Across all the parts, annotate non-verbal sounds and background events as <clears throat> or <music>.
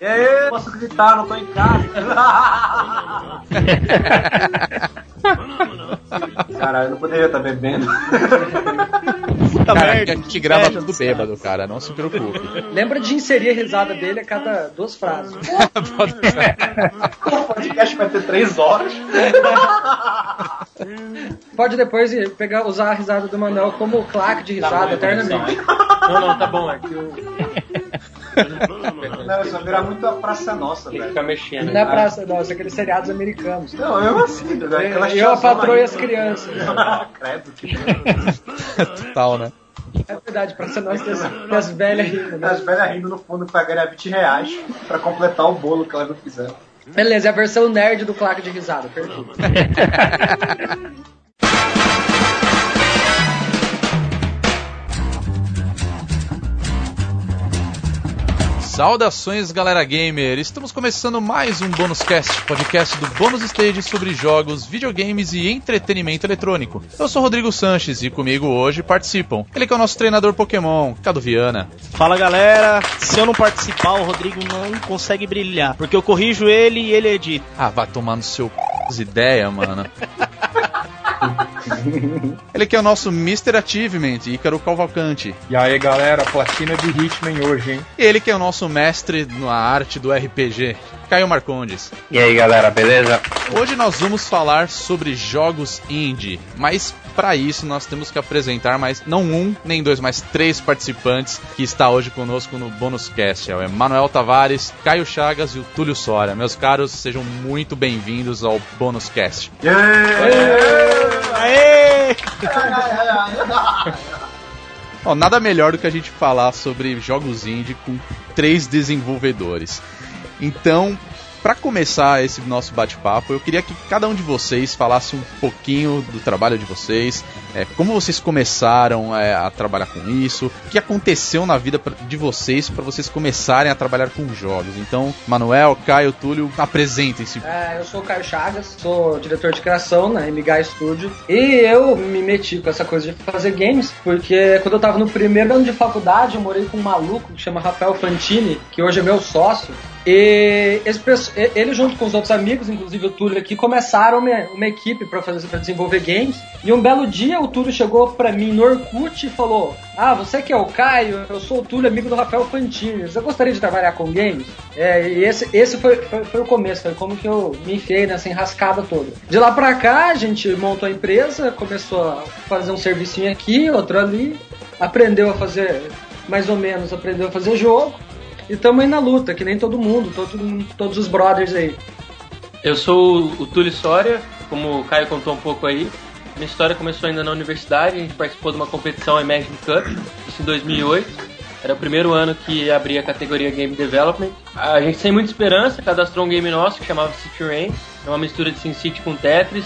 E aí, posso gritar, não tô em casa. Caralho, eu não poderia estar bebendo. Puta cara, merda. a gente grava tudo bêbado, cara, não se preocupe. Lembra de inserir a risada dele a cada duas frases. <laughs> o podcast vai ter três horas. Pode depois pegar, usar a risada do Manuel como claque de risada tá eternamente. Não, não, tá bom, é que eu... Não, isso vai virar muito a Praça Nossa, velho. Ficar mexendo. Não é Praça Nossa, é aqueles seriados americanos. Não, eu assim, velho. Eu, a patroa e as crianças. <laughs> Credo, que <laughs> Total, né? É verdade, Praça Nossa tem as, velhas rindo. Né? As velhas rindo no fundo pra ganhar 20 reais pra completar o bolo que elas não fizeram. Beleza, é a versão nerd do claque de risada, perfeito. <laughs> Saudações, galera gamer! Estamos começando mais um Bônus Cast, podcast do Bônus Stage sobre jogos, videogames e entretenimento eletrônico. Eu sou Rodrigo Sanches e comigo hoje participam ele que é o nosso treinador Pokémon, Cado Viana. Fala galera, se eu não participar, o Rodrigo não consegue brilhar, porque eu corrijo ele e ele edita. Ah, vai tomar no seu c... ideia, mano. <laughs> <laughs> Ele que é o nosso Mr. Achievement, Ícaro Cavalcante. E aí, galera, platina de Hitman hoje, hein? E ele que é o nosso mestre na arte do RPG, Caio Marcondes. E aí, galera, beleza? Hoje nós vamos falar sobre jogos indie, mas para isso nós temos que apresentar mais não um nem dois, mas três participantes que está hoje conosco no Bônus Cast. É o Emanuel Tavares, Caio Chagas e o Túlio Soria. Meus caros, sejam muito bem-vindos ao Bônus Cast. Aê! Bom, nada melhor do que a gente falar sobre jogos indie com três desenvolvedores. Então, para começar esse nosso bate-papo, eu queria que cada um de vocês falasse um pouquinho do trabalho de vocês, é, como vocês começaram é, a trabalhar com isso, o que aconteceu na vida de vocês para vocês começarem a trabalhar com jogos. Então, Manuel, Caio, Túlio, apresentem-se. É, eu sou o Caio Chagas, sou diretor de criação na MGA Studio e eu me meti com essa coisa de fazer games, porque quando eu tava no primeiro ano de faculdade, eu morei com um maluco que chama Rafael Fantini, que hoje é meu sócio. E ele, junto com os outros amigos, inclusive o Túlio aqui, começaram uma, uma equipe para fazer para desenvolver games. E um belo dia o Túlio chegou para mim no Orkut e falou: Ah, você que é o Caio, eu sou o Túlio, amigo do Rafael Fantini. Você gostaria de trabalhar com games? É, e esse, esse foi, foi, foi, o começo, foi como que eu me enfiei nessa enrascada toda. De lá pra cá, a gente montou a empresa, começou a fazer um servicinho aqui, outro ali, aprendeu a fazer mais ou menos, aprendeu a fazer jogo. E estamos aí na luta, que nem todo mundo, todo, todos os brothers aí. Eu sou o Túlio Soria, como o Caio contou um pouco aí. Minha história começou ainda na universidade, a gente participou de uma competição Imagine Cup, isso em 2008. Era o primeiro ano que abria a categoria Game Development. A gente sem muita esperança cadastrou um game nosso que chamava City Rain. É uma mistura de SimCity com Tetris.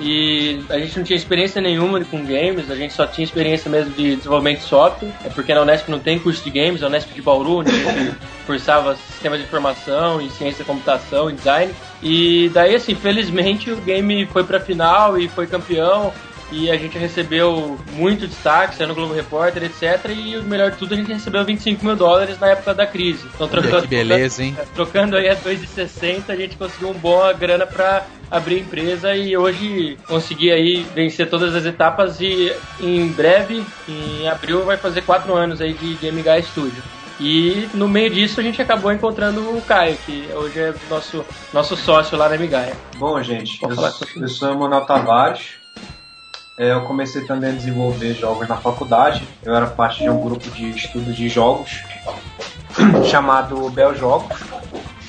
E a gente não tinha experiência nenhuma com games, a gente só tinha experiência mesmo de desenvolvimento de software. É porque na Unesp não tem curso de games, a Unesp de Bauru, onde a gente <laughs> cursava sistema de informação e ciência da computação e design. E daí, assim, felizmente o game foi pra final e foi campeão e a gente recebeu muito destaque, saiu no Globo Repórter, etc. E o melhor de tudo, a gente recebeu 25 mil dólares na época da crise. Então, trocando, que beleza, hein? <laughs> Trocando aí a 2,60, a gente conseguiu uma boa grana para abrir a empresa e hoje consegui aí vencer todas as etapas e em breve, em abril, vai fazer quatro anos aí de Game Guy Studio. E no meio disso a gente acabou encontrando o Caio, que hoje é nosso, nosso sócio lá na Migaia. Bom, gente, eu, eu, sou o Manuel Tavares, eu comecei também a desenvolver jogos na faculdade. Eu era parte de um grupo de estudo de jogos <clears throat> chamado Bel Jogos,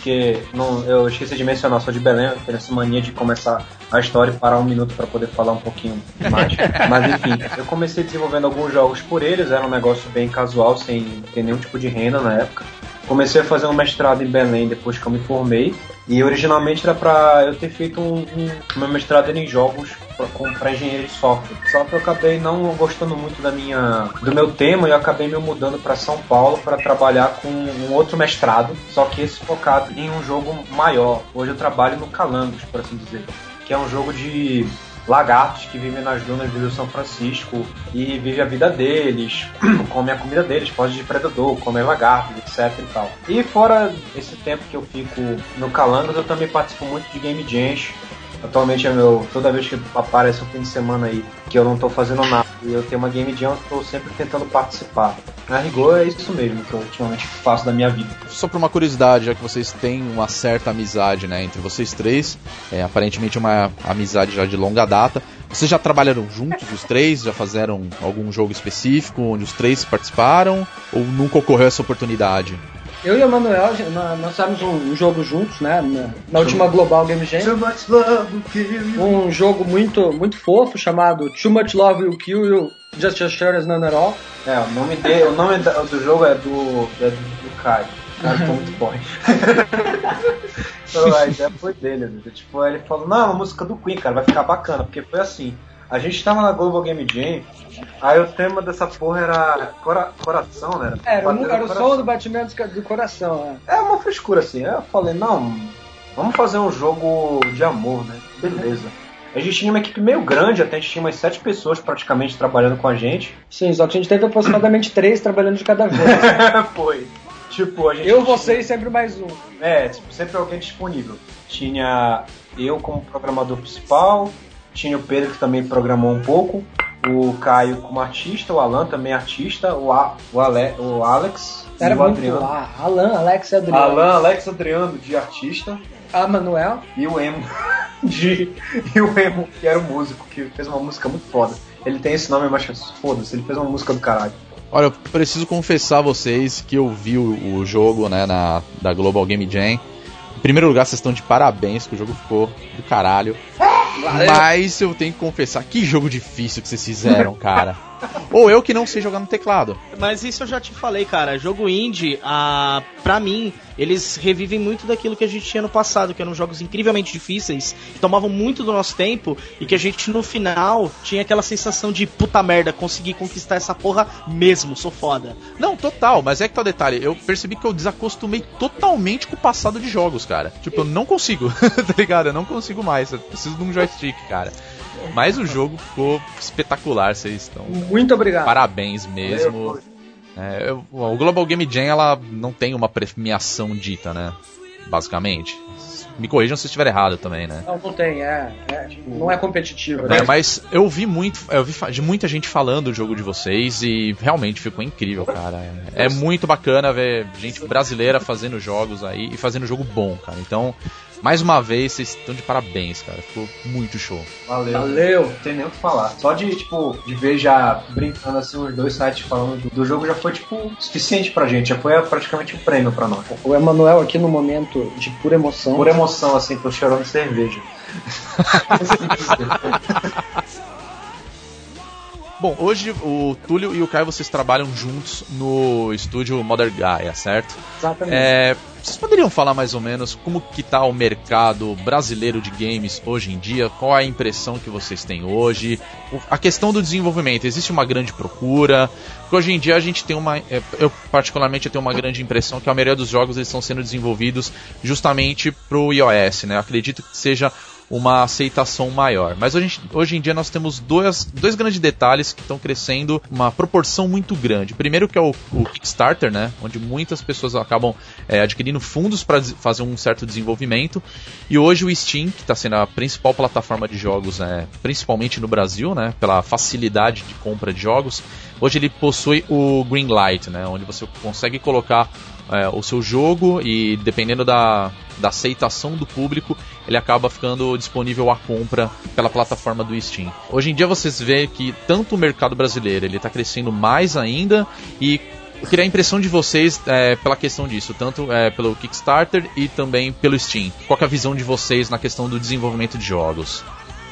que não, eu esqueci de mencionar, sou de Belém, eu tenho essa mania de começar a história e parar um minuto para poder falar um pouquinho mais. <laughs> Mas enfim, eu comecei desenvolvendo alguns jogos por eles, era um negócio bem casual, sem ter nenhum tipo de renda na época. Comecei a fazer um mestrado em Belém depois que eu me formei. E originalmente era para eu ter feito um, um, meu mestrado em jogos para engenharia de software. Só que eu acabei não gostando muito da minha do meu tema e eu acabei me mudando para São Paulo para trabalhar com um outro mestrado, só que esse focado em um jogo maior. Hoje eu trabalho no Calangos, por assim dizer, que é um jogo de lagartos que vivem nas dunas do Rio São Francisco e vivem a vida deles, <clears throat> comem a comida deles, fogem de predador, comem lagartos, etc e tal. E fora esse tempo que eu fico no Calangas, eu também participo muito de game jams. Atualmente é meu. Toda vez que aparece um fim de semana aí que eu não tô fazendo nada e eu tenho uma game jam, eu tô sempre tentando participar. Na rigor é isso mesmo que eu ultimamente faço da minha vida. Só por uma curiosidade, já que vocês têm uma certa amizade né, entre vocês três, é, aparentemente uma amizade já de longa data. Vocês já trabalharam juntos, os três? Já fizeram algum jogo específico onde os três participaram? Ou nunca ocorreu essa oportunidade? Eu e o Manuel, nós fizemos um jogo juntos, né? Na, na última Global Game Jam. Um jogo muito, muito fofo chamado Too Much Love Will Kill You, Just Your Share Is None At All. É, o nome, dele, o nome do jogo é do, é do. O cara tá muito forte. então, a ideia foi dele. Né? Tipo, ele falou, não, é uma música do Queen, cara, vai ficar bacana, porque foi assim. A gente tava na Global Game Jam, aí o tema dessa porra era cora coração, né? Era, era, era o som do batimento do coração, é. É uma frescura assim. Aí eu falei, não, vamos fazer um jogo de amor, né? Beleza. A gente tinha uma equipe meio grande, até a gente tinha umas sete pessoas praticamente trabalhando com a gente. Sim, só que a gente teve aproximadamente <laughs> três trabalhando de cada vez. <laughs> Foi. Tipo, a gente. Eu, você e sempre mais um. É, tipo, sempre alguém disponível. Tinha eu como programador principal, tinha o Pedro que também programou um pouco, o Caio como artista, o Alan também artista, o, A, o, Ale, o Alex. Era muito Adriano. Alan, Alex e Adriano. Alan, Alex Adriano de artista. A Manuel. E o Emo <laughs> de. E o Emo, que era o músico, que fez uma música muito foda. Ele tem esse nome, mas foda-se, ele fez uma música do caralho. Olha, eu preciso confessar a vocês que eu vi o, o jogo né, na, da Global Game Jam. Em primeiro lugar, vocês estão de parabéns, que o jogo ficou do caralho. Valeu. Mas eu tenho que confessar, que jogo difícil que vocês fizeram, cara. Ou eu que não sei jogar no teclado. Mas isso eu já te falei, cara. Jogo indie, ah, pra mim, eles revivem muito daquilo que a gente tinha no passado, que eram jogos incrivelmente difíceis, que tomavam muito do nosso tempo e que a gente no final tinha aquela sensação de puta merda, consegui conquistar essa porra mesmo, sou foda. Não, total, mas é que tá o detalhe, eu percebi que eu desacostumei totalmente com o passado de jogos, cara. Tipo, eu não consigo, <laughs> tá ligado? Eu não consigo mais, eu preciso de um joystick, cara. Mas o jogo ficou espetacular, vocês estão. Muito obrigado. Parabéns mesmo. É, o Global Game Jam ela não tem uma premiação dita, né? Basicamente. Me corrijam se eu estiver errado também, né? Não, não tem, é. é tipo, não é competitivo. É, né? mas eu vi muito, eu vi de muita gente falando do jogo de vocês e realmente ficou incrível, cara. É, é muito bacana ver gente brasileira fazendo jogos aí e fazendo jogo bom, cara. Então, mais uma vez, vocês estão de parabéns, cara. Ficou muito show. Valeu. Valeu. Não tem nem o que falar. Só de, tipo, de ver já brincando assim os dois sites falando do, do jogo já foi, tipo, suficiente pra gente. Já foi praticamente um prêmio pra nós. O Emanuel aqui no momento de pura emoção. Pura emoção, assim, tô chorando cerveja. <laughs> Bom, hoje o Túlio e o Caio vocês trabalham juntos no estúdio Modern Gaia, certo? Exatamente. É, vocês poderiam falar mais ou menos como que tá o mercado brasileiro de games hoje em dia? Qual a impressão que vocês têm hoje? A questão do desenvolvimento, existe uma grande procura? Porque hoje em dia a gente tem uma, é, eu particularmente tenho uma grande impressão que a maioria dos jogos eles estão sendo desenvolvidos justamente para o iOS, né? Eu acredito que seja uma aceitação maior. Mas hoje, hoje em dia nós temos dois, dois grandes detalhes que estão crescendo uma proporção muito grande. Primeiro que é o, o Kickstarter, né? Onde muitas pessoas acabam é, adquirindo fundos para fazer um certo desenvolvimento. E hoje o Steam, que está sendo a principal plataforma de jogos, né, principalmente no Brasil, né, pela facilidade de compra de jogos, hoje ele possui o Greenlight, né, onde você consegue colocar é, o seu jogo e dependendo da, da aceitação do público, ele acaba ficando disponível à compra pela plataforma do Steam. Hoje em dia vocês vê que tanto o mercado brasileiro ele está crescendo mais ainda e eu queria a impressão de vocês é, pela questão disso, tanto é, pelo Kickstarter e também pelo Steam. Qual é a visão de vocês na questão do desenvolvimento de jogos?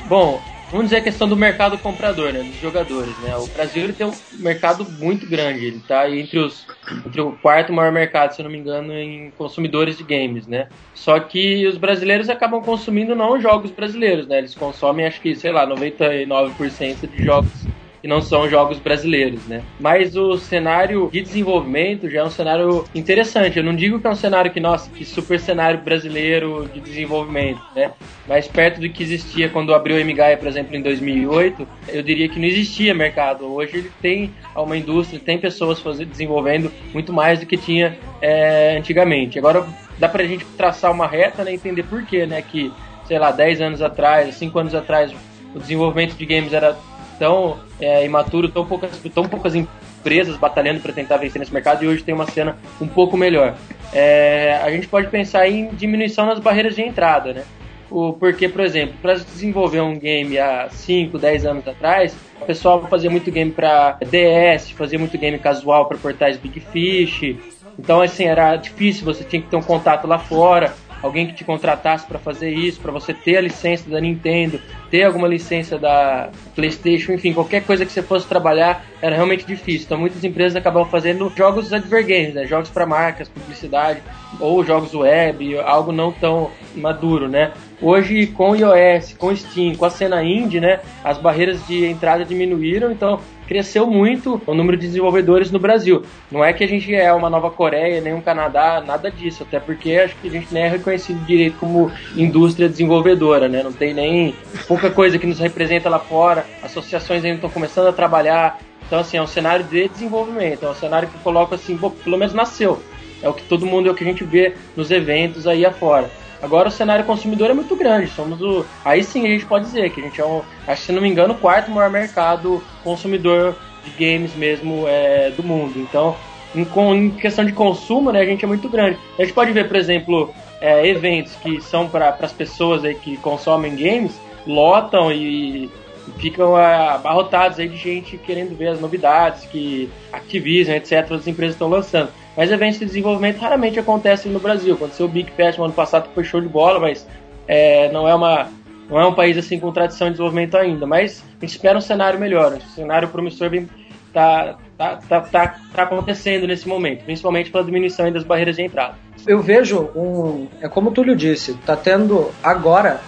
Bom, vamos dizer a questão do mercado comprador, né, dos jogadores, né? O Brasil ele tem um mercado muito grande, ele está entre os entre o quarto maior mercado, se eu não me engano, em consumidores de games, né? Só que os brasileiros acabam consumindo não jogos brasileiros, né? Eles consomem acho que, sei lá, 99% de jogos que não são jogos brasileiros, né? Mas o cenário de desenvolvimento já é um cenário interessante. Eu não digo que é um cenário que, nossa, que super cenário brasileiro de desenvolvimento, né? Mas perto do que existia quando abriu o MGAE, por exemplo, em 2008, eu diria que não existia mercado. Hoje ele tem uma indústria, tem pessoas fazendo, desenvolvendo muito mais do que tinha é, antigamente. Agora dá pra gente traçar uma reta, né, entender por quê, né, que, sei lá, 10 anos atrás, 5 anos atrás, o desenvolvimento de games era tão é, imaturo, tão poucas, tão poucas empresas batalhando para tentar vencer nesse mercado e hoje tem uma cena um pouco melhor. É, a gente pode pensar em diminuição nas barreiras de entrada, né? O, porque, por exemplo, para desenvolver um game há 5, 10 anos atrás, o pessoal fazia muito game para DS, fazia muito game casual para portais Big Fish. Então, assim, era difícil, você tinha que ter um contato lá fora alguém que te contratasse para fazer isso, para você ter a licença da Nintendo, ter alguma licença da PlayStation, enfim, qualquer coisa que você fosse trabalhar era realmente difícil. Então muitas empresas acabam fazendo jogos advergames, né? jogos para marcas, publicidade, ou jogos web, algo não tão maduro, né? Hoje com o iOS, com o Steam, com a cena indie, né, as barreiras de entrada diminuíram, então cresceu muito o número de desenvolvedores no Brasil. Não é que a gente é uma Nova Coreia, nem um Canadá, nada disso, até porque acho que a gente nem é reconhecido direito como indústria desenvolvedora, né? Não tem nem pouca coisa que nos representa lá fora, associações ainda estão começando a trabalhar. Então, assim, é um cenário de desenvolvimento, é um cenário que coloca assim, pelo menos nasceu. É o que todo mundo, é o que a gente vê nos eventos aí afora. Agora o cenário consumidor é muito grande. Somos o. Aí sim a gente pode dizer que a gente é um. Acho se não me engano, o quarto maior mercado consumidor de games mesmo é, do mundo. Então, em, em, questão de consumo, né, a gente é muito grande. A gente pode ver, por exemplo, é, eventos que são para as pessoas aí que consomem games, lotam e, e ficam abarrotados aí de gente querendo ver as novidades que Activision, etc., as empresas estão lançando. Mas eventos de desenvolvimento raramente acontecem no Brasil. Aconteceu o Big Fest no ano passado, que foi show de bola, mas é, não é uma não é um país assim com tradição de desenvolvimento ainda. Mas a gente espera um cenário melhor, um cenário promissor bem, tá, tá, tá, tá, tá acontecendo nesse momento, principalmente pela diminuição das barreiras de entrada eu vejo um. É como o Túlio disse, tá tendo agora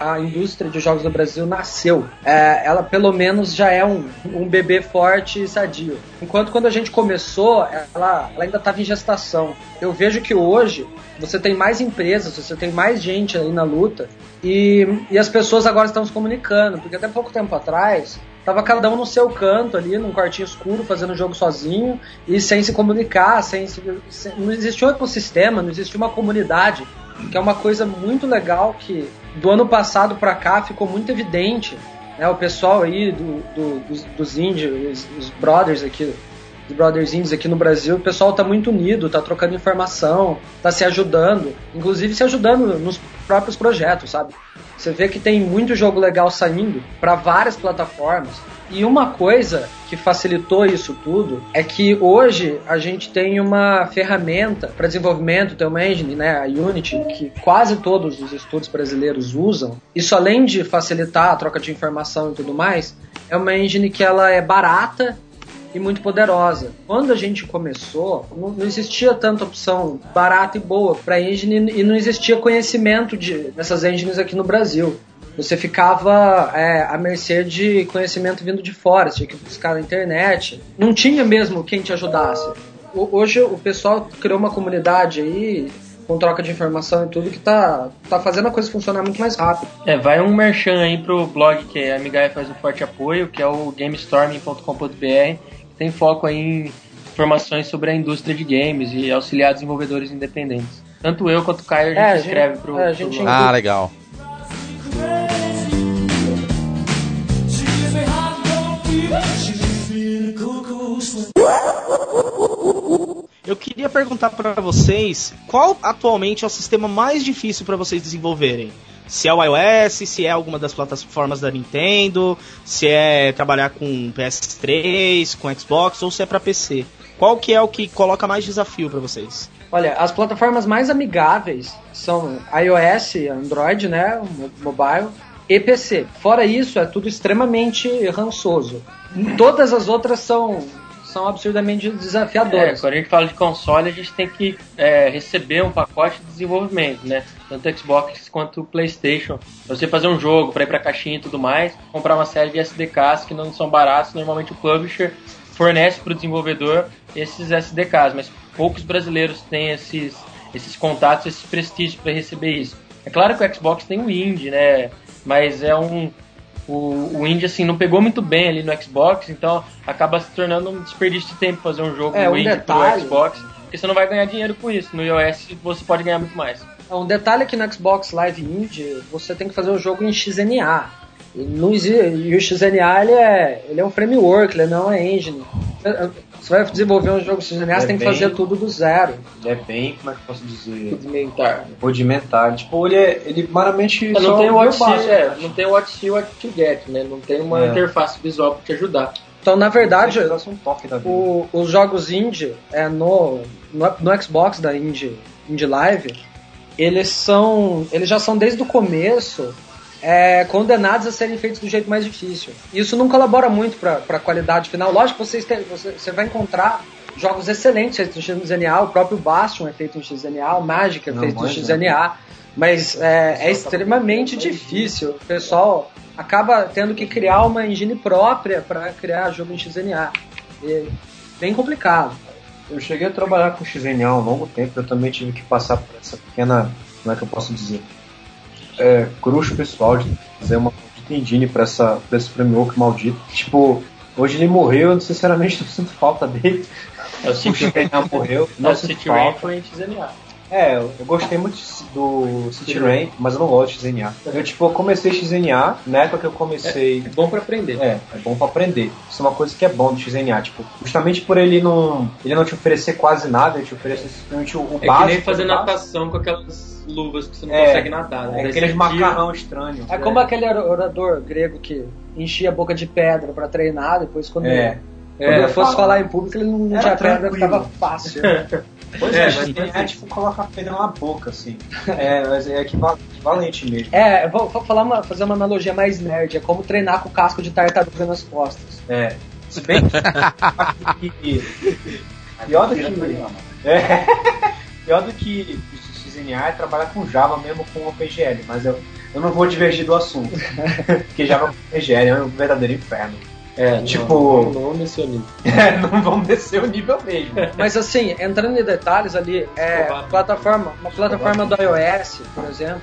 a, a indústria de jogos no Brasil nasceu. É, ela pelo menos já é um, um bebê forte e sadio. Enquanto quando a gente começou, ela, ela ainda estava em gestação. Eu vejo que hoje você tem mais empresas, você tem mais gente aí na luta e, e as pessoas agora estão se comunicando, porque até pouco tempo atrás Tava cada um no seu canto ali, num quartinho escuro, fazendo o jogo sozinho e sem se comunicar, sem, se, sem não existia um ecossistema, não existia uma comunidade, que é uma coisa muito legal que do ano passado para cá ficou muito evidente. Né, o pessoal aí do, do, dos, dos índios, os, os brothers aqui, os brothers indies aqui no Brasil, o pessoal tá muito unido, tá trocando informação, tá se ajudando, inclusive se ajudando nos próprios projetos, sabe? Você vê que tem muito jogo legal saindo para várias plataformas. E uma coisa que facilitou isso tudo é que hoje a gente tem uma ferramenta para desenvolvimento, tem uma engine, né, a Unity, que quase todos os estúdios brasileiros usam. Isso além de facilitar a troca de informação e tudo mais, é uma engine que ela é barata e muito poderosa. Quando a gente começou, não, existia tanta opção barata e boa para engine e não existia conhecimento de, dessas engines aqui no Brasil. Você ficava é, à mercê de conhecimento vindo de fora, você tinha que buscar na internet. Não tinha mesmo quem te ajudasse. Hoje o pessoal criou uma comunidade aí com troca de informação e tudo, que tá, tá fazendo a coisa funcionar muito mais rápido. É, vai um merchan aí pro blog que a Amigaia faz um forte apoio, que é o gamestorming.com.br, tem foco em informações sobre a indústria de games e auxiliar desenvolvedores independentes. Tanto eu quanto o Caio a gente é, escreve para o. É, gente... Ah, legal. Eu queria perguntar para vocês qual atualmente é o sistema mais difícil para vocês desenvolverem se é o iOS, se é alguma das plataformas da Nintendo, se é trabalhar com PS3, com Xbox ou se é para PC. Qual que é o que coloca mais desafio para vocês? Olha, as plataformas mais amigáveis são iOS, Android, né, mobile e PC. Fora isso, é tudo extremamente rançoso. Todas as outras são são absurdamente É, desafiadores. quando a gente fala de console, a gente tem que é, receber um pacote de desenvolvimento, né? Tanto Xbox quanto o PlayStation. Pra você fazer um jogo, pra ir pra caixinha e tudo mais, comprar uma série de SDKs que não são baratos. Normalmente o publisher fornece pro desenvolvedor esses SDKs, mas poucos brasileiros têm esses, esses contatos, esses prestígios para receber isso. É claro que o Xbox tem o indie, né? Mas é um o, o indie assim não pegou muito bem ali no Xbox, então acaba se tornando um desperdício de tempo fazer um jogo É, um indie detalhe- pro Xbox, porque você não vai ganhar dinheiro com isso. No iOS você pode ganhar muito mais. Um detalhe é que no Xbox Live Indie você tem que fazer o jogo em XNA. E, não exi- e o XNA ele é, ele é um framework, ele não é engine. Você vai desenvolver um jogo XNA, você É tem que fazer tudo do zero. Ele é bem, como é que eu posso dizer? Rudimentar. Rudimentar. Tipo, ele, é, ele meramente. Não só tem o what é, não tem o what see, what to get, né? Não tem uma É. interface visual para te ajudar. Então, na verdade, um toque da vida. o- os jogos indie é, no, no, no Xbox da Indie, indie Live, eles são. Eles já são desde o começo é, condenados a serem feitos do jeito mais difícil. Isso não colabora muito para a qualidade final. Lógico que vocês têm- você, você vai encontrar jogos excelentes feitos em XNA, o próprio Bastion é feito em XNA, o Magic é feito em bom XNA, mas é, é extremamente difícil. O pessoal acaba tendo que criar uma engine própria para criar jogo em XNA. É bem complicado. Eu cheguei a trabalhar com XNA há um longo tempo, eu também tive que passar por essa pequena, como é que eu posso dizer, é, cruz pessoal de fazer uma maldita engine pra, essa, pra esse framework maldito. Tipo, hoje ele morreu, eu sinceramente não <laughs> sinto falta dele. É o <laughs> XNA morreu, é não o sinto City Rain falta. foi em XNA. É, eu gostei muito do City Rain, mas eu não gosto de XNA. Eu, tipo, comecei XNA, na época que eu comecei... É bom para aprender. É, é bom pra aprender. Isso é uma coisa que é bom do XNA, tipo, justamente por ele não, ele não te oferecer quase nada, ele te oferece simplesmente o, o É básico. que nem fazer natação com aquelas luvas que você não É, consegue nadar. né? É aqueles tira- macarrão estranho. É como aquele orador grego que enchia a boca de pedra para treinar, depois quando, É. quando É, ele fosse fala. falar em público ele não, tinha pedra, ficava fácil. <laughs> Pois É, é, mas XNA é tipo colocar pedra na boca, assim. <laughs> É, mas é equival- equivalente mesmo. É, vou, vou falar uma, fazer uma analogia mais nerd, é como treinar com casco de tartaruga nas costas. É. Se bem que. Pior do que. É. <laughs> Pior do que XNA é trabalhar com Java mesmo com OpenGL, mas eu, eu não vou divergir do assunto. Porque Java com OpenGL é um verdadeiro inferno. É, Tipo- Não, não, não nesse nível. <laughs> É, não vamos descer o nível mesmo. Mas assim, entrando em detalhes ali, é, plataforma, uma plataforma do iOS, por exemplo,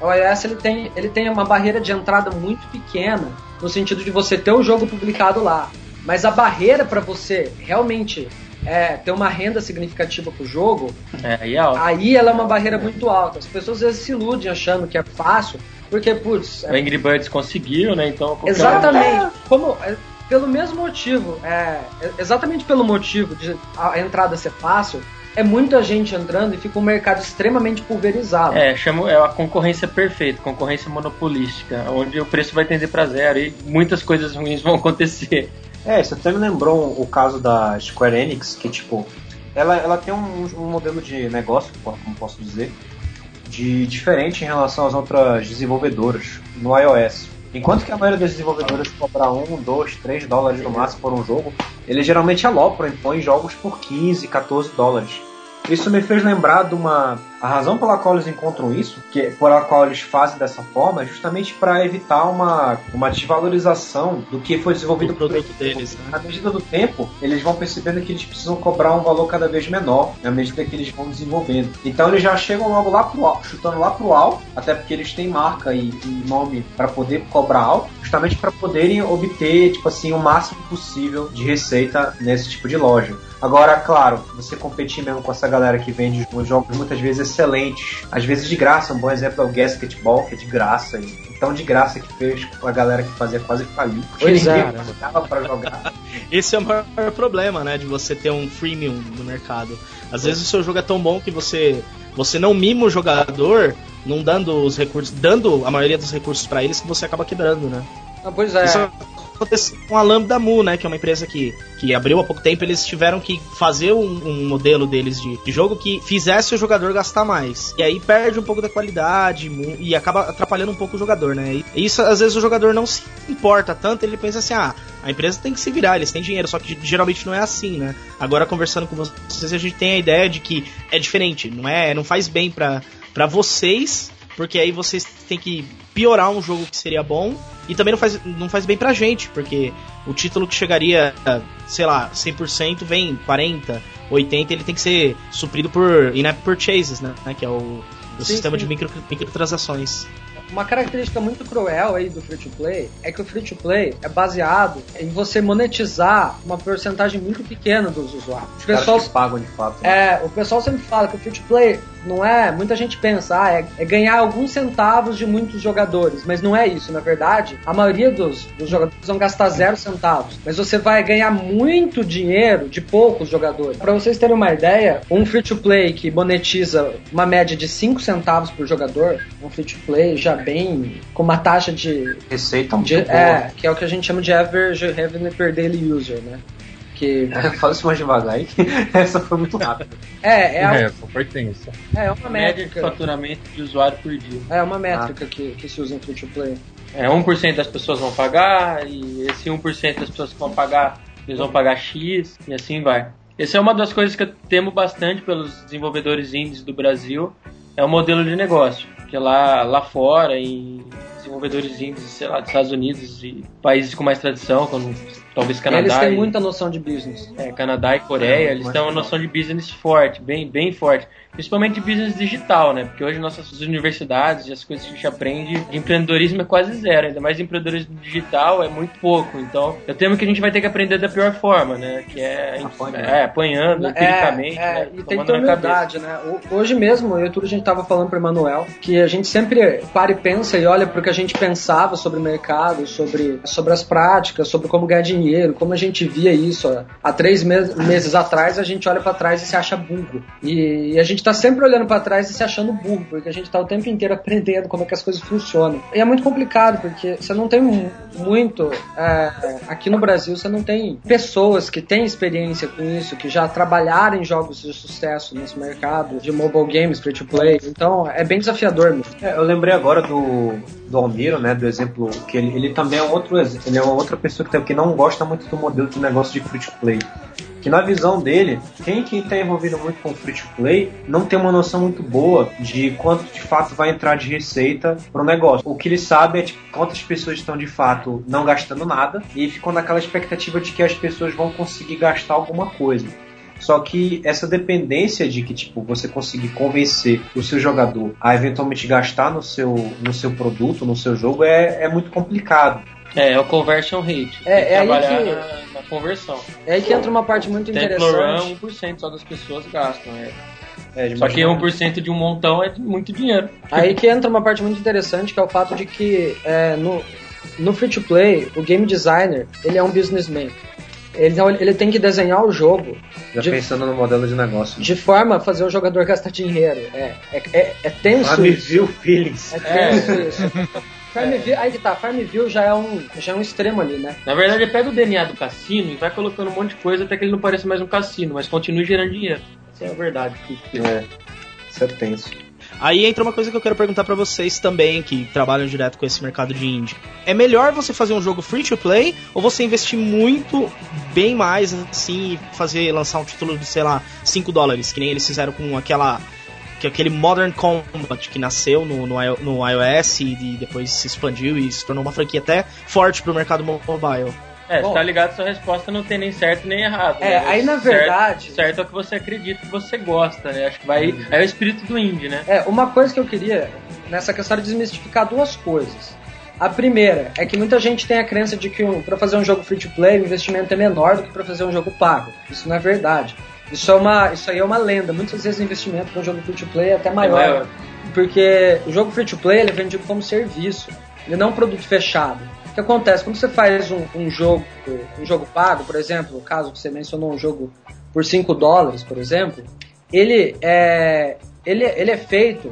o iOS ele tem, ele tem uma barreira de entrada muito pequena, no sentido de você ter o jogo publicado lá. Mas a barreira para você realmente é, ter uma renda significativa pro jogo, É, aí é aí ela é uma barreira muito alta. As pessoas às vezes se iludem achando que é fácil, porque, putz, O Angry Birds conseguiu, né? Então, Exatamente. Como, é, pelo mesmo motivo, é, é, exatamente pelo motivo de a entrada ser fácil, é muita gente entrando e fica um mercado extremamente pulverizado. É, chamo, é a concorrência perfeita, concorrência monopolística, onde o preço vai tender para zero e muitas coisas ruins <laughs> vão acontecer. É, você até me lembrou o caso da Square Enix, que tipo, ela, ela tem um, um modelo de negócio, como posso dizer, de diferente em relação às outras desenvolvedoras no iOS. Enquanto que a maioria das desenvolvedoras cobra 1, 2, 3 dólares no máximo por um jogo, eles geralmente alopram e põem jogos por 15, 14 dólares. Isso me fez lembrar de uma. A razão pela qual eles encontram isso, que pela qual eles fazem dessa forma, é justamente para evitar uma, uma desvalorização do que foi desenvolvido do produto deles, né? à medida do tempo, eles vão percebendo que eles precisam cobrar um valor cada vez menor na medida que eles vão desenvolvendo. Então eles já chegam logo lá pro alto, chutando lá pro alto, até porque eles têm marca e, e nome para poder cobrar alto, justamente para poderem obter, tipo assim, o máximo possível de receita nesse tipo de loja. Agora, claro, você competir mesmo com essa galera que vende os jogos muitas vezes excelentes, às vezes de graça. Um bom exemplo é o Gasketball, que é de graça. E tão de graça que fez com a galera que fazia quase falir. Pois é. dava pra jogar. <laughs> Esse é o maior problema, né? De você ter um freemium no mercado. Às vezes o seu jogo é tão bom que você você não mima o jogador, não dando os recursos, dando a maioria dos recursos pra eles, que você acaba quebrando, né? Ah, pois é. Isso aconteceu com a Lambda Mu, né? Que é uma empresa que, que abriu há pouco tempo. Eles tiveram que fazer um, um modelo deles de, de jogo que fizesse o jogador gastar mais. E aí perde um pouco da qualidade e acaba atrapalhando um pouco o jogador, né? E isso, às vezes, o jogador não se importa tanto. Ele pensa assim: ah, A empresa tem que se virar, eles têm dinheiro, só que geralmente não é assim, né? Agora conversando com vocês, a gente tem a ideia de que é diferente, não é, não faz bem para vocês, porque aí vocês têm que piorar um jogo que seria bom e também não faz, não faz bem pra gente, porque o título que chegaria, sei lá, 100% vem 40, 80, ele tem que ser suprido por in-app purchases, né, que é o, o sim, sistema sim. de micro, microtransações. Uma característica muito cruel aí do free to play é que o free to play é baseado em você monetizar uma porcentagem muito pequena dos usuários. Os pessoal pagam de fato. Né? É, o pessoal sempre fala que o free to play não é. Muita gente pensa, ah, é, é, ganhar alguns centavos de muitos jogadores, mas não é isso. Na verdade, a maioria dos, dos jogadores vão gastar zero centavos, mas você vai ganhar muito dinheiro de poucos jogadores. Para vocês terem uma ideia, um free to play que monetiza uma média de 5 centavos por jogador, um free to play já bem com uma taxa de receita de, é, que é o que a gente chama de average revenue per daily user, né? Que. <laughs> Fala isso mais devagar aí, <laughs> essa foi muito rápida. É, é, a... é essa foi tensa. É, uma métrica. de faturamento de usuário por dia. É uma métrica ah. que, que se usa em free to play. É, 1% das pessoas vão pagar, e esse 1% das pessoas que vão pagar, eles vão pagar X, e assim vai. Essa é uma das coisas que eu temo bastante pelos desenvolvedores indies do Brasil, é o modelo de negócio. Que lá, lá fora, em desenvolvedores indies, sei lá, dos Estados Unidos e países com mais tradição, como talvez Canadá. Eles têm e, muita noção de business. É, Canadá e Coreia, é, eles têm uma noção de business forte, bem, bem forte. Principalmente de business digital, né? Porque hoje nossas universidades e as coisas que a gente aprende de empreendedorismo é quase zero, ainda mais de empreendedorismo digital é muito pouco. Então, eu temo que a gente vai ter que aprender da pior forma, né? Que é, é apanhando é, empiricamente. É, né? E tem que ter humildade, né? Hoje mesmo, eu e tudo a gente tava falando pro Emanuel que a gente sempre para e pensa e olha pro que a gente pensava sobre o mercado, sobre, sobre as práticas, sobre como ganhar dinheiro, como a gente via isso. Ó. Há três meses, meses atrás, a gente olha para trás e se acha burro. E, e a gente tá sempre olhando para trás e se achando burro, porque a gente tá o tempo inteiro <laughs> aprendendo como é que as coisas funcionam. E é muito complicado, porque você não tem muito. É, aqui no Brasil, você não tem pessoas que têm experiência com isso, que já trabalharam em jogos de sucesso nesse mercado de mobile games, free to play. Então é bem desafiador mesmo. É, eu lembrei agora do, do Almiro, né? Do exemplo que ele, ele também é outro ele é outra pessoa que, que não gosta muito do modelo de negócio de free to play. Que na visão dele, quem que está envolvido muito com free to play não tem uma noção muito boa de quanto de fato vai entrar de receita para o negócio. O que ele sabe é tipo, quantas pessoas estão de fato não gastando nada e ficam naquela expectativa de que as pessoas vão conseguir gastar alguma coisa. Só que essa dependência de que tipo você conseguir convencer o seu jogador a eventualmente gastar no seu, no seu produto, no seu jogo é, é muito complicado. É, é o conversion rate. É, é aí que... na, na, conversão. É aí que entra uma parte muito interessante. Temple Run, 1% só das pessoas gastam. É. É, Só que 1% de um montão é muito dinheiro. Aí que entra uma parte muito interessante, que é o fato de que é, no, no free to play, o game designer, ele é um businessman. Ele, ele tem que desenhar o jogo. Já de, pensando no modelo de negócio. De forma a fazer o jogador gastar dinheiro. É, é, é, é tenso. Farmville Feelings. É tenso é. isso. <laughs> Farmville, aí que tá, Farmville já é, um, já é um extremo ali, né? Na verdade, ele pega o DNA do cassino e vai colocando um monte de coisa até que ele não pareça mais um cassino, mas continue gerando dinheiro. Essa é a verdade. É, isso é tenso. Aí entra uma coisa que eu quero perguntar para vocês também, que trabalham direto com esse mercado de indie. É melhor você fazer um jogo free to play ou você investir muito, bem mais, assim, e fazer, lançar um título de, sei lá, 5 dólares, que nem eles fizeram com aquela que é aquele Modern Combat que nasceu no, no, no iOS e depois se expandiu e se tornou uma franquia até forte pro mercado mobile. É, Bom, tá ligado, sua resposta não tem nem certo nem errado. É, né? aí na verdade. Certo, certo, é o que você acredita que você gosta, né? Acho que vai. Uhum. É o espírito do indie, né? É, uma coisa que eu queria nessa questão de desmistificar duas coisas. A primeira é que muita gente tem a crença de que um, para fazer um jogo free to play o investimento é menor do que para fazer um jogo pago. Isso não é verdade. Isso, é uma, isso aí é uma lenda. Muitas vezes o investimento um jogo free to play é até maior. É maior. Porque o jogo free to play é vendido como serviço. Ele não é um produto fechado que acontece? Quando você faz um, um, jogo um jogo pago, por exemplo, o caso que você mencionou, um jogo por 5 dólares, por exemplo, ele é, ele, ele é feito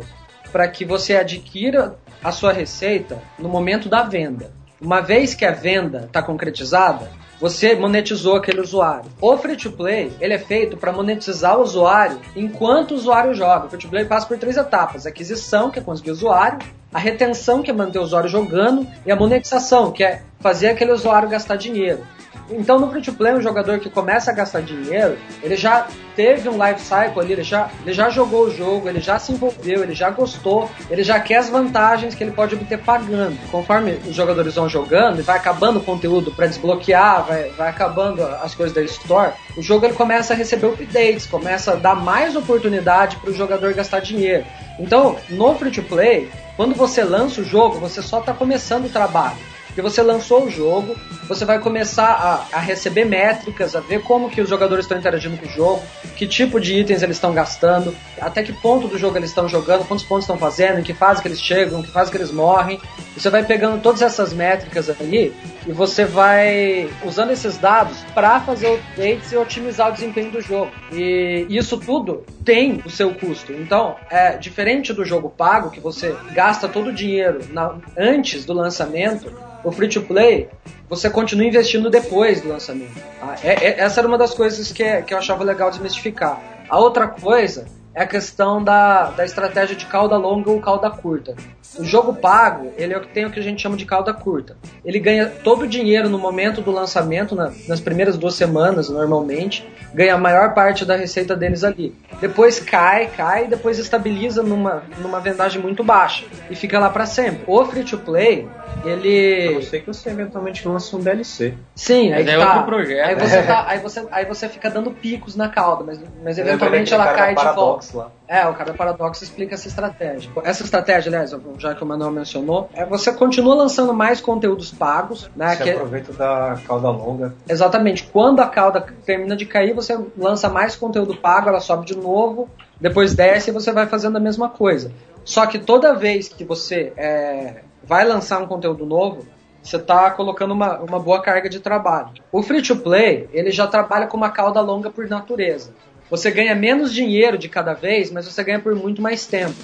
para que você adquira a sua receita no momento da venda. Uma vez que a venda está concretizada, você monetizou aquele usuário. O free to play, ele é feito para monetizar o usuário enquanto o usuário joga. O free to play passa por três etapas: aquisição, que é conseguir o usuário, a retenção, que é manter o usuário jogando, e a monetização, que é fazer aquele usuário gastar dinheiro. Então no free to play, um jogador que começa a gastar dinheiro, ele já teve um life cycle ali, ele já, ele já jogou o jogo, ele já se envolveu, ele já gostou, ele já quer as vantagens que ele pode obter pagando. Conforme os jogadores vão jogando e vai acabando o conteúdo para desbloquear, vai, vai acabando as coisas da store, o jogo ele começa a receber updates, começa a dar mais oportunidade para o jogador gastar dinheiro. Então, no free to play, quando você lança o jogo, você só está começando o trabalho. Porque você lançou o jogo, você vai começar a, a, receber métricas, a ver como que os jogadores estão interagindo com o jogo, que tipo de itens eles estão gastando, até que ponto do jogo eles estão jogando, quantos pontos estão fazendo, em que fase que eles chegam, em que fase que eles morrem. Você vai pegando todas essas métricas ali e você vai usando esses dados para fazer updates e otimizar o desempenho do jogo. E isso tudo tem o seu custo. Então, é diferente do jogo pago, que você gasta todo o dinheiro na, antes do lançamento, o free to play, você continua investindo depois do lançamento. Tá? É, é, essa era uma das coisas que, que eu achava legal desmistificar. A outra coisa é a questão da, da estratégia de cauda longa ou cauda curta. O jogo pago, ele é o que tem o que a gente chama de cauda curta. Ele ganha todo o dinheiro no momento do lançamento, na, nas primeiras duas semanas, normalmente, ganha a maior parte da receita deles ali. Depois cai, cai e depois estabiliza numa, numa vendagem muito baixa e fica lá para sempre. O free to play, ele. Eu sei que você eventualmente lança um DLC. Sim, aí Mas é tá. outro projeto. Aí você, <laughs> tá, aí, você, aí você fica dando picos na cauda, mas, mas eventualmente ela cai de volta. Lá. É, o cara Paradox explica essa estratégia. Essa estratégia, aliás, já que o Manuel mencionou, é você continua lançando mais conteúdos pagos, né? Você que- aproveita da cauda longa. Exatamente. Quando a cauda termina de cair, você lança mais conteúdo pago, ela sobe de novo, depois desce e você vai fazendo a mesma coisa. Só que toda vez que você é, vai lançar um conteúdo novo, você está colocando uma, uma boa carga de trabalho. O free to play, ele já trabalha com uma cauda longa por natureza. Você ganha menos dinheiro de cada vez, mas você ganha por muito mais tempo.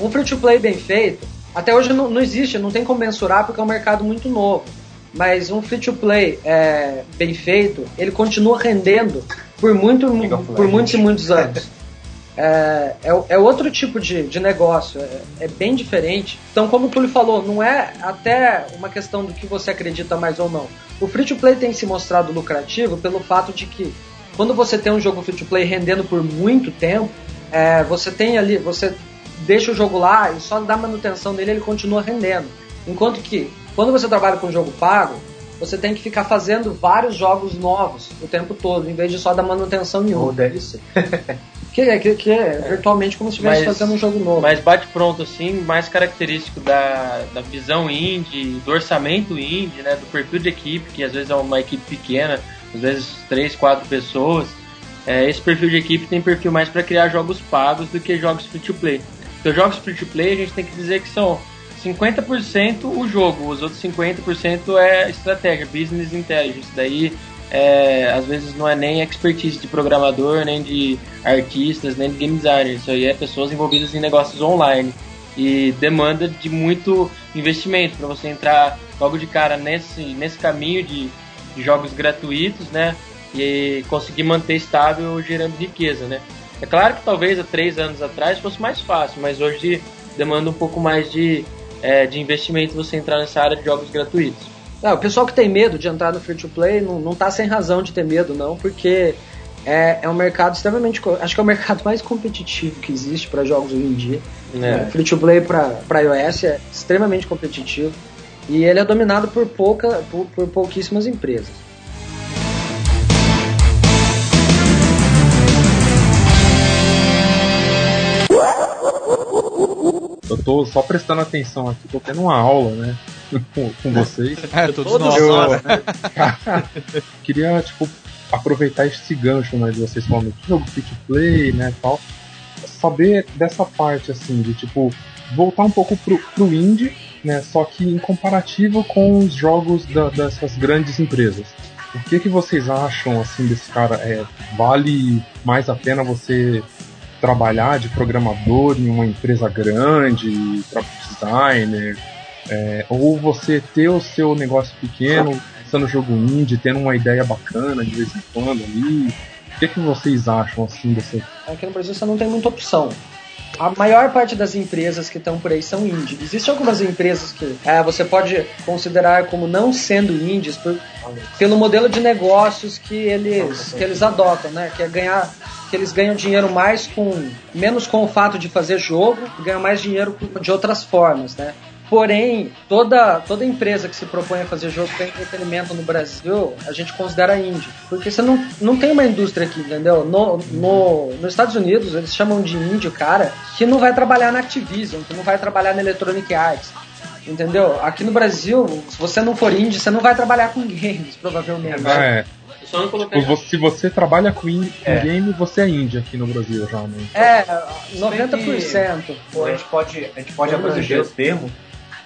Um free to play bem feito, até hoje não, não existe, não tem como mensurar porque é um mercado muito novo. Mas um free to play é, bem feito, ele continua rendendo por, muito, por muitos e muitos anos. É, é, é outro tipo de, de negócio, é, é bem diferente. Então, como o Túlio falou, não é até uma questão do que você acredita mais ou não. O free to play tem se mostrado lucrativo pelo fato de que quando você tem um jogo free to play rendendo por muito tempo, é, você tem ali, você deixa o jogo lá e só dá manutenção dele ele continua rendendo. Enquanto que quando você trabalha com jogo pago, você tem que ficar fazendo vários jogos novos o tempo todo, em vez de só dar manutenção em um. DLC. <laughs> Que é, que, que é virtualmente como se estivesse fazendo um jogo novo. Mas bate pronto assim, mais característico da, da visão indie, do orçamento indie, né, do perfil de equipe, que às vezes é uma equipe pequena, às vezes três, quatro pessoas. É, esse perfil de equipe tem perfil mais para criar jogos pagos do que jogos free to play. Então, jogos free to play a gente tem que dizer que são 50% o jogo, os outros 50% é estratégia, business intelligence. Daí é, às vezes não é nem expertise de programador, nem de artistas, nem de game designer. Isso aí é pessoas envolvidas em negócios online e demanda de muito investimento para você entrar logo de cara nesse, nesse caminho de, de jogos gratuitos, né? E conseguir manter estável gerando riqueza, né? É claro que talvez há três anos atrás fosse mais fácil, mas hoje demanda um pouco mais de, é, de investimento você entrar nessa área de jogos gratuitos. É, o pessoal que tem medo de entrar no free to play não, não tá sem razão de ter medo, não, porque é, é um mercado extremamente. Acho que é o <laughs> mercado mais competitivo que existe para jogos hoje em dia. É, free to play para iOS é extremamente competitivo e ele é dominado por, pouca, por, por pouquíssimas empresas. Eu tô só prestando atenção aqui, tô tendo uma aula, né? <laughs> Com, com vocês. <laughs> É, todos, Todos nós. Eu <laughs> queria, tipo, aproveitar esse gancho, né, de vocês falando de jogo free to play, né, tal. Saber dessa parte, assim, de, tipo, voltar um pouco pro, pro indie, né, só que em comparativo com os jogos da- dessas grandes empresas. O que que vocês acham, assim, desse cara? É, vale mais a pena você trabalhar de programador em uma empresa grande, designer, é, ou você ter o seu negócio pequeno, sendo jogo indie, tendo uma ideia bacana de vez em quando ali. O que, que vocês acham assim dessa. Aqui no Brasil você não tem muita opção. A maior parte das empresas que estão por aí são indie. Existem algumas empresas que é, você pode considerar como não sendo indies por, pelo modelo de negócios que eles, que eles adotam, né? Que é ganhar que eles ganham dinheiro mais com menos com o fato de fazer jogo, ganham mais dinheiro de outras formas, né? Porém, toda, toda empresa que se propõe a fazer jogo para entretenimento no Brasil, a gente considera indie. Porque você não, não tem uma indústria aqui, entendeu? No, no, nos Estados Unidos, eles chamam de indie o cara que não vai trabalhar na Activision, que não vai trabalhar na Electronic Arts. Entendeu? Aqui no Brasil, se você não for indie, você não vai trabalhar com games, provavelmente. É. Só não colocar Tipo, você- Se você trabalha com, in- com É. game, você é indie aqui no Brasil já, né? É, 90%. Pô, a gente pode, a gente pode abranger o termo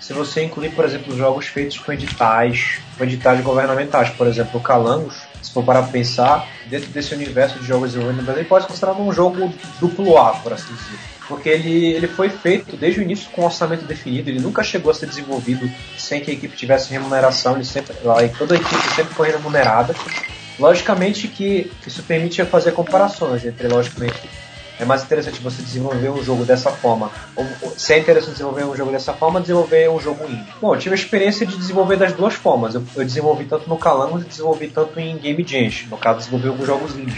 se você incluir, por exemplo, jogos feitos com editais, com editais governamentais, por exemplo, o Calangos, se for para pensar, dentro desse universo de jogos desenvolvidos no pode ser considerado um jogo duplo A, por assim dizer. Porque ele, ele foi feito desde o início com orçamento definido, ele nunca chegou a ser desenvolvido sem que a equipe tivesse remuneração, ele sempre, lá, toda a equipe sempre foi remunerada. Logicamente que isso permite fazer comparações entre, logicamente, é mais interessante você desenvolver um jogo dessa forma. Ou, se é interessante desenvolver um jogo dessa forma, desenvolver um jogo indie. Bom, eu tive a experiência de desenvolver das duas formas. Eu, eu desenvolvi tanto no Calangos e desenvolvi tanto em Game Jam. No caso, desenvolvi alguns jogos indies.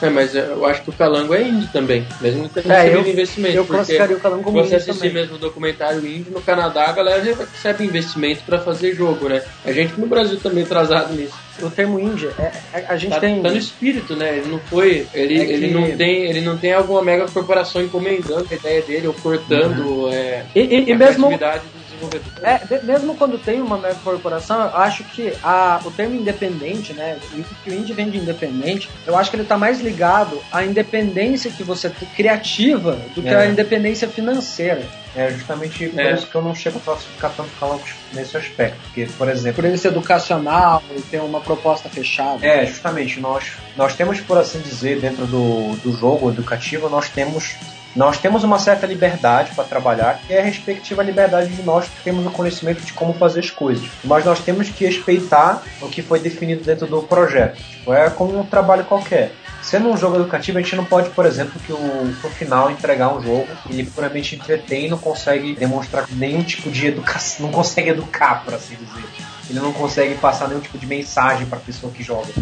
É, mas eu acho que o Calango é indie também, mesmo que tenha É, eu- investimento. Eu classificaria o Calango como você assistir também. mesmo o documentário indie, no Canadá a galera já recebe investimento pra fazer jogo, né? A gente no Brasil também atrasado nisso. O termo indie, é, é- a gente Tá, tem... tá no espírito, né? Ele não foi. Ele, É que- ele, não tem, ele não tem alguma mega corporação encomendando a ideia dele ou cortando é, E, e- e a mesmo criatividade do desenvolvedor. É, de- mesmo quando tem uma mega corporação, eu acho que a, o termo independente, né? Que o indie vem de independente, eu acho que ele tá mais ligado à independência que você criativa do que É. à independência financeira. É justamente por É. isso que eu não chego a classificar tanto Calangos nesse aspecto. Porque, por exemplo, Por ele ser educacional e ter uma proposta fechada. É, justamente, nós, nós temos, por assim dizer, dentro do, do jogo educativo, nós temos, nós temos uma certa liberdade para trabalhar, que é a respectiva liberdade de nós que temos o conhecimento de como fazer as coisas. Mas nós temos que respeitar o que foi definido dentro do projeto. Tipo, é como um trabalho qualquer. Sendo um jogo educativo, a gente não pode, por exemplo, que o, no final entregar um jogo e ele puramente entretém e não consegue demonstrar nenhum tipo de educação, não consegue educar, por assim dizer. Ele não consegue passar nenhum tipo de mensagem para a pessoa que joga.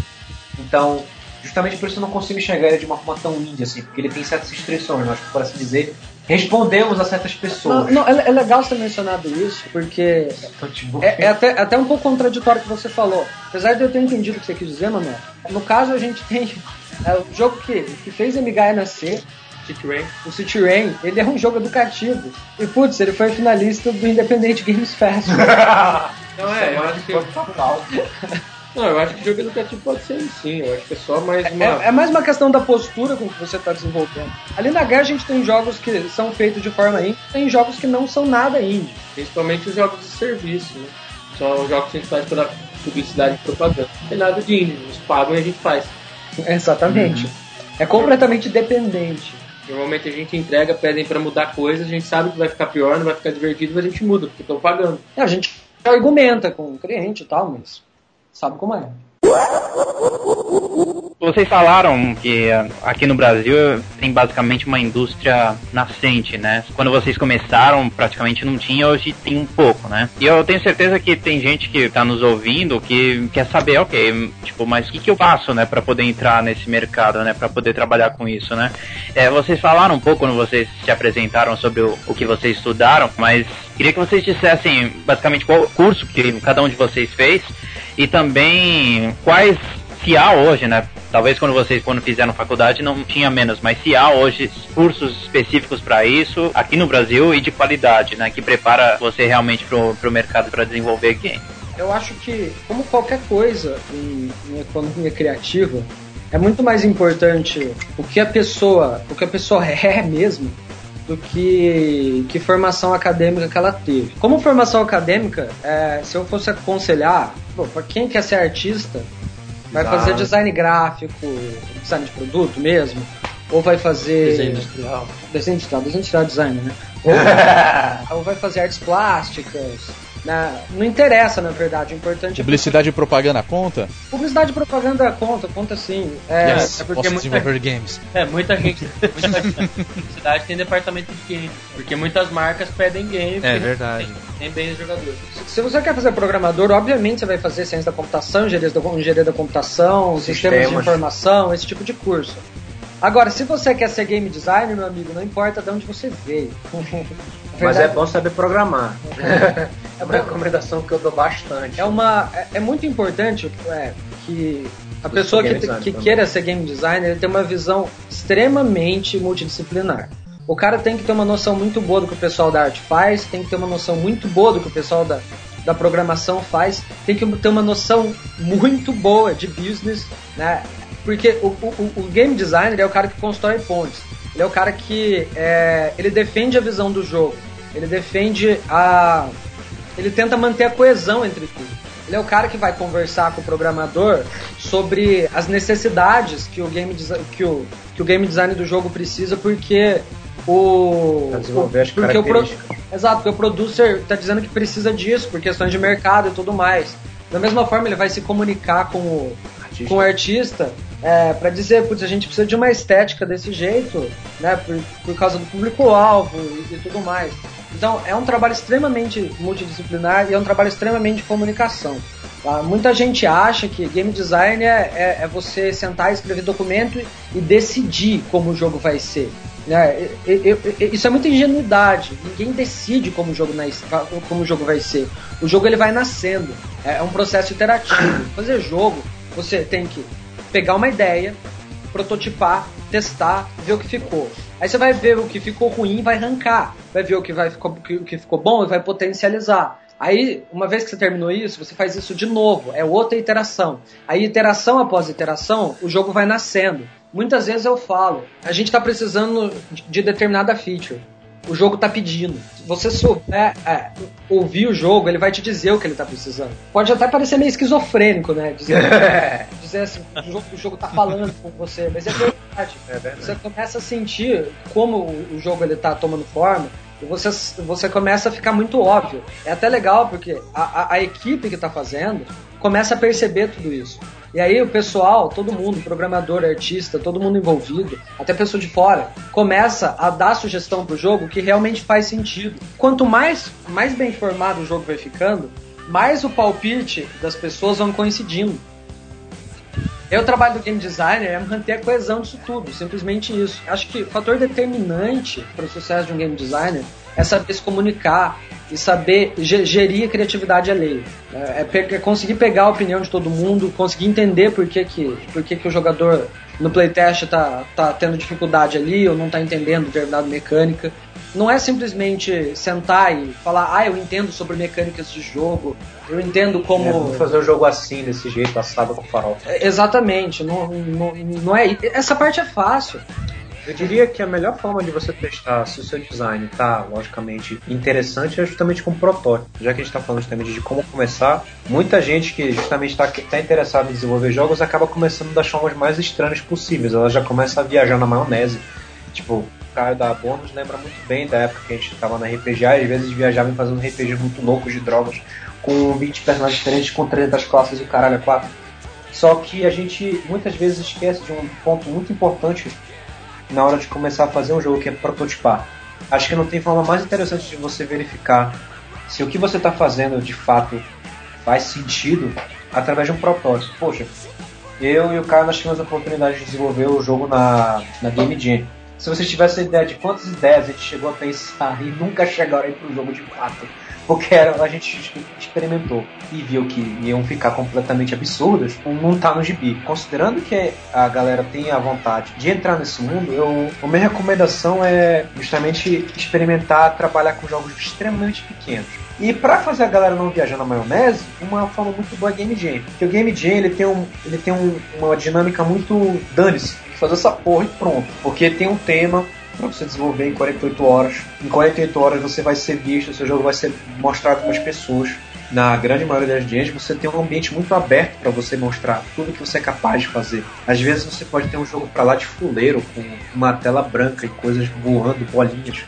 Então, justamente por isso eu não consigo enxergar ele de uma forma tão índia assim, porque ele tem certas restrições, nós, por assim dizer, respondemos a certas Não, pessoas. não, é, é legal você ter mencionado isso, porque é, é até, até um pouco contraditório o que você falou. Apesar de eu ter entendido o que você quis dizer, Manuel, no caso a gente tem é, o jogo que, que fez MGA nascer, City Rain. o City Rain, ele é um jogo educativo. E putz, ele foi finalista do Independent Games Festival. <laughs> Não, é, eu acho que. total. <laughs> Não, eu acho que jogo educativo pode ser sim. Eu acho que é só mais uma. É, é mais uma questão da postura com que você está desenvolvendo. Ali na guerra a gente tem jogos que são feitos de forma indie, tem jogos que não são nada indie. Principalmente os jogos de serviço, né? São os jogos que a gente faz pela publicidade e propaganda. Não tem nada de indie, eles pagam e a gente faz. <laughs> Exatamente. É completamente dependente. Normalmente a gente entrega, pedem pra mudar coisas, a gente sabe que vai ficar pior, não vai ficar divertido, mas a gente muda, porque estão pagando. A gente argumenta com o cliente e tal, mas sabe como é. Vocês falaram que eh, aqui no Brasil tem basicamente uma indústria nascente, né? Quando vocês começaram, praticamente não tinha, hoje tem um pouco, né? E eu tenho certeza que tem gente que tá nos ouvindo que quer saber, ok, tipo, mas o que, que eu faço, né, para poder entrar nesse mercado, né, para poder trabalhar com isso, né? É, vocês falaram um pouco quando vocês se apresentaram sobre o, o que vocês estudaram, mas queria que vocês dissessem basicamente qual curso que cada um de vocês fez e também quais se há hoje, né? Talvez quando vocês quando fizeram faculdade não tinha menos, mas se há hoje cursos específicos para isso aqui no Brasil e de qualidade, né? Que prepara você realmente pro, pro mercado para desenvolver game. Eu acho que, como qualquer coisa em, em economia criativa, é muito mais importante o que a pessoa, o que a pessoa <laughs> é mesmo, do que, que formação acadêmica que ela teve. Como formação acadêmica, é, se eu fosse aconselhar, para quem quer ser artista, vai Exato. fazer design gráfico, design de produto mesmo, ou vai fazer Desenho industrial. desenho industrial, desenho industrial design, né? <laughs> Ou, ou vai fazer artes plásticas, né? Não interessa, na verdade. O importante Publicidade e propaganda conta? Publicidade e propaganda conta, conta sim. É, yes, é porque posso muita- desenvolver games. <laughs> É, muita gente. <laughs> Muita gente publicidade tem departamento de game. Porque muitas marcas pedem game. É verdade. Tem, tem bem os jogadores. Se você quer fazer programador, obviamente você vai fazer ciência da computação, engenharia da, engenharia da computação, sistemas de Sistemas. informação, esse tipo de curso. Agora, se você quer ser game designer, meu amigo, não importa de onde você veio. <laughs> Mas é bom saber programar. <laughs> é uma recomendação que eu dou bastante. É uma é, é muito importante é, que a pessoa que, que queira ser game designer ele tem uma visão extremamente multidisciplinar. O cara tem que ter uma noção muito boa do que o pessoal da arte faz, tem que ter uma noção muito boa do que o pessoal da, da programação faz, tem que ter uma noção muito boa de business, né? Porque o, o, o game designer é o cara que constrói pontes. Ele é o cara que é, ele defende a visão do jogo. Ele defende a ele tenta manter a coesão entre tudo. Ele é o cara que vai conversar com o programador sobre as necessidades que o game, que o, que o game design do jogo precisa, porque o. Pra desenvolver as porque o pro-. Exato, porque o producer está dizendo que precisa disso, por questões de mercado e tudo mais. Da mesma forma, ele vai se comunicar com o, Artista. com o artista é, para dizer, putz, a gente precisa de uma estética desse jeito, né, por, por causa do público-alvo e, e tudo mais. Então, é um trabalho extremamente multidisciplinar e é um trabalho extremamente de comunicação. tá? Muita gente acha que game design é, é, é você sentar e escrever documento e decidir como o jogo vai ser. Né? Isso é muita ingenuidade. Ninguém decide como o jogo, como o jogo vai ser. O jogo ele vai nascendo. É é um processo interativo. <coughs> Fazer jogo, você tem que pegar uma ideia, prototipar, testar, ver o que ficou. Aí você vai ver o que ficou ruim e vai arrancar. Vai ver o que, vai, ficou- o que ficou bom e vai potencializar. Aí, uma vez que você terminou isso, você faz isso de novo. É outra iteração. Aí, iteração após iteração, o jogo vai nascendo. Muitas vezes eu falo, a gente está precisando de- de determinada feature. O jogo tá pedindo. Se você souber é, ouvir o jogo, ele vai te dizer o que ele tá precisando. Pode até parecer meio esquizofrênico, né? Dizer, <laughs> dizer assim, o jogo, o jogo tá falando com você, mas é É verdade. Você começa a sentir como o o jogo ele tá tomando forma e você, você começa a ficar muito óbvio. É até legal porque a, a, a equipe que tá fazendo começa a perceber tudo isso. E aí o pessoal, todo mundo, programador, artista, todo mundo envolvido, até pessoa de fora, começa a dar sugestão pro jogo que realmente faz sentido. Quanto mais, mais bem formado o jogo vai ficando, mais o palpite das pessoas vão coincidindo. Eu trabalho do game designer é manter a coesão disso tudo, simplesmente isso. Acho que o fator determinante para o sucesso de um game designer é saber se comunicar e saber ge- gerir a criatividade alheia. É, é é conseguir pegar a opinião de todo mundo, conseguir entender por que, que, por que, que o jogador no playtest tá, tá tendo dificuldade ali ou não tá entendendo determinada mecânica. Não é simplesmente sentar e falar, ah, eu entendo sobre mecânicas de jogo, eu entendo como. É, vamos fazer o jogo assim, desse jeito, assado com farol. É, Exatamente, não, não, não é. Essa parte é fácil. Eu diria que a melhor forma de você testar se o seu design tá, logicamente, interessante é justamente com protótipo. Já que a gente está falando justamente de como começar, muita gente que justamente está tá interessada em desenvolver jogos acaba começando das formas mais estranhas possíveis. Ela já começa a viajar na maionese. Tipo, da Bônus lembra muito bem da época que a gente estava na RPG, às vezes viajava fazendo RPGs muito loucos de drogas, com 20 personagens diferentes, com 300 classes e o caralho, é 4. Só que a gente muitas vezes esquece de um ponto muito importante na hora de começar a fazer um jogo, que é prototipar. Acho que não tem forma mais interessante de você verificar se o que você está fazendo de fato faz sentido através de um protótipo. Poxa, eu e o cara nós tivemos a oportunidade de desenvolver o jogo na, na Game Jam. Se vocês tivessem ideia de quantas ideias a gente chegou a pensar e nunca chegaram aí pro jogo de fato, porque era, a gente experimentou e viu que iam ficar completamente absurdas, não tá no gibi. Considerando que a galera tem a vontade de entrar nesse mundo, eu, a minha recomendação é justamente experimentar trabalhar com jogos extremamente pequenos. E para fazer a galera não viajar na maionese, uma forma muito boa é Game Jam. Porque o Game Jam ele tem, um, ele tem um, uma dinâmica muito dane-se. Fazer essa porra e pronto. Porque tem um tema para você desenvolver em 48 horas. Em 48 horas você vai ser visto, seu jogo vai ser mostrado para as pessoas. Na grande maioria das vezes você tem um ambiente muito aberto para você mostrar tudo que você é capaz de fazer. Às vezes você pode ter um jogo para lá de fuleiro com uma tela branca e coisas voando, bolinhas.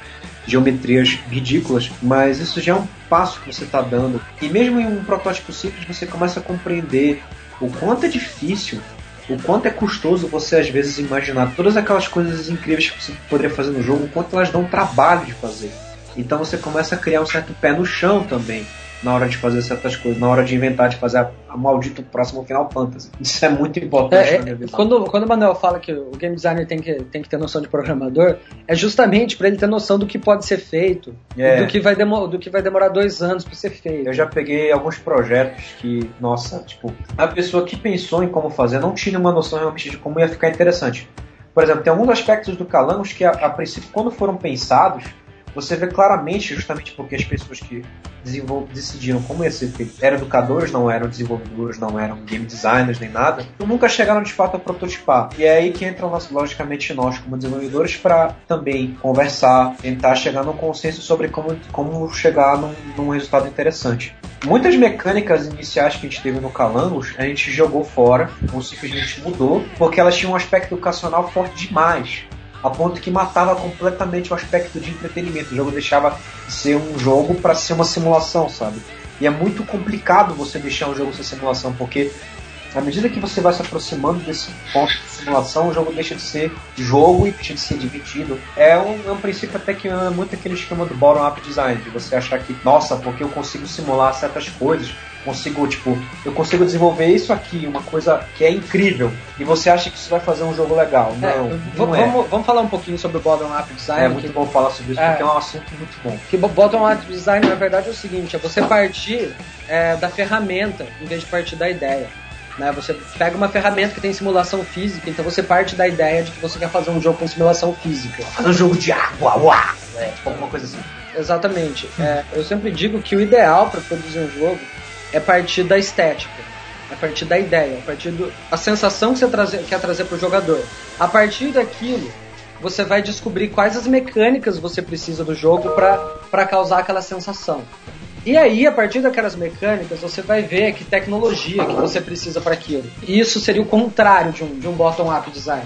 geometrias ridículas, mas isso já é um passo que você está dando. E mesmo em um protótipo simples, você começa a compreender o quanto é difícil, o quanto é custoso você às vezes imaginar todas aquelas coisas incríveis que você poderia fazer no jogo, o quanto elas dão trabalho de fazer. Então você começa a criar um certo pé no chão também na hora de fazer certas coisas, na hora de inventar, de fazer a, a maldito próximo Final Fantasy. Isso é muito importante É, na minha é, visão. quando, quando o Manuel fala que o game designer tem que, tem que ter noção de programador, é justamente para ele ter noção do que pode ser feito, É. do, que vai demo, do que vai demorar dois anos para ser feito. Eu já peguei alguns projetos que, nossa, tipo, a pessoa que pensou em como fazer não tinha uma noção realmente de como ia ficar interessante. Por exemplo, tem alguns aspectos do Calangos que, a, a princípio, quando foram pensados, você vê claramente, justamente porque as pessoas que decidiram como ia ser feito eram educadores, não eram desenvolvedores, não eram game designers nem nada, nunca chegaram de fato a prototipar. E é aí que entram, logicamente, nós como desenvolvedores para também conversar, tentar chegar num consenso sobre como, como chegar num, num resultado interessante. Muitas mecânicas iniciais que a gente teve no Calangos, a gente jogou fora, ou simplesmente mudou, porque elas tinham um aspecto educacional forte demais a ponto que matava completamente o aspecto de entretenimento. O jogo deixava de ser um jogo para ser uma simulação, sabe? E é muito complicado você deixar um jogo ser simulação, porque à medida que você vai se aproximando desse ponto de simulação, o jogo deixa de ser jogo e deixa de ser divertido. É um, é um princípio até que é muito aquele esquema do bottom-up design, de você achar que, nossa, porque eu consigo simular certas coisas, consigo, tipo, eu consigo desenvolver isso aqui, uma coisa que é incrível, e você acha que isso vai fazer um jogo legal. Não, É, não v- é. vamos, vamos falar um pouquinho sobre o bottom-up design. É muito que- bom falar sobre isso, É. porque é um assunto muito bom. Que bo- bottom-up design, na verdade, é o seguinte: é você partir é, da ferramenta em vez de partir da ideia. Né? Você pega uma ferramenta que tem simulação física, então você parte da ideia de que você quer fazer um jogo com simulação física. Fazer um jogo de água, uá! É, tipo alguma coisa assim. Exatamente. É, eu sempre digo que o ideal para produzir um jogo é partir da estética, é partir da ideia, é partir da sensação que você trazer, quer trazer para o jogador. A partir daquilo, você vai descobrir quais as mecânicas você precisa do jogo para causar aquela sensação. E aí, a partir daquelas mecânicas, você vai ver que tecnologia que você precisa para aquilo. E isso seria o contrário de um, de um bottom-up design.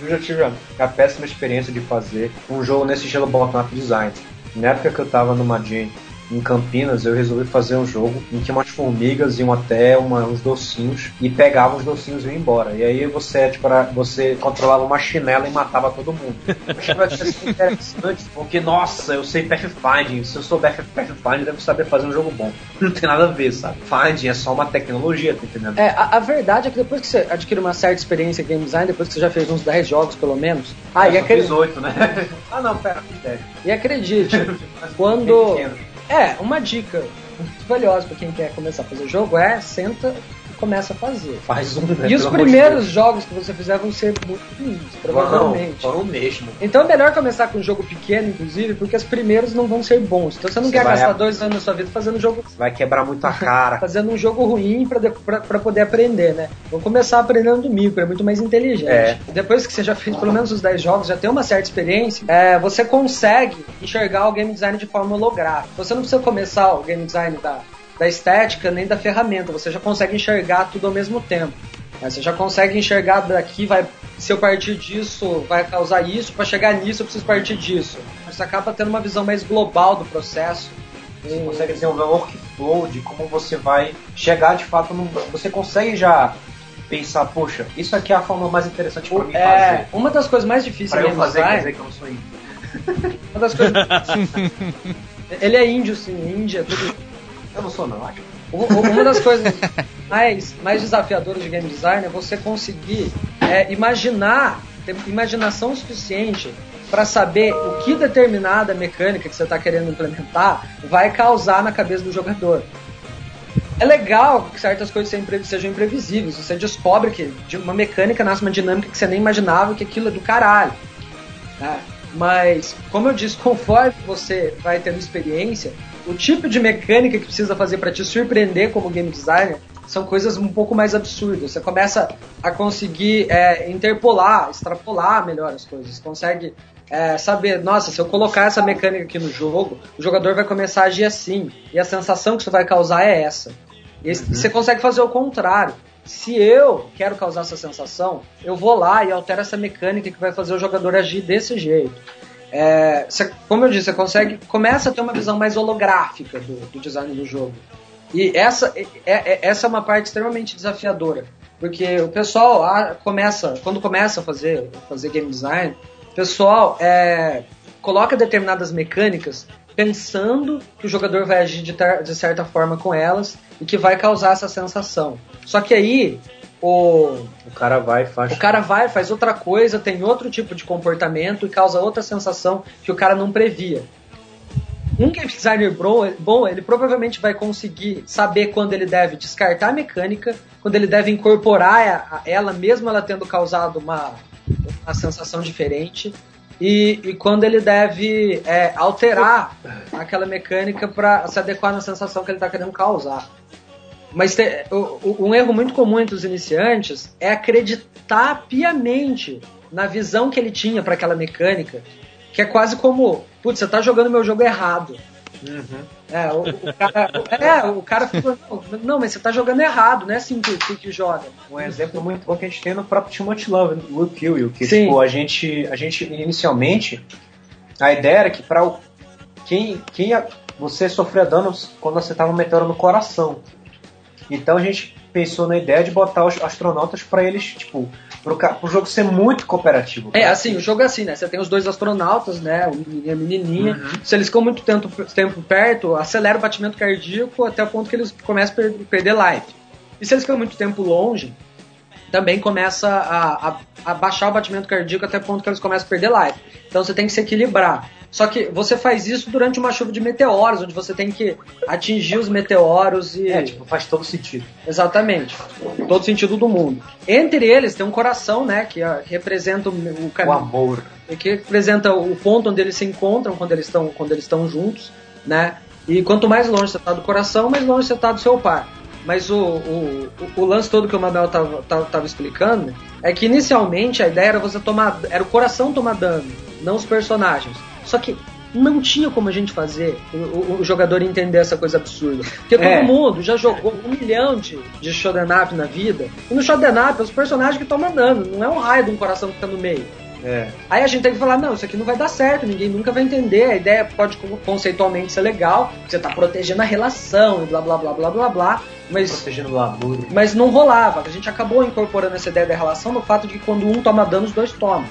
Eu já tive a, péssima experiência de fazer um jogo nesse estilo bottom-up design. Na época que eu tava numa jam em Campinas, eu resolvi fazer um jogo em que umas formigas iam até uma, uns docinhos e pegavam os docinhos e iam embora. E aí você, tipo, era- você controlava uma chinela e matava todo mundo. Achei ser assim interessante, porque, nossa, eu sei Pathfinding. Se eu souber Pathfinding, devo saber fazer um jogo bom. <laughs> Não tem nada a ver, sabe? Finding é só uma tecnologia, tá entendendo? É, a, a verdade é que depois que você adquire uma certa experiência em game design, depois que você já fez uns 10 jogos pelo menos. Ah, e, Eu só acre- fiz oito, né? <laughs> ah, não, pera, fiz <laughs> dez. e acredite, quando. É, uma dica muito valiosa pra quem quer começar a fazer jogo é senta começa a fazer. Faz um, né? E os primeiros Deus. jogos que você fizer vão ser muito ruins, provavelmente. Foram mesmo. Então é melhor começar com um jogo pequeno, inclusive, porque os primeiros não vão ser bons. Então você não Você quer vai gastar a- dois anos da sua vida fazendo um jogo Você vai quebrar muito a cara. <laughs> fazendo um jogo ruim pra de- pra pra poder aprender, né? Vamos começar aprendendo do micro, é muito mais inteligente. É. Depois que você já fez pelo menos os 10 jogos, já tem uma certa experiência, é, você consegue enxergar o game design de forma holográfica. Você não precisa começar o game design da, da estética nem da ferramenta, você já consegue enxergar tudo ao mesmo tempo. né? Você já consegue enxergar daqui, vai, se eu partir disso, vai causar isso, para chegar nisso eu preciso partir disso. Você acaba tendo uma visão mais global do processo. Você consegue desenvolver um workflow de como você vai chegar de fato num. Você consegue já pensar, poxa, isso aqui é a forma mais interessante para mim É, fazer. uma das coisas mais difíceis Pra eu fazer, quer dizer que eu não sou índio. uma das coisas... <laughs> Ele é índio, sim, Índia, tudo. Eu não sou, não, acho. Uma das coisas mais, mais desafiadoras de game design é você conseguir é, imaginar, ter imaginação suficiente para saber o que determinada mecânica que você está querendo implementar vai causar na cabeça do jogador. É legal que certas coisas sejam imprevisíveis. Você descobre que de uma mecânica nasce uma dinâmica que você nem imaginava que aquilo é do caralho. né? Mas, como eu disse, <laughs> conforme você vai tendo experiência, o tipo de mecânica que precisa fazer para te surpreender como game designer são coisas um pouco mais absurdas. Você começa a conseguir é, interpolar, extrapolar melhor as coisas. Você consegue é, saber, nossa, se eu colocar essa mecânica aqui no jogo, o jogador vai começar a agir assim. E a sensação que isso vai causar é essa. E esse- Você consegue fazer o contrário. Se eu quero causar essa sensação, eu vou lá e altero essa mecânica que vai fazer o jogador agir desse jeito. É, você, como eu disse, você consegue, começa a ter uma visão mais holográfica do, do design do jogo. E essa é, é, essa é uma parte extremamente desafiadora. Porque o pessoal ah, começa, quando começa a fazer, fazer game design, o pessoal é, coloca determinadas mecânicas pensando que o jogador vai agir de, de certa forma com elas e que vai causar essa sensação. Só que aí o, O cara vai faz. o cara vai, faz outra coisa, tem outro tipo de comportamento e causa outra sensação que o cara não previa. Um game designer bom, ele provavelmente vai conseguir saber quando ele deve descartar a mecânica, quando ele deve incorporar ela, mesmo ela tendo causado uma, uma sensação diferente, e, e quando ele deve é, alterar aquela mecânica para se adequar na sensação que ele está querendo causar. Mas te- um erro muito comum entre os iniciantes é acreditar piamente na visão que ele tinha para aquela mecânica, que é quase como, putz, você tá jogando meu jogo errado. É, o, o cara, é, o cara ficou, não, não, mas você tá jogando errado, não é assim que, que, que joga. Um exemplo muito bom que a gente tem no próprio Timothy Love, Will Kill You, que Sim. tipo, a gente, a gente inicialmente a ideia era que para quem, quem você sofria danos quando você tava um meteoro no coração. Então a gente pensou na ideia de botar os astronautas para eles, tipo, pro, ca- pro jogo ser muito cooperativo. É, assim, o jogo é assim, né? Você tem os dois astronautas, né? O menininho e a menininha. Se eles ficam muito tempo, tempo perto, acelera o batimento cardíaco até o ponto que eles começam a per- perder life. E se eles ficam muito tempo longe, também começa a, a, a baixar o batimento cardíaco até o ponto que eles começam a perder life. Então você tem que se equilibrar. Só que você faz isso durante uma chuva de meteoros, onde você tem que atingir os meteoros e. É, tipo, faz todo sentido. Exatamente. Todo sentido do mundo. Entre eles tem um coração, né? Que ah, representa o, o O caminho amor. que representa o ponto onde eles se encontram quando eles estão quando eles estão juntos, né? E quanto mais longe você está do coração, mais longe você está do seu par. Mas o, o, o- o lance todo que o Manuel tava, tava, tava explicando é que inicialmente a ideia era você tomar. Era o coração tomar dano, não os personagens. Só que não tinha como a gente fazer o, o- o jogador entender essa coisa absurda. Porque É. todo mundo já jogou um milhão de, de shoot'em up na vida. E no shoot'em up é os personagens que tomam dano, não é um raio de um coração que tá no meio. É. Aí a gente tem que falar, não, isso aqui não vai dar certo, ninguém nunca vai entender, a ideia pode con- conceitualmente ser legal, você tá protegendo a relação e blá blá blá blá blá blá, mas, Protegendo o amor. mas não rolava. A gente acabou incorporando essa ideia da relação no fato de que quando um toma dano, os dois tomam.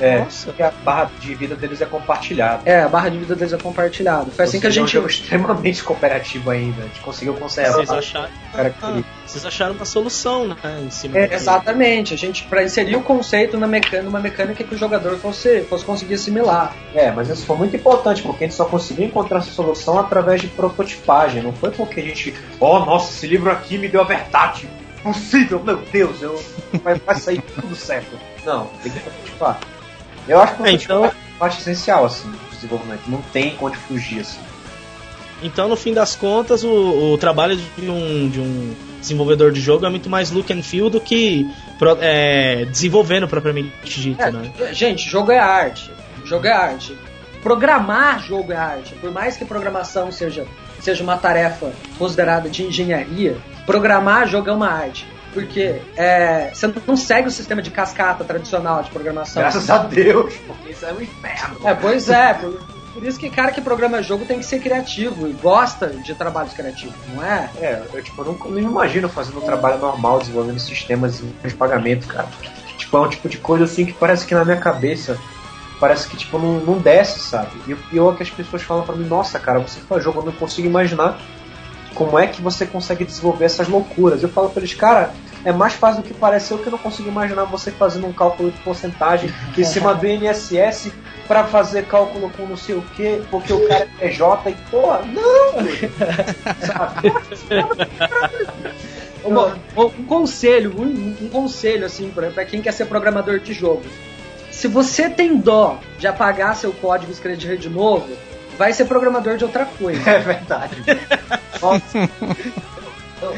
É. Nossa. E a barra de vida deles é compartilhada. É, a barra de vida deles é compartilhada. Foi assim Ou que a gente. É um jogo extremamente cooperativo ainda. A gente conseguiu conservar. Vocês acharam, características. vocês acharam uma solução, né? Em cima É, exatamente, a gente para inserir o conceito na mecânica, numa mecânica que o jogador fosse, fosse conseguir assimilar. É, mas isso foi muito importante, porque a gente só conseguiu encontrar essa solução através de prototipagem. Não foi porque a gente, oh, nossa, esse livro aqui me deu a verdade. Possível, meu Deus, eu, vai, vai sair tudo certo. Não, tem que prototipar. Eu acho que É, então- prototipar é uma parte essencial, assim, do desenvolvimento. Não tem onde fugir, assim. Então, no fim das contas, o, o trabalho de um, de um desenvolvedor de jogo é muito mais look and feel do que pro- é, desenvolvendo propriamente dito, É, né? Gente, jogo é arte. Jogo é arte. Programar jogo é arte. Por mais que programação seja, seja uma tarefa considerada de engenharia, programar jogo é uma arte. Porque é, você não segue o sistema de cascata tradicional de programação. Graças a Deus, porque isso é um inferno. É, pois é. Por, por isso que cara que programa jogo tem que ser criativo e gosta de trabalhos criativos, não é? É, eu tipo, eu não, não me imagino fazendo um trabalho normal, desenvolvendo sistemas de pagamento, cara. Tipo, é um tipo de coisa assim que parece que na minha cabeça parece que tipo não, não desce, sabe? E o pior é que as pessoas falam pra mim, nossa, cara, você faz jogo, eu não consigo imaginar como é que você consegue desenvolver essas loucuras. Eu falo pra eles, cara, é mais fácil do que parece eu que não consigo imaginar você fazendo um cálculo de porcentagem em cima do INSS pra fazer cálculo com não sei o que, porque o cara é PJ e porra, não! sabe? <laughs> Uma- um conselho, um, um conselho assim pra pra quem quer ser programador de jogo. Se você tem dó de apagar seu código e escrever de novo, vai ser programador de outra coisa. É verdade. Nossa. Eu,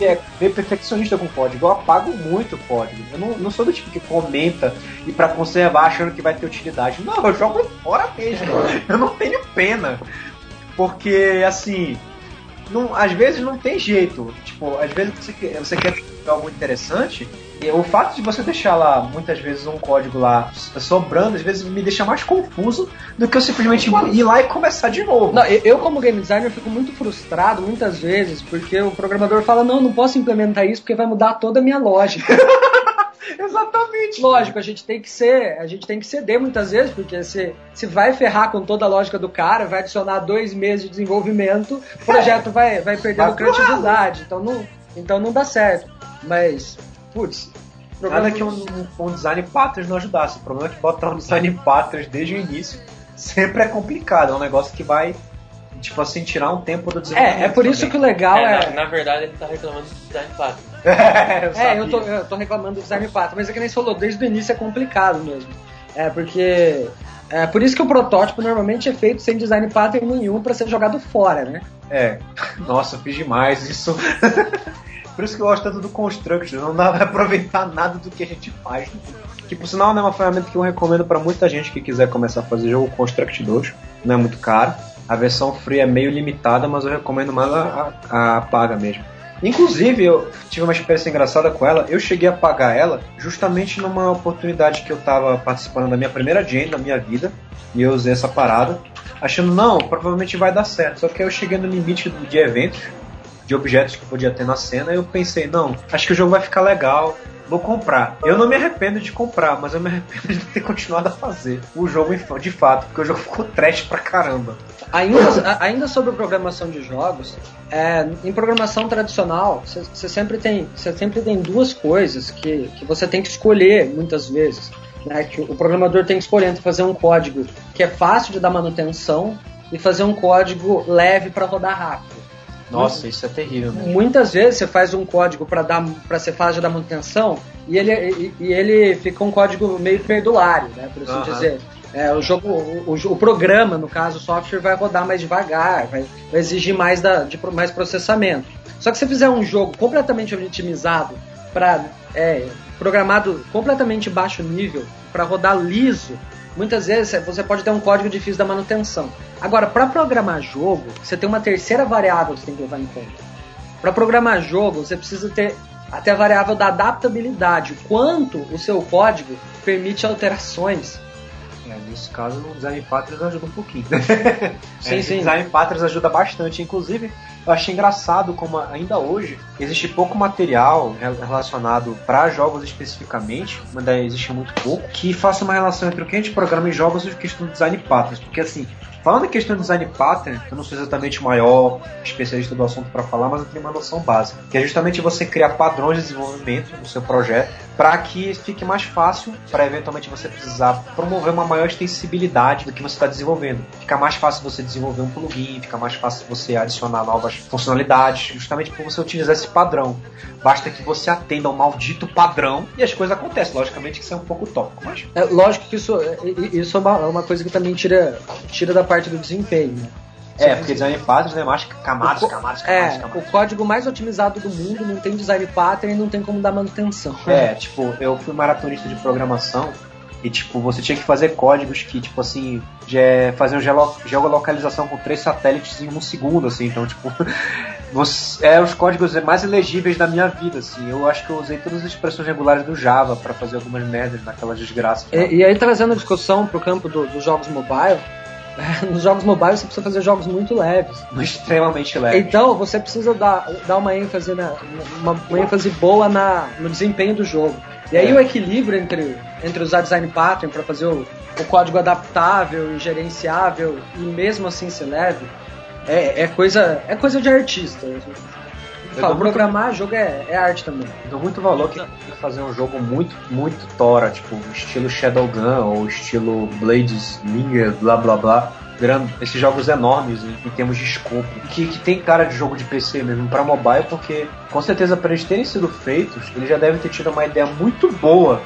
eu é meio perfeccionista com código. Eu apago muito código. Eu não, não sou do tipo que comenta e pra conservar achando que vai ter utilidade. Não, eu jogo fora mesmo. <laughs> Eu não tenho pena. Porque, assim, não, às vezes não tem jeito. Tipo, às vezes você, quer- você quer algo interessante o fato de você deixar lá, muitas vezes, um código lá sobrando, às vezes me deixa mais confuso do que eu simplesmente ir lá e começar de novo. Não, eu, como game designer, fico muito frustrado muitas vezes, porque o programador fala, não, não posso implementar isso porque vai mudar toda a minha lógica. <laughs> Exatamente. Lógico, a gente tem que ser, a gente tem que ceder muitas vezes, porque se, se vai ferrar com toda a lógica do cara, vai adicionar dois meses de desenvolvimento, o projeto vai, vai perdendo Vai criatividade. Então não, então não dá certo. Mas, putz, Nada que um, um, um design patterns não ajudasse. O problema é que botar um design <laughs> patterns desde o início sempre é complicado. É um negócio que vai, tipo assim, tirar um tempo do desenvolvimento. É, é por isso que o legal É, é. na, na verdade, ele tá reclamando do design pattern. <laughs> é, eu, É, eu tô, eu tô reclamando do design pattern, mas é que nem você falou, desde o início é complicado mesmo. É, porque. É por isso que o protótipo normalmente é feito sem design pattern nenhum pra ser jogado fora, né? É. Nossa, eu fiz demais isso. <laughs> Por isso que eu gosto tanto do Construction, não dá pra aproveitar nada do que a gente faz. Que por sinal né, é uma ferramenta que eu recomendo pra muita gente que quiser começar a fazer jogo Construct 2. Não é muito caro. A versão free é meio limitada, mas eu recomendo mais a, a, a paga mesmo. Inclusive, eu tive uma experiência engraçada com ela. Eu cheguei a pagar ela justamente numa oportunidade que eu tava participando da minha primeira jam da minha vida. E eu usei essa parada, achando, não, provavelmente vai dar certo. Só que aí eu cheguei no limite de eventos, de objetos que podia ter na cena, e eu pensei, não, acho que o jogo vai ficar legal. Vou comprar. Eu não me arrependo de comprar, mas eu me <laughs> arrependo de ter continuado a fazer o jogo de fato, porque o jogo ficou trash pra caramba. Ainda, ainda sobre programação de jogos, é, em programação tradicional, você sempre tem você sempre tem duas coisas que, que você tem que escolher muitas vezes. Né, que o programador tem que escolher entre fazer um código que é fácil de dar manutenção e fazer um código leve para rodar rápido. Nossa, isso é terrível, né? Muitas vezes você faz um código para dar para ser fácil dar manutenção e ele, e, e ele fica um código meio perdulário, né, por assim Aham. dizer. É, o jogo, o, o- o programa, no caso, o software vai rodar mais devagar, vai, vai exigir mais, da, de, mais processamento. Só que se você fizer um jogo completamente otimizado para programado completamente baixo nível para rodar liso, muitas vezes você pode ter um código difícil da manutenção. Agora, para programar jogo, você tem uma terceira variável que você tem que levar em conta. Para programar jogo, você precisa ter até a variável da adaptabilidade, o quanto o seu código permite alterações. É, nesse caso, o Design Patterns ajuda um pouquinho. Sim, <laughs> É, sim. Design Patterns ajuda bastante. Inclusive, eu achei engraçado como ainda hoje existe pouco material rel- relacionado para jogos especificamente, mas existe muito pouco, que faça uma relação entre o que a gente programa em jogos e a questão do Design Patterns. Porque assim, falando em questão do Design Pattern, eu não sou exatamente o maior especialista do assunto para falar, mas eu tenho uma noção básica. Que é justamente você criar padrões de desenvolvimento no seu projeto para que fique mais fácil para eventualmente você precisar promover uma maior extensibilidade do que você está desenvolvendo. Fica mais fácil você desenvolver um plugin, fica mais fácil você adicionar novas funcionalidades, justamente por você utilizar esse padrão. Basta que você atenda ao maldito padrão e as coisas acontecem. Logicamente que isso é um pouco utópico, mas É, lógico que isso, é- é- isso é uma, é uma coisa que também tira, tira da parte do desempenho. Né? é, porque design patterns né, mais camadas, co- camadas, camadas, É, camadas. o código mais otimizado do mundo não tem design pattern e não tem como dar manutenção. É, tipo, eu fui maratonista de programação e, tipo, você tinha que fazer códigos que, tipo, assim, faziam gelo- geolocalização com três satélites em um segundo, assim, então, tipo, <laughs> você, é os códigos mais elegíveis da minha vida, assim. Eu acho que eu usei todas as expressões regulares do Java pra fazer algumas merdas naquelas desgraças. E, e aí trazendo a discussão pro campo do- dos jogos mobile, <laughs> nos jogos mobile você precisa fazer jogos muito leves. <laughs> Extremamente leve. Então você precisa dar, dar uma ênfase na, uma, uma ênfase boa na, no desempenho do jogo. E aí É. o equilíbrio entre, entre usar design pattern para fazer o, o código adaptável e gerenciável e mesmo assim ser leve é, é coisa é coisa de artista. Falo, muito- programar jogo é, é arte também. Dou muito valor que fazer um jogo muito, muito tora, tipo, estilo Shadowgun ou estilo Blades, Linger, blá blá blá. Grande, esses jogos enormes em, em termos de escopo, que, que tem cara de jogo de PC mesmo para mobile, porque com certeza para eles terem sido feitos, eles já devem ter tido uma ideia muito boa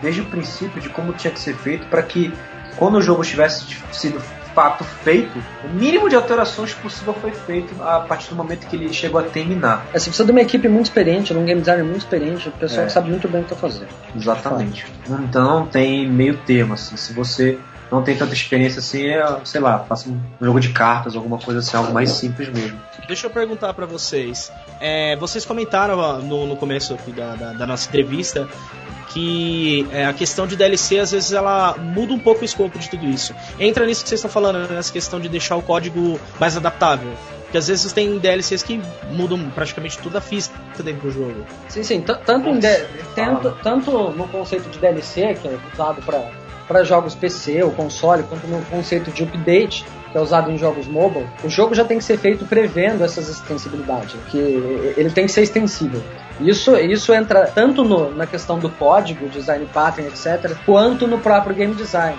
desde o princípio de como tinha que ser feito para que quando o jogo tivesse sido fato feito, o mínimo de alterações possível foi feito a partir do momento que ele chegou a terminar. É, Você precisa de uma equipe muito experiente, de um game designer muito experiente, um pessoal É. que sabe muito bem o que está fazendo. Exatamente. Então não tem meio termo, assim. Se você não tem tanta experiência assim, é, sei lá, faço um jogo de cartas, alguma coisa assim, algo mais simples mesmo. Deixa eu perguntar para vocês. É, vocês comentaram no, no começo da, da, da, nossa entrevista que é, a questão de DLC às vezes ela muda um pouco o escopo de tudo isso. Entra nisso que vocês estão falando, né, nessa questão de deixar o código mais adaptável. Porque às vezes tem DLCs que mudam praticamente toda a física dentro do jogo. Sim, sim. Tanto, de, tanto, tanto no conceito de DLC, que é usado para jogos PC ou console, quanto no conceito de update, que é usado em jogos mobile, o jogo já tem que ser feito prevendo essas extensibilidades, que ele tem que ser extensível. Isso, isso entra tanto no, na questão do código, design pattern, etc., quanto no próprio game design.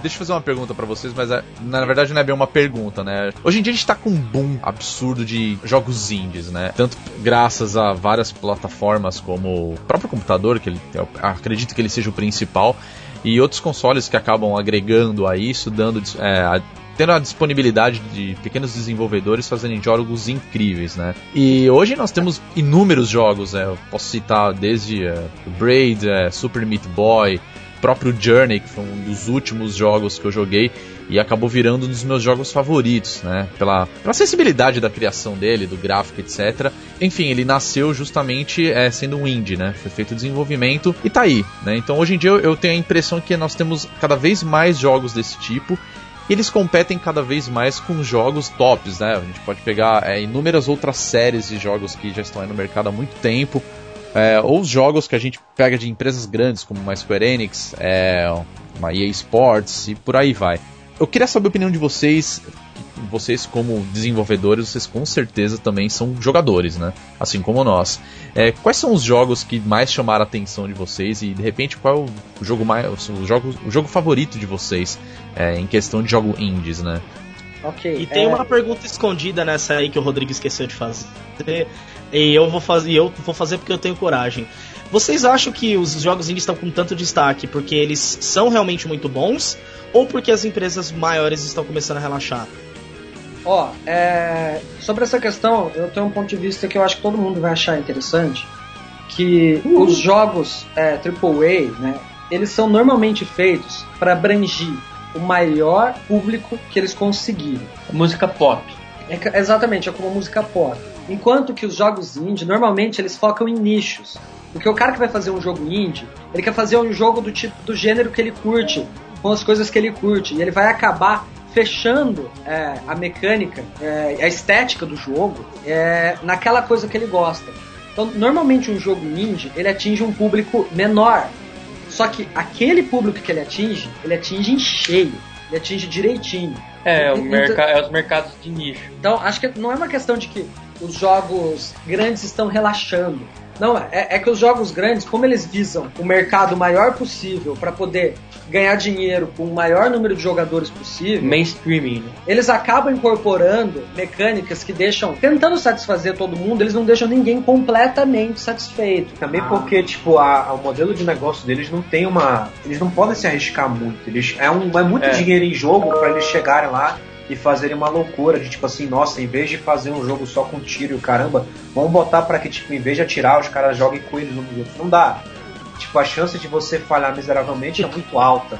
Deixa eu fazer uma pergunta para vocês, mas é, na verdade não é bem uma pergunta, né? Hoje em dia a gente tá com um boom absurdo de jogos indies, né? Tanto graças a várias plataformas como o próprio computador, que ele, acredito que ele seja o principal, e outros consoles que acabam agregando a isso, dando é, a, tendo a disponibilidade de pequenos desenvolvedores fazendo jogos incríveis, né? E hoje nós temos inúmeros jogos, é, eu posso citar desde é, Braid, é, Super Meat Boy, próprio Journey, que foi um dos últimos jogos que eu joguei e acabou virando um dos meus jogos favoritos, né? Pela, pela sensibilidade da criação dele, do gráfico, etc. Enfim, ele nasceu justamente é, sendo um indie, né? Foi feito desenvolvimento e tá aí, né? Então hoje em dia eu, tenho a impressão que nós temos cada vez mais jogos desse tipo eles competem cada vez mais com jogos tops, né? A gente pode pegar é, inúmeras outras séries de jogos que já estão aí no mercado há muito tempo é, ou os jogos que a gente pega de empresas grandes, como uma Square Enix, é, uma EA Sports e por aí vai. Eu queria saber a opinião de vocês, vocês como desenvolvedores, vocês com certeza também são jogadores, né? Assim como nós. É, quais são os jogos que mais chamaram a atenção de vocês e de repente qual é o jogo mais, o jogo, o jogo favorito de vocês é, em questão de jogo indies, né? Ok. E tem é... uma pergunta escondida nessa aí que o Rodrigo esqueceu de fazer. E eu vou fazer, eu vou fazer porque eu tenho coragem. Vocês acham que os jogos indie estão com tanto destaque porque eles são realmente muito bons ou porque as empresas maiores estão começando a relaxar? Ó, oh, é... sobre essa questão, eu tenho um ponto de vista que eu acho que todo mundo vai achar interessante, que uhum. os jogos é, AAA, né, eles são normalmente feitos para abranger o maior público que eles conseguirem. Música pop. É, exatamente, é como música pop. Enquanto que os jogos indie, normalmente eles focam em nichos. Porque o cara que vai fazer um jogo indie, ele quer fazer um jogo do tipo do gênero que ele curte, com as coisas que ele curte, e ele vai acabar fechando é, a mecânica, é, a estética do jogo é, naquela coisa que ele gosta. Então, normalmente um jogo indie, ele atinge um público menor. Só que aquele público que ele atinge, ele atinge em cheio, ele atinge direitinho. É, o então, é os mercados de nicho. Então, acho que não é uma questão de que os jogos grandes estão relaxando. Não, é, é que os jogos grandes, como eles visam o mercado maior possível para poder ganhar dinheiro com o maior número de jogadores possível. Mainstreaming. Né? Eles acabam incorporando mecânicas que deixam, tentando satisfazer todo mundo, eles não deixam ninguém completamente satisfeito. Também ah. porque, tipo, a, a, o modelo de negócio deles não tem uma. Eles não podem se arriscar muito. Eles, é, um, é muito é. dinheiro em jogo para eles chegarem lá e fazerem uma loucura de tipo assim, nossa, em vez de fazer um jogo só com tiro e o caramba, vamos botar para que, tipo, em vez de atirar, os caras joguem coelhos uns nos outros. Não dá. Tipo, a chance de você falhar miseravelmente é muito alta.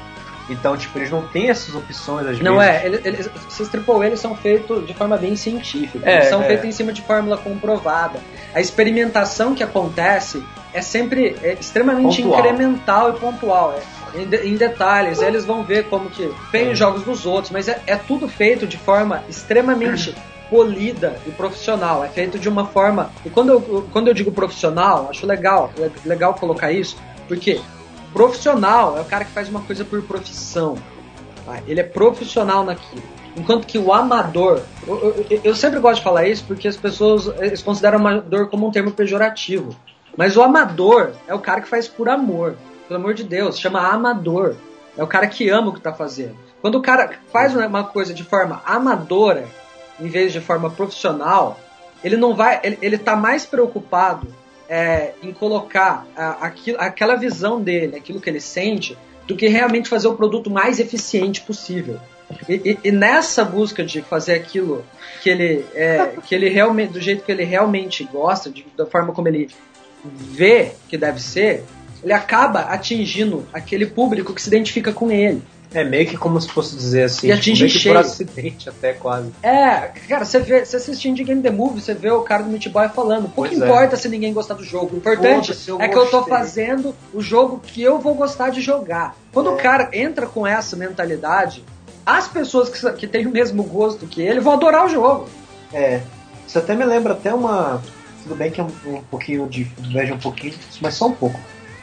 Então, tipo, eles não têm essas opções às não vezes. Não é, eles, eles, esses AAA eles são feitos de forma bem científica. É, eles são é. feitos em cima de fórmula comprovada. A experimentação que acontece é sempre é extremamente pontual. incremental e pontual. É em, de, em detalhes. eles vão ver como que tem os jogos dos outros, mas é, é tudo feito de forma extremamente <clears throat> polida e profissional. É feito de uma forma. E quando eu, quando eu digo profissional, acho legal, é legal colocar isso, porque profissional é o cara que faz uma coisa por profissão. Tá? Ele é profissional naquilo. Enquanto que o amador, eu, eu, eu, sempre gosto de falar isso porque as pessoas eles consideram amador como um termo pejorativo. Mas o amador é o cara que faz por amor pelo amor de Deus, chama amador. É o cara que ama o que está fazendo. Quando o cara faz uma coisa de forma amadora, em vez de forma profissional, ele não vai. Ele, ele tá mais preocupado é, em colocar a, aquilo, aquela visão dele, aquilo que ele sente, do que realmente fazer o produto mais eficiente possível. E, e, e, nessa busca de fazer aquilo que ele é, que ele realmente, do jeito que ele realmente gosta, de, da forma como ele vê que deve ser, ele acaba atingindo aquele público que se identifica com ele. É meio que como se fosse dizer assim, e atinge tipo, meio que por acidente até quase. É, cara, você vê, você assistindo de Game The Movie, você vê o cara do Meat Boy falando, pouco Pois é. importa se ninguém gostar do jogo, o importante é que eu tô fazendo o jogo que eu vou gostar de jogar. Quando o cara entra com essa mentalidade, as pessoas que, que têm o mesmo gosto que ele vão adorar o jogo. É. Isso até me lembra até uma. Tudo bem que é um, um pouquinho de. Veja um pouquinho, mas só um pouco.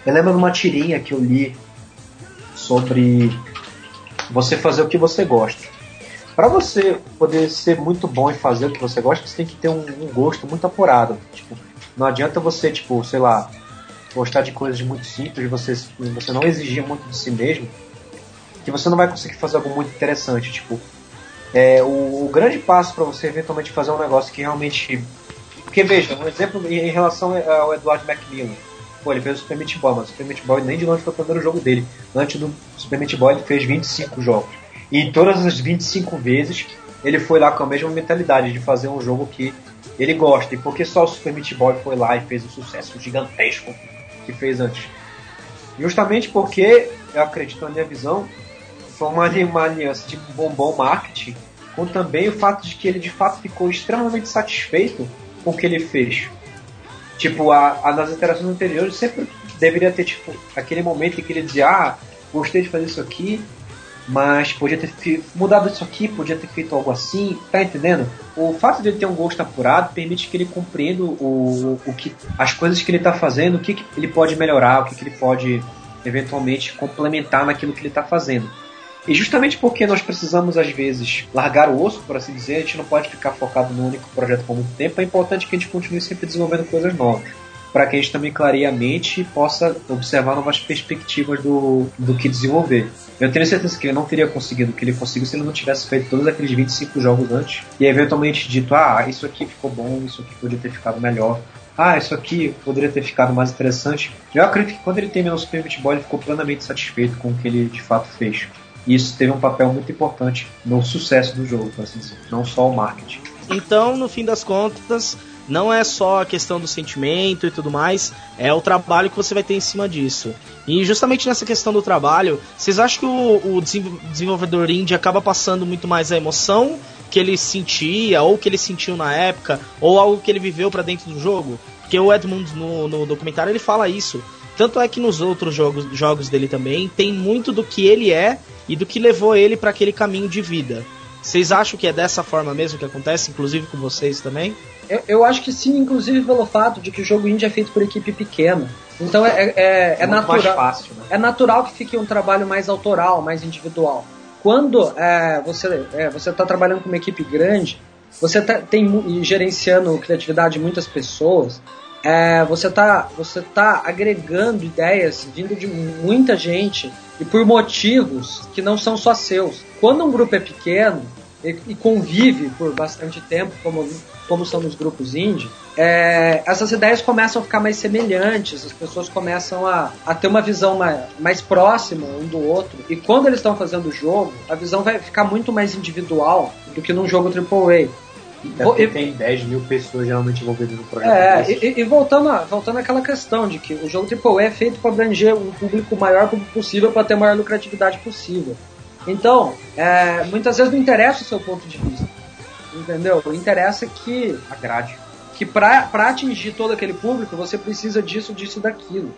Eu lembro de uma tirinha que eu li sobre você fazer o que você gosta. Para você poder ser muito bom em fazer o que você gosta, você tem que ter um, um gosto muito apurado. Tipo, não adianta você, tipo, sei lá, gostar de coisas muito simples, você, você não exigir muito de si mesmo, que você não vai conseguir fazer algo muito interessante. Tipo, é, o, o grande passo para você eventualmente fazer um negócio que realmente. Porque veja, um exemplo em relação ao Edward Macmillan. Pô, ele fez o Super Meat Boy, mas o Super Meat Boy nem de longe foi o primeiro jogo dele. Antes do Super Meat Boy ele fez 25 jogos. E todas as 25 vezes ele foi lá com a mesma mentalidade de fazer um jogo que ele gosta. E porque só o Super Meat Boy foi lá e fez o sucesso gigantesco que fez antes? Justamente porque, eu acredito na minha visão, foi uma, uma aliança de bom, bom marketing com também o fato de que ele de fato ficou extremamente satisfeito com o que ele fez. Tipo, a, a- nas interações anteriores sempre deveria ter tipo aquele momento em que ele dizia, ah, gostei de fazer isso aqui, mas podia ter mudado isso aqui, podia ter feito algo assim, tá entendendo? O fato de ele ter um gosto apurado permite que ele compreenda o, o que as coisas que ele está fazendo, o que, que ele pode melhorar, o que, que ele pode eventualmente complementar naquilo que ele está fazendo. E justamente porque nós precisamos, às vezes, largar o osso, por assim dizer, a gente não pode ficar focado num único projeto por muito tempo, é importante que a gente continue sempre desenvolvendo coisas novas. Para que a gente também clareie a mente e possa observar novas perspectivas do, do que desenvolver. Eu tenho certeza que ele não teria conseguido o que ele conseguiu se ele não tivesse feito todos aqueles 25 jogos antes e eventualmente dito: ah, isso aqui ficou bom, isso aqui podia ter ficado melhor. Ah, isso aqui poderia ter ficado mais interessante. Eu acredito que quando ele terminou o Super Meat Boy, ele ficou plenamente satisfeito com o que ele de fato fez. E isso teve um papel muito importante no sucesso do jogo, assim. Não só o marketing. Então, no fim das contas, não é só a questão do sentimento e tudo mais, é o trabalho que você vai ter em cima disso. E justamente nessa questão do trabalho, vocês acham que o, o desenvol- desenvolvedor indie acaba passando muito mais a emoção que ele sentia, ou que ele sentiu na época, ou algo que ele viveu pra dentro do jogo? Porque o Edmund no, no documentário ele fala isso. Tanto é que nos outros jogos, jogos dele também tem muito do que ele é e do que levou ele pra aquele caminho de vida. Vocês acham que é dessa forma mesmo que acontece, inclusive com vocês também? Eu, eu acho que sim, inclusive pelo fato de que o jogo indie é feito por equipe pequena. Então é, é, é, é natural. fácil, né? é natural que fique um trabalho mais autoral, mais individual. Quando é, você é, você está trabalhando com uma equipe grande, você tá, tem gerenciando criatividade de muitas pessoas, é, você está você tá agregando ideias vindo de muita gente e por motivos que não são só seus. Quando um grupo é pequeno e, e convive por bastante tempo, como, como são os grupos indie, é, essas ideias começam a ficar mais semelhantes, as pessoas começam a, a ter uma visão mais, mais próxima um do outro. E quando eles estão fazendo o jogo, a visão vai ficar muito mais individual do que num jogo AAA. Até e- tem 10 mil pessoas geralmente envolvidas no projeto. é, e, e voltando, a- voltando àquela questão de que o jogo AAA é feito para abranger um público maior possível para ter a maior lucratividade possível. Então, é, muitas vezes não interessa o seu ponto de vista. Entendeu? Interessa que, a grade. que para atingir todo aquele público você precisa disso, disso e daquilo.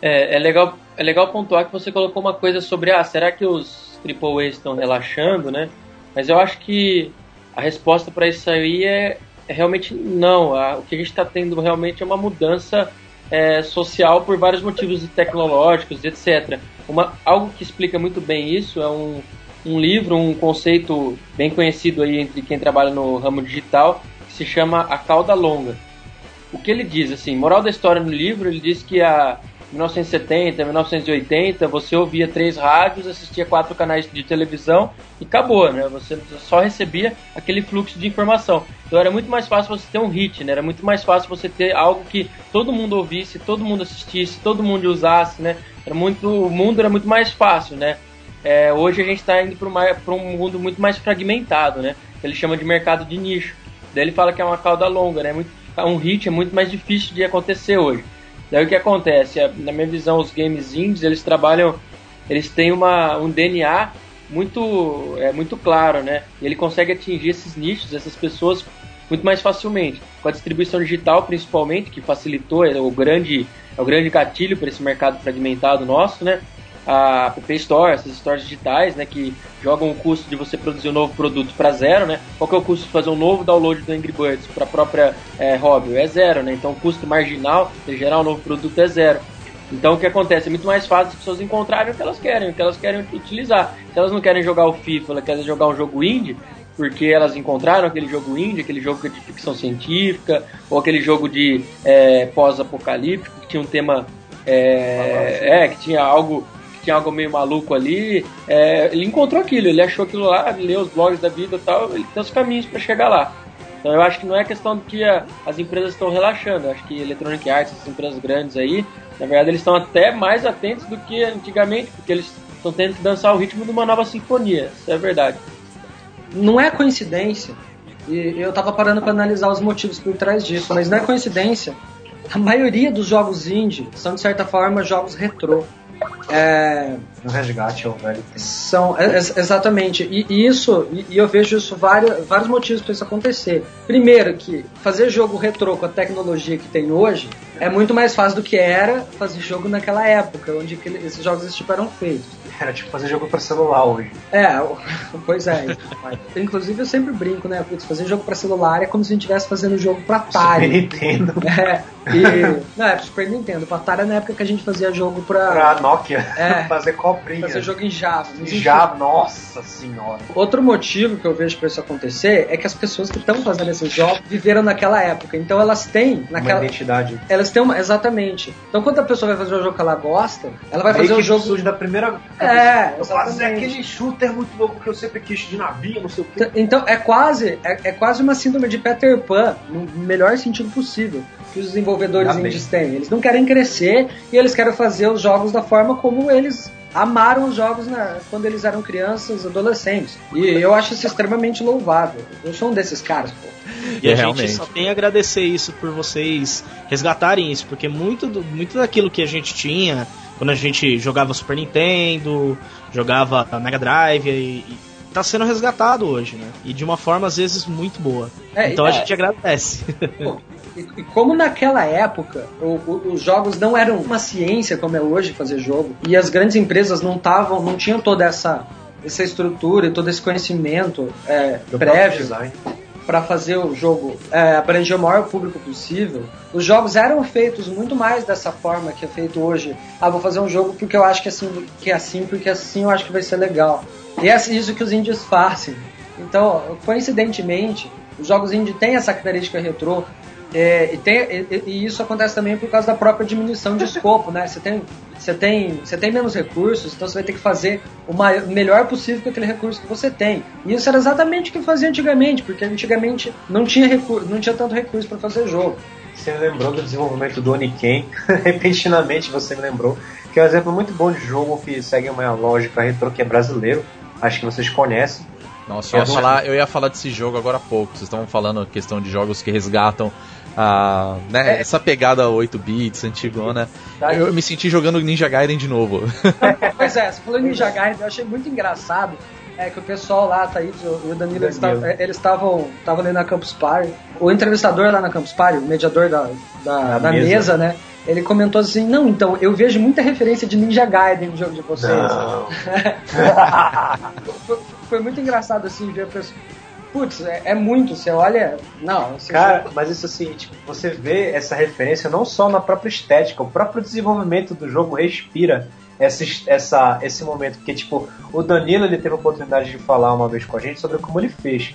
É, é legal, é legal pontuar que você colocou uma coisa sobre, ah, será que os AAA estão relaxando, né? Mas eu acho que a resposta para isso aí é, é realmente não. A- o que a gente está tendo realmente é uma mudança é, social por vários motivos tecnológicos, etc. Uma, algo que explica muito bem isso é um, um livro, um conceito bem conhecido aí entre quem trabalha no ramo digital, que se chama A Cauda Longa. O que ele diz, assim, moral da história no livro, ele diz que a 1970, 1980, você ouvia três rádios, assistia quatro canais de televisão e acabou, né? Você só recebia aquele fluxo de informação. Então era muito mais fácil você ter um hit, né? Era muito mais fácil você ter algo que todo mundo ouvisse, todo mundo assistisse, todo mundo usasse, né? Era muito, o mundo era muito mais fácil, né? é, hoje a gente está indo para um mundo muito mais fragmentado, né? Ele chama de mercado de nicho. Daí ele fala que é uma cauda longa, né? Muito, um hit é muito mais difícil de acontecer hoje. Daí o que acontece? Na minha visão, os games indies, eles trabalham, eles têm uma, um DNA muito, é, muito claro, né? E ele consegue atingir esses nichos, essas pessoas muito mais facilmente. Com a distribuição digital, principalmente, que facilitou, é o grande, é o grande gatilho para esse mercado fragmentado nosso, né? A Play Store, essas stores digitais, né, que jogam o custo de você produzir um novo produto para zero, né? Qual que é o custo de fazer um novo download do Angry Birds para a própria é, hobby? É zero, né? Então o custo marginal de gerar um novo produto é zero. Então o que acontece? É muito mais fácil as pessoas encontrarem o que elas querem, o que elas querem utilizar. Se elas não querem jogar o FIFA, elas querem jogar um jogo indie, porque elas encontraram aquele jogo indie, aquele jogo de ficção científica, ou aquele jogo de é, pós-apocalíptico, que tinha um tema. É, é, que tinha algo tinha algo meio maluco ali, é, ele encontrou aquilo, ele achou aquilo lá, leu os blogs da vida e tal, ele tem os caminhos para chegar lá. Então eu acho que não é questão de que a, as empresas estão relaxando, eu acho que Electronic Arts, essas empresas grandes aí, na verdade eles estão até mais atentos do que antigamente, porque eles estão tendo que dançar o ritmo de uma nova sinfonia, isso é verdade. Não é coincidência, e eu tava parando para analisar os motivos por trás disso, mas não é coincidência. A maioria dos jogos indie são, de certa forma, jogos retrô. É, no resgate ao velho tempo. São, é, é, exatamente. E, e isso, e, e, eu vejo isso vários, vários motivos para isso acontecer. Primeiro, que fazer jogo retrô com a tecnologia que tem hoje é muito mais fácil do que era fazer jogo naquela época, onde esses jogos desse tipo eram feitos. Era tipo fazer jogo para celular hoje. É, <laughs> pois é. Inclusive eu sempre brinco, né? Putz, fazer jogo para celular é como se a gente estivesse fazendo jogo para Atari. Super Nintendo. <laughs> É. E, não, é Super Nintendo. Pra Atari é na época que a gente fazia jogo pra. Pra Nokia. É. <laughs> fazer coprinha. Fazer jogo em Java. Em Java, nossa senhora. Outro motivo que eu vejo pra isso acontecer é que as pessoas que estão fazendo esses jogos viveram naquela época. Então elas têm naquela. Uma identidade. Elas têm uma. Exatamente. Então quando a pessoa vai fazer um jogo que ela gosta, ela vai fazer o um jogo. surge da primeira. É, fazer aquele shooter muito louco que eu sempre quis de navio, não sei o quê. Então é quase, é, é quase uma síndrome de Peter Pan, no melhor sentido possível que os desenvolvedores indies têm. Eles não querem crescer e eles querem fazer os jogos da forma como eles amaram os jogos na, quando eles eram crianças, adolescentes. E eu acho isso extremamente louvável. Eu sou um desses caras, pô. E a gente só tem a agradecer isso por vocês resgatarem isso, porque muito, do, muito daquilo que a gente tinha quando a gente jogava Super Nintendo, jogava Mega Drive e, e tá sendo resgatado hoje, né? E de uma forma às vezes muito boa. É, então é, a gente agradece. <laughs> Pô, e, como naquela época o, o, os jogos não eram uma ciência como é hoje fazer jogo, e as grandes empresas não estavam, não tinham toda essa, essa estrutura e todo esse conhecimento é, prévio para fazer o jogo é, abranger o maior público possível, os jogos eram feitos muito mais dessa forma que é feito hoje. Ah, vou fazer um jogo porque eu acho que é assim, que é assim porque assim eu acho que vai ser legal. E é isso que os indies fazem. Então, coincidentemente, os jogos indie têm essa característica retrô, é, e, tem, e, e, isso acontece também por causa da própria diminuição de escopo, né? Você tem, você tem, você tem menos recursos, então você vai ter que fazer o maior, melhor possível com aquele recurso que você tem. E isso era exatamente o que fazia antigamente, porque antigamente não tinha, recurso, não tinha tanto recurso para fazer jogo. Você me lembrou do desenvolvimento do Oniken, <laughs> repentinamente você me lembrou, que é um exemplo muito bom de jogo que segue uma lógica retro que é brasileiro, acho que vocês conhecem. Nossa, eu ia, falar, eu ia falar desse jogo agora há pouco. Vocês estavam falando a questão de jogos que resgatam a, né, é. essa pegada 8 bits, antigona. Eu, eu me senti jogando Ninja Gaiden de novo. <laughs> pois é, você falou Ninja Gaiden, eu achei muito engraçado. É que o pessoal lá, Thaís e o Danilo, eles estavam ali na Campus Party. O entrevistador lá na Campus Party, o mediador da, da, da mesa. mesa, né? Ele comentou assim: Não, então, eu vejo muita referência de Ninja Gaiden no jogo de vocês. <laughs> foi, foi, muito engraçado assim ver a pessoa Putz, é, é, muito, você olha. Não, Cara, mas isso assim, tipo, você vê essa referência não só na própria estética, o próprio desenvolvimento do jogo respira essa, essa, esse momento. Porque, tipo, o Danilo ele teve a oportunidade de falar uma vez com a gente sobre como ele fez.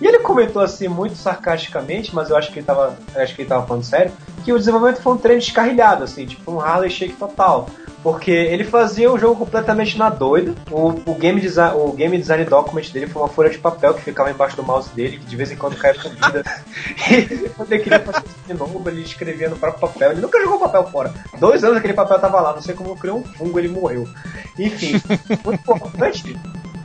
E ele comentou assim muito sarcasticamente, mas eu acho que ele tava, acho que ele tava falando sério, que o desenvolvimento foi um treino descarrilhado, assim, tipo um Harley Shake total. Porque ele fazia o jogo completamente na doida. O, o, game design, o game design document dele foi uma folha de papel que ficava embaixo do mouse dele, que de vez em quando caia fundida. <laughs> e quando ele queria fazer de novo, ele escrevia no próprio papel. Ele nunca jogou papel fora. Dois anos aquele papel tava lá, não sei como criou um fungo, ele morreu. Enfim, <laughs> muito importante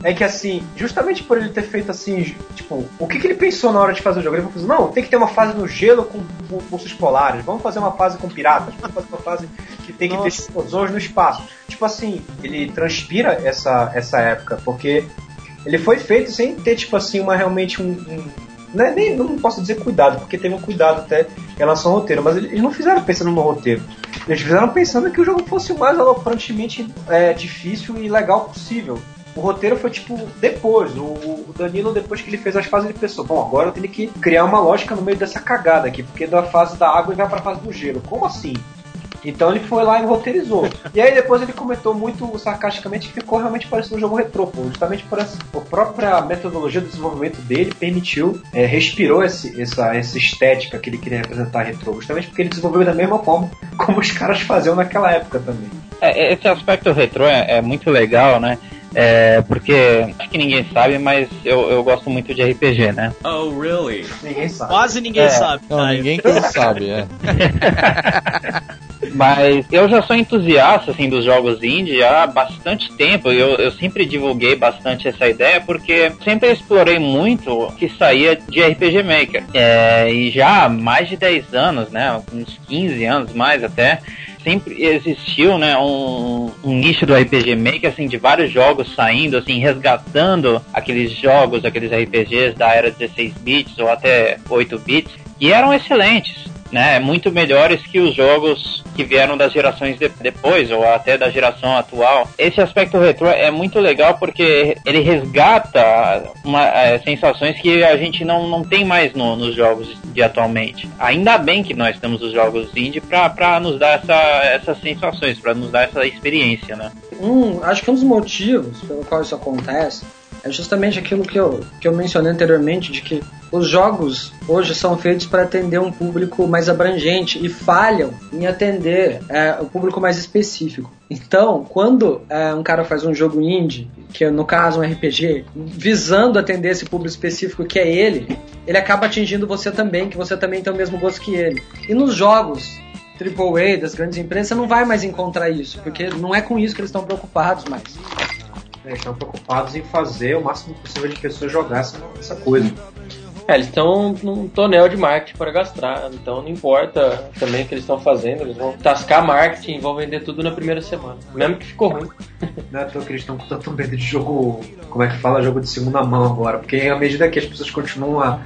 é que assim, justamente por ele ter feito assim, tipo, o que, que ele pensou na hora de fazer o jogo? Ele falou, não, tem que ter uma fase no gelo com, ursos polares, vamos fazer uma fase com piratas, vamos fazer uma fase que tem que Nossa. ter explosões no espaço. Tipo assim, ele transpira essa, essa época, porque ele foi feito sem ter, tipo assim, uma realmente um, um não, é nem, não posso dizer cuidado, porque teve um cuidado até em relação ao roteiro, mas eles não fizeram pensando no roteiro. Eles fizeram pensando que o jogo fosse o mais alocantemente é, difícil e legal possível. O roteiro foi tipo depois. O, Danilo, depois que ele fez as fases, ele pensou: bom, agora eu tenho que criar uma lógica no meio dessa cagada aqui, porque da fase da água ele vai pra fase do gelo. Como assim? Então ele foi lá e roteirizou. E aí depois ele comentou muito sarcasticamente que ficou realmente parecendo um jogo retrô, justamente por essa própria metodologia do desenvolvimento dele permitiu, é, respirou esse, essa, essa estética que ele queria representar retrô, justamente porque ele desenvolveu da mesma forma como os caras faziam naquela época também. É, esse aspecto retrô é, é muito legal, né? É, porque acho que ninguém sabe, mas eu, eu gosto muito de RPG, né? Oh, really? Ninguém sabe. Quase ninguém é. sabe. Não, ninguém sabe, é. <laughs> Mas eu já sou entusiasta assim dos jogos indie há bastante tempo. Eu, eu sempre divulguei bastante essa ideia porque sempre explorei muito o que saía de RPG Maker. É, e já há mais de 10 anos, né? Uns 15 anos mais até sempre existiu, né, um, um, nicho do RPG Maker, assim, de vários jogos saindo, assim, resgatando aqueles jogos, aqueles RPGs da era 16 bits ou até 8 bits, e eram excelentes né, muito melhores que os jogos que vieram das gerações de, depois ou até da geração atual. Esse aspecto retrô é muito legal porque ele resgata uma, é, sensações que a gente não, não tem mais no, nos jogos de atualmente. Ainda bem que nós temos os jogos indie para nos dar essa, essas sensações, para nos dar essa experiência, né? Um, acho que um dos motivos pelo qual isso acontece é justamente aquilo que eu, que eu mencionei anteriormente, de que os jogos hoje são feitos para atender um público mais abrangente e falham em atender é, o público mais específico. Então, quando é, um cara faz um jogo indie, que é, no caso um RPG, visando atender esse público específico que é ele, ele acaba atingindo você também, que você também tem o mesmo gosto que ele. E nos jogos AAA das grandes empresas, você não vai mais encontrar isso, porque não é com isso que eles estão preocupados mais. É, estão preocupados em fazer o máximo possível de pessoas jogar essa coisa. É, eles estão num tonel de marketing para gastar, então não importa também o que eles estão fazendo, eles vão tascar marketing, vão vender tudo na primeira semana, mesmo que ficou ruim. <laughs> Não é à toa que eles estão com tanto medo de jogo, como é que fala, jogo de segunda mão agora, porque à medida que as pessoas continuam a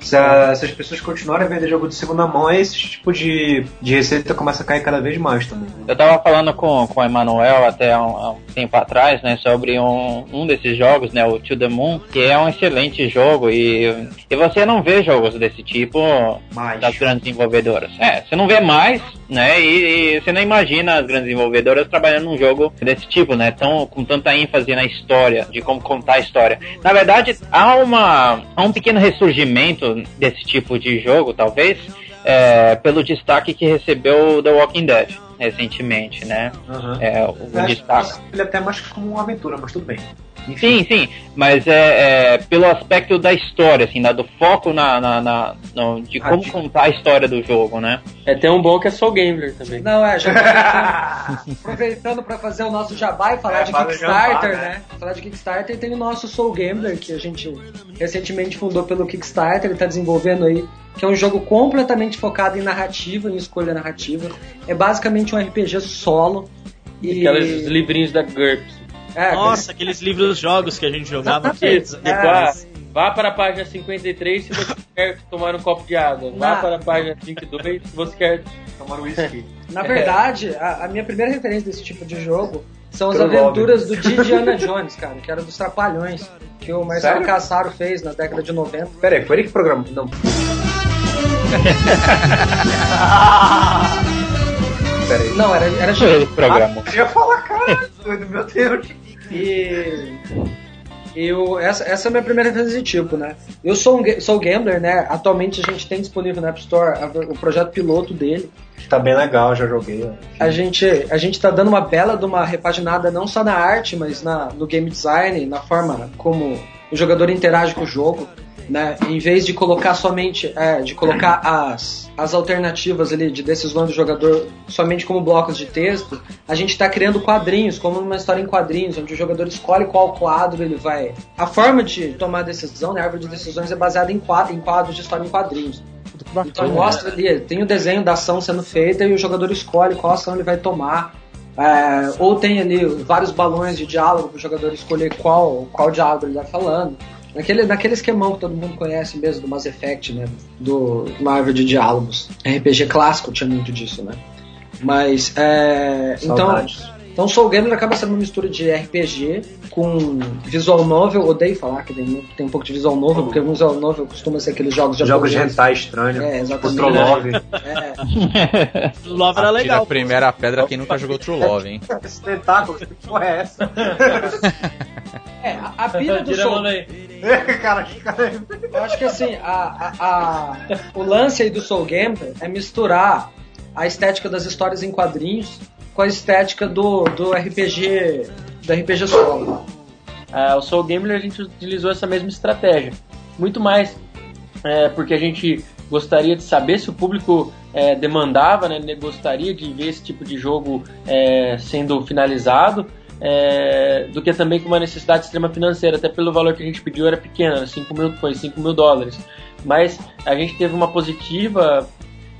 se, a, se, as pessoas continuarem a vender jogo de segunda mão, esse tipo de, de receita começa a cair cada vez mais também. Eu tava falando com, com o Emanuel até há um, um, tempo atrás, né, sobre um, um desses jogos, né, o To The Moon, que é um excelente jogo e, e você não vê jogos desse tipo mais. das grandes desenvolvedoras. É, você não vê mais, né, e, e, você não imagina as grandes desenvolvedoras trabalhando num jogo desse tipo, né, tão, com tanta ênfase na história, de como contar a história. Na verdade, há, uma, há um pequeno ressurgimento desse tipo de jogo, talvez, é, pelo destaque que recebeu The Walking Dead recentemente, né? Uhum. É, o destaque. Ele é até mais como uma aventura, mas tudo bem. Sim, sim, mas é, é, pelo aspecto da história, assim, né, do foco na, na, na no, de como ah, contar a história do jogo, né? É, tem um bom que é Soul Gambler também. Não, é, já <laughs> aproveitando para fazer o nosso jabá e falar é, de Kickstarter, jabá, né? né? Falar de Kickstarter, tem o nosso Soul Gambler, que a gente recentemente fundou pelo Kickstarter, ele tá desenvolvendo aí, que é um jogo completamente focado em narrativa, em escolha narrativa. É basicamente um RPG solo. E... Aqueles livrinhos da GURPS. É, Nossa, aqueles livros jogos que a gente jogava aqui. É. Vá, vá para a página 53 se você quer tomar um copo de água. Vá para a página 52 se você quer tomar um whisky. Na verdade, a, a, minha primeira referência desse tipo de jogo são as aventuras do Didiana Jones, cara, que era dos Trapalhões, que o Marcelo Cassaro fez na década de 90. Pera aí, foi ele que programou? Não. <laughs> Pera aí. Não, era, era ele programou. Ah, eu ia falar, cara, meu Deus. E eu, essa, essa é a minha primeira referência de tipo, né? Eu sou um sou gambler, né? Atualmente a gente tem disponível na App Store o projeto piloto dele. Tá bem legal, já joguei. A gente, a gente tá dando uma bela de uma repaginada não só na arte, mas na, no game design, na forma como o jogador interage com o jogo. Né? Em vez de colocar somente, é, de colocar as, as alternativas ali de decisões do jogador somente como blocos de texto, a gente está criando quadrinhos, como uma história em quadrinhos, onde o jogador escolhe qual quadro ele vai. A forma de tomar decisão, né, a árvore de decisões é baseada em quadros, em quadros de história em quadrinhos. Então mostra ali, tem o desenho da ação sendo feita e o jogador escolhe qual ação ele vai tomar. É, ou tem ali vários balões de diálogo para o jogador escolher qual, qual diálogo ele está falando. Naquele, naquele esquemão que todo mundo conhece mesmo, do Mass Effect, né? Do Marvel de diálogos. RPG clássico tinha muito disso, né? Mas, é, então, então Soul Gamer acaba sendo uma mistura de RPG com visual novel. Odeio falar que tem, tem um pouco de visual novel, porque o visual novel costuma ser aqueles jogos de Jogos de hentai estranho. É, exatamente. True Love. É. <laughs> Love era legal. a primeira pedra quem nunca jogou True Love, hein? <laughs> Esse tentáculo, que porra é essa? <laughs> É, a, a pira do Soul daí. cara, que cara. Eu acho que assim, a, a- a- o lance aí do Soul Gamer é misturar a estética das histórias em quadrinhos com a estética do, do RPG do RPG solo. Ah, o Soul Gamer a gente utilizou essa mesma estratégia. Muito mais é, porque a gente gostaria de saber se o público é, demandava, né, né, gostaria de ver esse tipo de jogo é, sendo finalizado, é, do que também com uma necessidade extrema financeira, até pelo valor que a gente pediu era pequeno, era 5 mil, foi 5 mil dólares. Mas a gente teve uma positiva,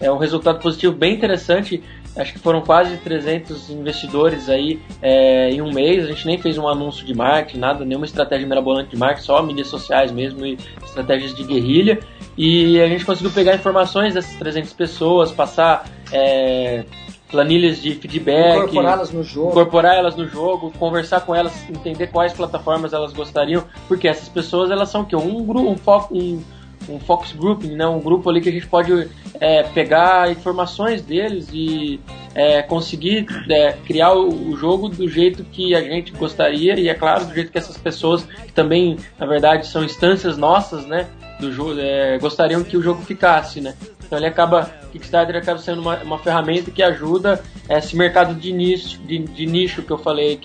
é, um resultado positivo bem interessante. Acho que foram quase 300 investidores aí é, em um mês. A gente nem fez um anúncio de marketing, nada, nenhuma estratégia mirabolante de marketing, só mídias sociais mesmo e estratégias de guerrilha. E a gente conseguiu pegar informações dessas 300 pessoas, passar é, planilhas de feedback, Incorporá-las no jogo. incorporar elas no jogo, conversar com elas, entender quais plataformas elas gostariam, porque essas pessoas elas são o quê? Um grupo, um foco, um, um focus grouping, né? Um grupo ali que a gente pode é, pegar informações deles e é, conseguir é, criar o, jogo do jeito que a gente gostaria e é claro do jeito que essas pessoas que também na verdade são instâncias nossas, né? Do jogo é, gostariam que o jogo ficasse, né? Então ele acaba, Kickstarter acaba sendo uma, uma ferramenta que ajuda esse mercado de nicho, de, de nicho que eu falei é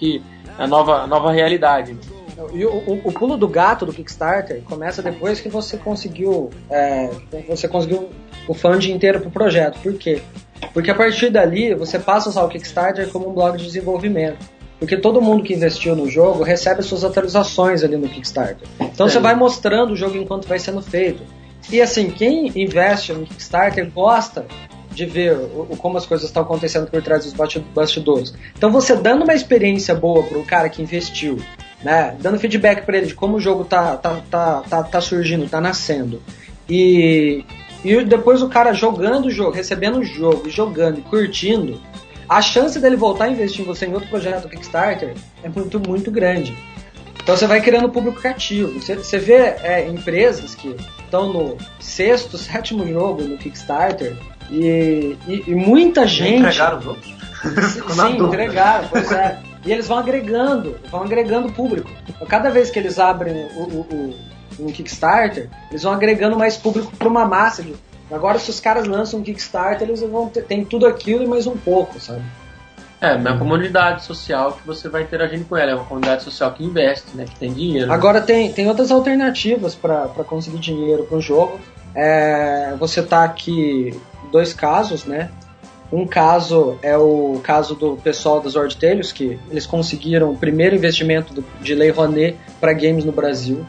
a nova, a nova realidade. E o, o- o pulo do gato do Kickstarter começa depois que você conseguiu é, você conseguiu o funding inteiro pro projeto. Por quê? Porque a partir dali você passa a usar o Kickstarter como um blog de desenvolvimento. Porque todo mundo que investiu no jogo recebe as suas atualizações ali no Kickstarter. Então você vai mostrando o jogo enquanto vai sendo feito. E assim, quem investe no Kickstarter gosta de ver o, o- como as coisas estão acontecendo por trás dos basti- bastidores. Então você dando uma experiência boa pro cara que investiu, né, dando feedback para ele de como o jogo tá, tá, tá, tá, tá surgindo, tá nascendo, e, e depois o cara jogando o jogo, recebendo o jogo, e jogando e curtindo, a chance dele voltar a investir em você em outro projeto do Kickstarter é muito, muito grande. Então você vai criando público cativo. Você, você vê é, empresas que estão no sexto, sétimo jogo no Kickstarter e, e- e muita gente. Entregaram os outros? <laughs> Sim, entregaram, pois é. E eles vão agregando, vão agregando público. Então, cada vez que eles abrem o, o, o- um Kickstarter, eles vão agregando mais público para uma massa. De... Agora, se os caras lançam um Kickstarter, eles vão ter tem tudo aquilo e mais um pouco, sabe? É, uma comunidade social que você vai interagindo com ela, é uma comunidade social que investe, né, que tem dinheiro. Agora tem, tem outras alternativas para conseguir dinheiro para o jogo. É, você tá aqui dois casos, né? Um caso é o caso do pessoal das Sword Tales, que eles conseguiram o primeiro investimento do- de Lei Rouanet para games no Brasil.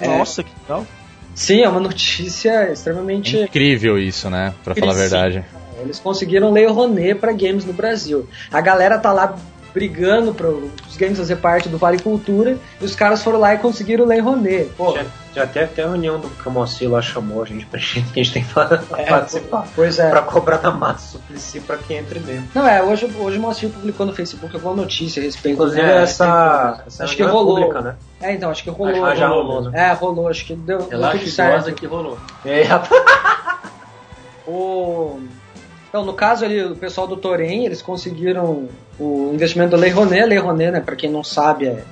Nossa, que legal. Sim, é uma notícia extremamente. Incrível isso, né? Pra falar a verdade. Eles conseguiram Lei Rouanet para games no Brasil. A galera tá lá brigando para os games fazer parte do Vale Cultura e os caras foram lá e conseguiram Lei Rouanet. Pô, já até, até a reunião do Camossi lá chamou a gente pra <laughs> gente que a gente tem que é, participar. pois é. Pra cobrar da massa suplici pra quem entre dentro. Não, é, hoje, hoje o Moacir publicou no Facebook alguma notícia a respeito. Inclusive É, essa, essa acho que é rolou. pública, né? É, então, acho que rolou. Ah, já rolou, né? É, rolou, acho que deu, Relaxa tudo certo. que rolou. É, <laughs> O... Então, no caso ali, o pessoal do Torém, eles conseguiram o investimento da Lei. A Lei Rouanet, né, para quem não sabe, é,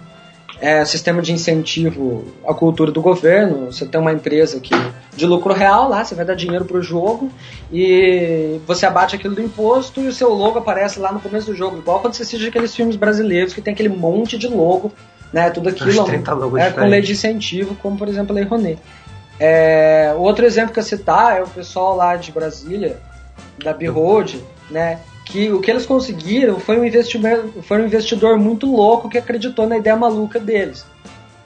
é sistema de incentivo à cultura do governo. Você tem uma empresa que de lucro real lá, você vai dar dinheiro pro jogo e você abate aquilo do imposto e o seu logo aparece lá no começo do jogo. Igual quando você assiste aqueles filmes brasileiros que tem aquele monte de logo, né, tudo aquilo Uns 30 logos é, com lei de incentivo, como por exemplo a Lei Rouanet. É, outro exemplo que eu citar é o pessoal lá de Brasília, da Behold, né? Que o que eles conseguiram foi um, investimento, foi um investidor muito louco que acreditou na ideia maluca deles.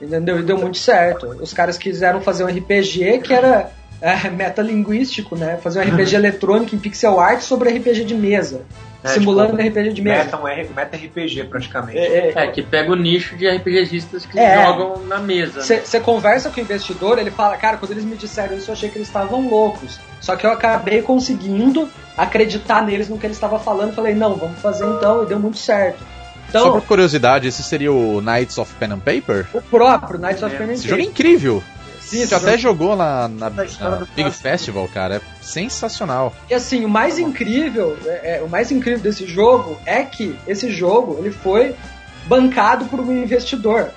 Entendeu? E deu muito certo. Os caras quiseram fazer um RPG que era é, metalinguístico, né? Fazer um RPG <laughs> eletrônico em pixel art sobre RPG de mesa. É, simulando tipo, um RPG de mesa. Meta, um R- meta RPG praticamente. É, é, É, que pega o nicho de RPGistas que É. jogam na mesa. né? Você conversa com o investidor, ele fala, cara, quando eles me disseram isso, eu achei que eles estavam loucos. Só que eu acabei conseguindo acreditar neles no que eles estavam falando. Falei, não, vamos fazer então, e deu muito certo. Só Então, por curiosidade, esse seria o Knights of Pen and Paper? o próprio Knights of Pen and Esse jogo é Paper. incrível. Sim, Você até jogo- jogou na, na- na Big. Festival, cara. É sensacional. E assim, o mais incrível, é, é, o mais incrível desse jogo é que esse jogo ele foi bancado por um investidor.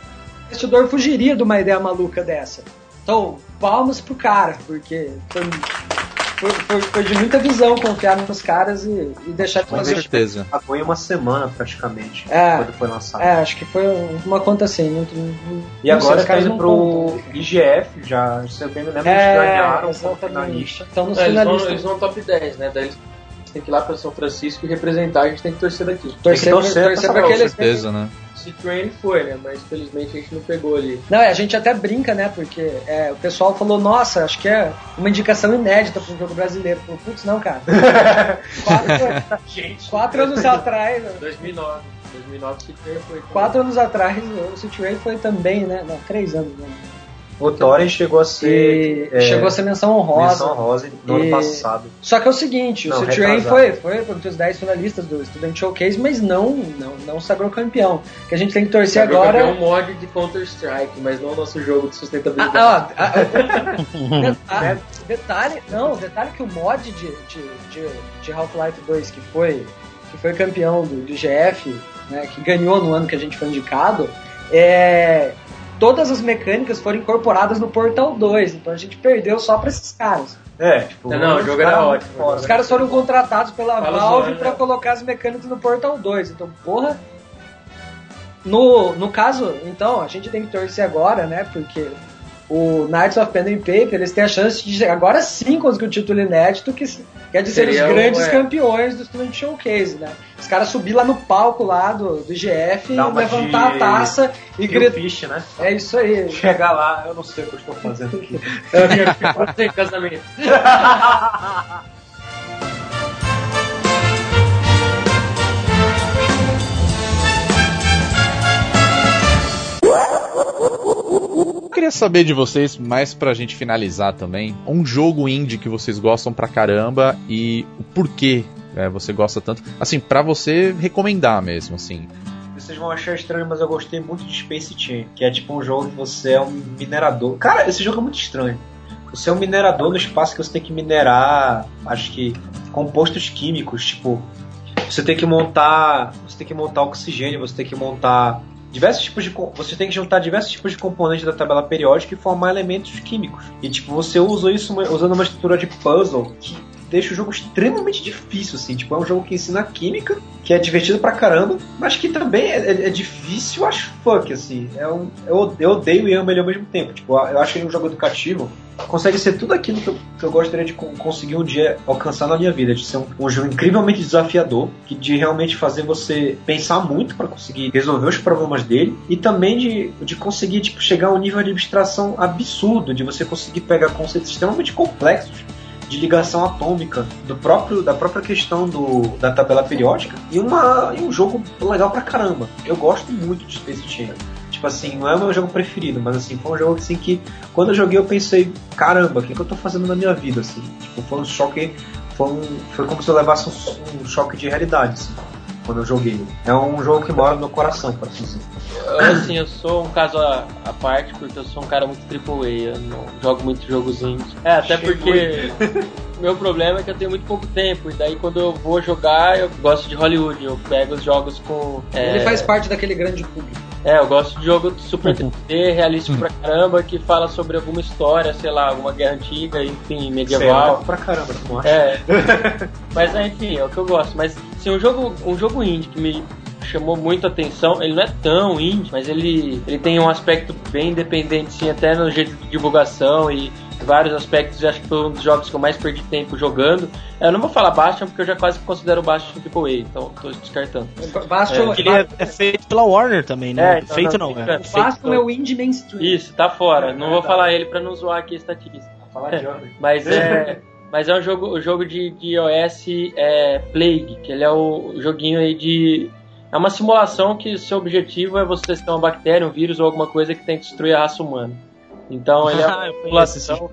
O investidor fugiria de uma ideia maluca dessa. Então, palmas pro cara, porque foi, foi, foi- foi de muita visão confiar nos caras e, e deixar de Com fazer. certeza. Em uma semana praticamente, É. quando foi lançado. É, acho que foi uma conta assim. Não, não- E não sei, agora tá não indo pro. IGF, já, se eu bem me lembro, eles É, ganharam como exatamente. finalista. Então, nos É, eles, vão, finalistas. eles vão top 10, né? Daí eles têm que ir lá pra São Francisco e representar, a gente tem que torcer daqui. Torcer, Tem que torcer torcer pra pra essa que eles Com certeza, né? C-Train foi, né? Mas infelizmente a gente não pegou ali. Não, é, a gente até brinca, né? Porque é, o pessoal falou, nossa, acho que é uma indicação inédita para um jogo brasileiro. Falei, Putz, não, cara. <laughs> quatro, Gente, quatro anos atrás, 2009. 2009 C-Train foi. também. quatro anos atrás, o City Raid foi também, né? Não, três anos. Né? O Torrent chegou a ser E é, chegou a ser menção honrosa. menção rosa no ano E- passado. Só que é o seguinte, Não, o retrasado. foi, foi entre os 10 finalistas do Student Showcase, mas não, não, não sagrou campeão. O que a gente tem que torcer Sabe, agora... É um mod de Counter-Strike, mas não o nosso jogo de sustentabilidade. Ah, ah, ah, detalhe, <laughs> detalhe, não, detalhe que o mod de, de, de, de Half-Life 2 que foi, que foi campeão do, do GF, né, que ganhou no ano que a gente foi indicado, é, todas as mecânicas foram incorporadas no Portal 2, então a gente perdeu só pra esses caras. É, tipo, Não, não, o os jogo era caras ótimo. fora, Os caras foram contratados pela Fala Valve zoando, pra né? colocar as mecânicas no Portal 2. Então, porra. No, no caso, então, a gente tem que torcer agora, né? Porque o Knights of Pen and Paper, eles têm a chance de agora sim conseguir o título inédito, que quer dizer os Seria o- grandes é. campeões do Student Showcase, né? Os caras subir lá no palco lá do, do GF, levantar de- a taça e gritar. Né? É isso aí. Chegar lá, eu não sei o que eu estou fazendo aqui. <laughs> Minha filha tem casamento. <laughs> Queria saber de vocês, mais pra gente finalizar também, um jogo indie que vocês gostam pra caramba e o porquê é, você gosta tanto. Assim, pra você recomendar mesmo, assim. Vocês vão achar estranho, mas eu gostei muito de Space Chain, que é tipo um jogo que você é um minerador. Cara, esse jogo é muito estranho. Você é um minerador no espaço que você tem que minerar, acho que compostos químicos, tipo, você tem que montar, você tem que montar oxigênio, você tem que montar diversos tipos de você tem que juntar diversos tipos de componentes da tabela periódica e formar elementos químicos. E tipo, você usa isso usando uma estrutura de puzzle que deixa o jogo extremamente difícil, assim. Tipo, é um jogo que ensina química, que é divertido pra caramba, mas que também é, é- é difícil as fuck, assim. É um, eu, eu odeio e amo ele ao mesmo tempo. Tipo, eu acho ele um jogo educativo. Consegue ser tudo aquilo que eu, que eu gostaria de con- conseguir um dia alcançar na minha vida. De ser um, um jogo incrivelmente desafiador, que de realmente fazer você pensar muito pra conseguir resolver os problemas dele, e também de, de conseguir tipo, chegar a um nível de abstração absurdo, de você conseguir pegar conceitos extremamente complexos de ligação atômica do próprio da própria questão do, da tabela periódica e, uma, e um jogo legal pra caramba. Eu gosto muito de Space Chain. Tipo assim, não é o meu jogo preferido, mas assim, foi um jogo assim que quando eu joguei eu pensei, caramba, o que, que eu tô fazendo na minha vida assim? Tipo, foi um choque, foi, um, foi como se eu levasse um, um choque de realidade assim, quando eu joguei. É um jogo que mora no meu coração, por assim dizer. Eu, assim, eu sou um caso à, à parte, porque eu sou um cara muito AAA, eu não jogo muito jogos indie. É, até Achei porque <laughs> meu problema é que eu tenho muito pouco tempo, e daí quando eu vou jogar, eu gosto de Hollywood, eu pego os jogos com... é, Ele faz parte daquele grande público. É, eu gosto de jogo super 3D, realístico pra caramba, que fala sobre alguma história, sei lá, alguma guerra antiga, enfim, Sei medieval. pra caramba, tu acha? É. <laughs> Mas enfim, é o que eu gosto. Mas se um jogo, um jogo indie que me chamou muito a atenção, ele não é tão indie, mas ele, ele tem um aspecto bem independente, sim, até no jeito de divulgação e vários aspectos e acho que foi um dos jogos que eu mais perdi tempo jogando. Eu não vou falar Bastion porque eu já quase considero o Bastion AAA, então tô descartando. Bastion É, ele é, é feito pela Warner também, né? É, então feito não, não, é. O Bastion é o indie mainstream. Isso, tá fora. Não vou falar ele pra não zoar aqui a estatística. Falar de. Mas é, mas é um jogo, o jogo de, de iOS é Plague, que ele é o joguinho aí de. É uma simulação que seu objetivo é você ter uma bactéria, um vírus ou alguma coisa que tem que destruir a raça humana. Então ele é <laughs> Ah, uma esse simulação.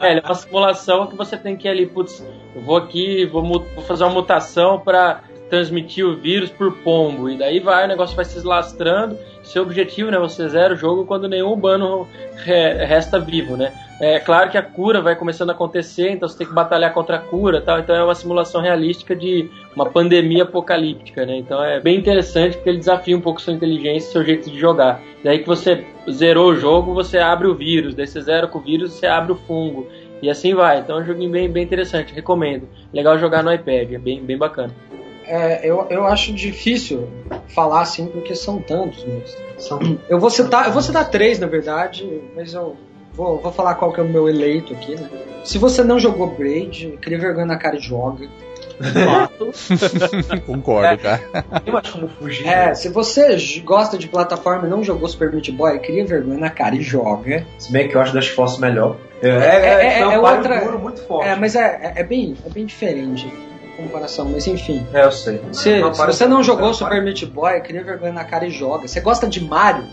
É, ele é uma simulação que você tem que ir ali, putz, eu vou aqui, vou, vou fazer uma mutação para transmitir o vírus por pombo. E daí vai, o negócio vai se lastrando. Seu objetivo, né? Você zera o jogo quando nenhum humano re- resta vivo, né? É claro que a cura vai começando a acontecer, então você tem que batalhar contra a cura tal. Então é uma simulação realística de uma pandemia apocalíptica, né? Então é bem interessante porque ele desafia um pouco sua inteligência e seu jeito de jogar. Daí que você zerou o jogo, você abre o vírus. Daí você zera com o vírus, você abre o fungo. E assim vai. Então é um joguinho bem, bem interessante, recomendo. Legal jogar no iPad, é bem, bem bacana. É, eu, eu acho difícil falar assim porque são tantos. Mas... São Eu vou citar, eu vou citar três na verdade, mas eu vou, vou falar qual que é o meu eleito aqui, né? Se você não jogou Braid, cria vergonha na cara e joga. <laughs> Concordo, cara. tem mais como fugir. É, se você gosta de plataforma e não jogou Super Meat Boy, cria vergonha na cara e joga. Se bem que eu acho das Force melhor. É, É, é, é, é, um é outra- duro muito forte. É, mas é, é, é bem, é bem diferente a comparação, mas enfim. É, eu sei. Se, Não, se você não jogou é um Super Meat Boy, cria vergonha na cara e joga. Você gosta de Mario?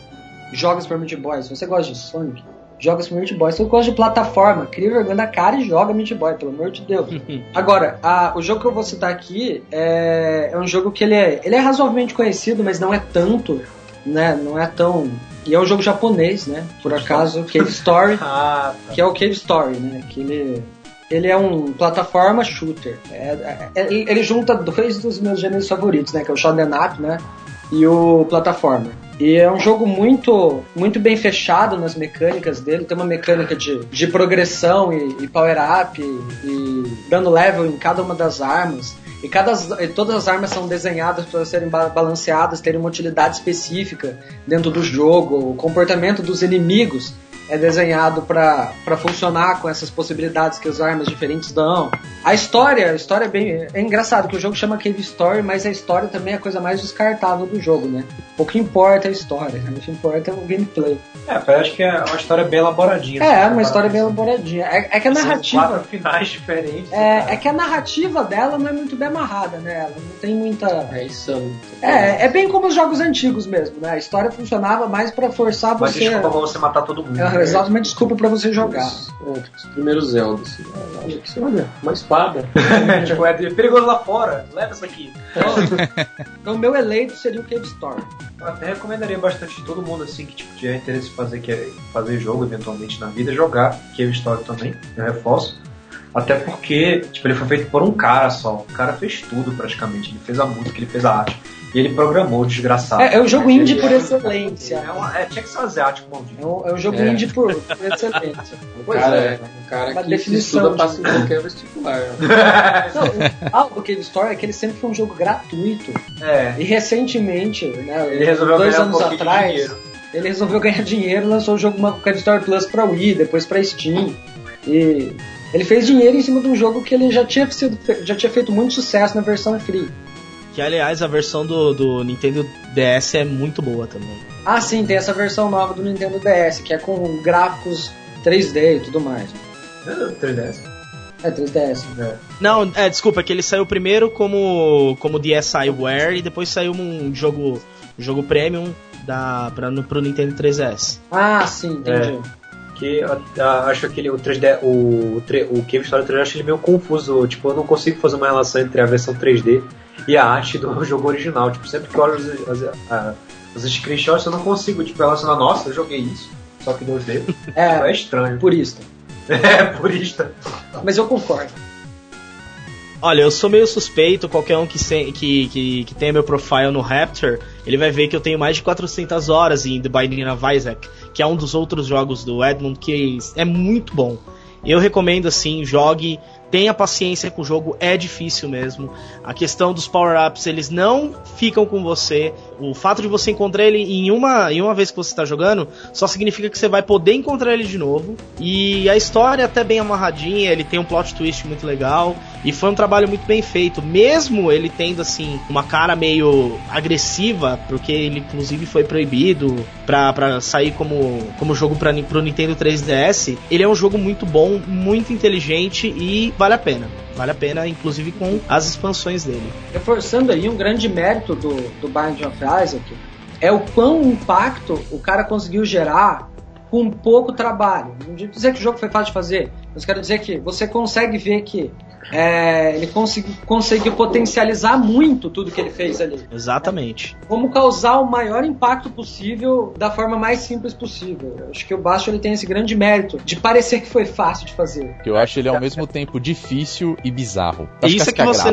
Joga Super Meat Boy. Se você gosta de Sonic, joga Super Meat Boy. Se você gosta de plataforma, cria vergonha na cara e joga Meat Boy, pelo amor de Deus. <laughs> Agora, a- o jogo que eu vou citar aqui é, é um jogo que ele é, ele é razoavelmente conhecido, mas não é tanto, né? Não é tão. E é um jogo japonês, né? Por acaso, Cave Story, <laughs> Ah, tá. que é o Cave Story, né? Que ele, ele é um plataforma shooter. É- é- ele ele junta dois dos meus gêneros favoritos, né? Que é o Shonen Up, né? E o plataforma. E é um jogo muito, muito bem fechado nas mecânicas dele. Tem uma mecânica de, de progressão e, e power-up e, e dando level em cada uma das armas. E, cada, e todas as armas são desenhadas para serem ba- balanceadas, terem uma utilidade específica dentro do jogo. O comportamento dos inimigos é desenhado para funcionar com essas possibilidades que as armas diferentes dão. A história, a história é bem. É engraçado que o jogo chama Cave Story, mas a história também é a coisa mais descartável do jogo, né? O que importa é a história, né? o que importa é o gameplay. É, parece que é uma história bem elaboradinha. É, assim, uma história bem elaboradinha. É, é que a São narrativa. Quatro finais diferentes. É, é que a narrativa dela não é muito bem amarrada, né? Ela não tem muita. É isso. É, é bem como os jogos antigos mesmo, né? A história funcionava mais pra forçar Mas você. desculpa pra você matar todo mundo. É, exatamente desculpa pra você jogar. É, tipo, os primeiros Zelda, assim. Olha, que- olha, uma espada. <laughs> tipo, é perigoso lá fora. Leva isso aqui. Então, <laughs> o meu eleito seria o Cave Story. Eu até recomendaria bastante todo mundo assim que tipo, tiver interesse em fazer, que é fazer jogo eventualmente na vida, jogar Cave Story também, eu reforço. Até porque, tipo, ele foi feito por um cara só. O cara fez tudo praticamente. Ele fez a música, ele fez a arte. E ele programou, o desgraçado. É, é o jogo indie por é- excelência. É, uma, é, tinha que ser um asiático, É maldito. um, é um jogo É. indie por, por excelência. <laughs> Um cara, é. um cara Uma que definição estuda passa em qualquer vestibular. <laughs> Não, o legal do Cave Story é que ele sempre foi um jogo gratuito. É. E recentemente, né, Ele resolveu dois ganhar um anos de atrás, dinheiro. ele resolveu ganhar dinheiro e lançou o jogo Cave Story Plus pra Wii, depois pra Steam. E ele fez dinheiro em cima de um jogo que ele já tinha, sido, já tinha feito muito sucesso na versão free. Que aliás a versão do, do Nintendo DS é muito boa também. Ah, sim, tem essa versão nova do Nintendo DS, que é com gráficos 3D e tudo mais. É, 3DS. É 3DS. Não, é, desculpa, que ele saiu primeiro como, como DSiWare e depois saiu um jogo, um jogo premium da, pra, no, pro Nintendo 3DS. Ah, sim, entendi. Que eu, eu acho aquele o 3D, o, o, o Cave Story 3D eu acho ele meio confuso. Tipo, eu não consigo fazer uma relação entre a versão 3D e a arte do <laughs> jogo original. Tipo, sempre que eu olho os, as- a- os screenshots eu não consigo tipo, relacionar, nossa, eu joguei isso. Só que 2D. <laughs> É, É estranho. purista. <laughs> É, purista. Mas eu concordo. Olha, eu sou meio suspeito, qualquer um que, se- que, que, que tenha meu profile no Raptor, ele vai ver que eu tenho mais de 400 horas em The Binding of Isaac, que é um dos outros jogos do Edmund que é muito bom. Eu recomendo assim, jogue, tenha paciência com o jogo, é difícil mesmo. A questão dos power-ups, eles não ficam com você. O fato de você encontrar ele em uma, em uma vez que você está jogando, só significa que você vai poder encontrar ele de novo. E a história é até bem amarradinha, ele tem um plot twist muito legal. E foi um trabalho muito bem feito, mesmo ele tendo assim uma cara meio agressiva, porque ele inclusive foi proibido pra sair como, como jogo pra, pro Nintendo 3DS. Ele é um jogo muito bom, muito inteligente e vale a pena. Vale a pena, inclusive com as expansões dele. Reforçando aí um grande mérito do, do Binding of Isaac é o quão impacto o cara conseguiu gerar com pouco trabalho. Não dizer que o jogo foi fácil de fazer, mas quero dizer que você consegue ver que é, ele consegui, conseguiu potencializar muito tudo que ele fez ali. Exatamente. É, como causar o maior impacto possível da forma mais simples possível. Eu acho que o Bastion ele tem esse grande mérito de parecer que foi fácil de fazer. Eu acho ele ao mesmo tempo difícil e bizarro. Acho Isso é que, <laughs> que você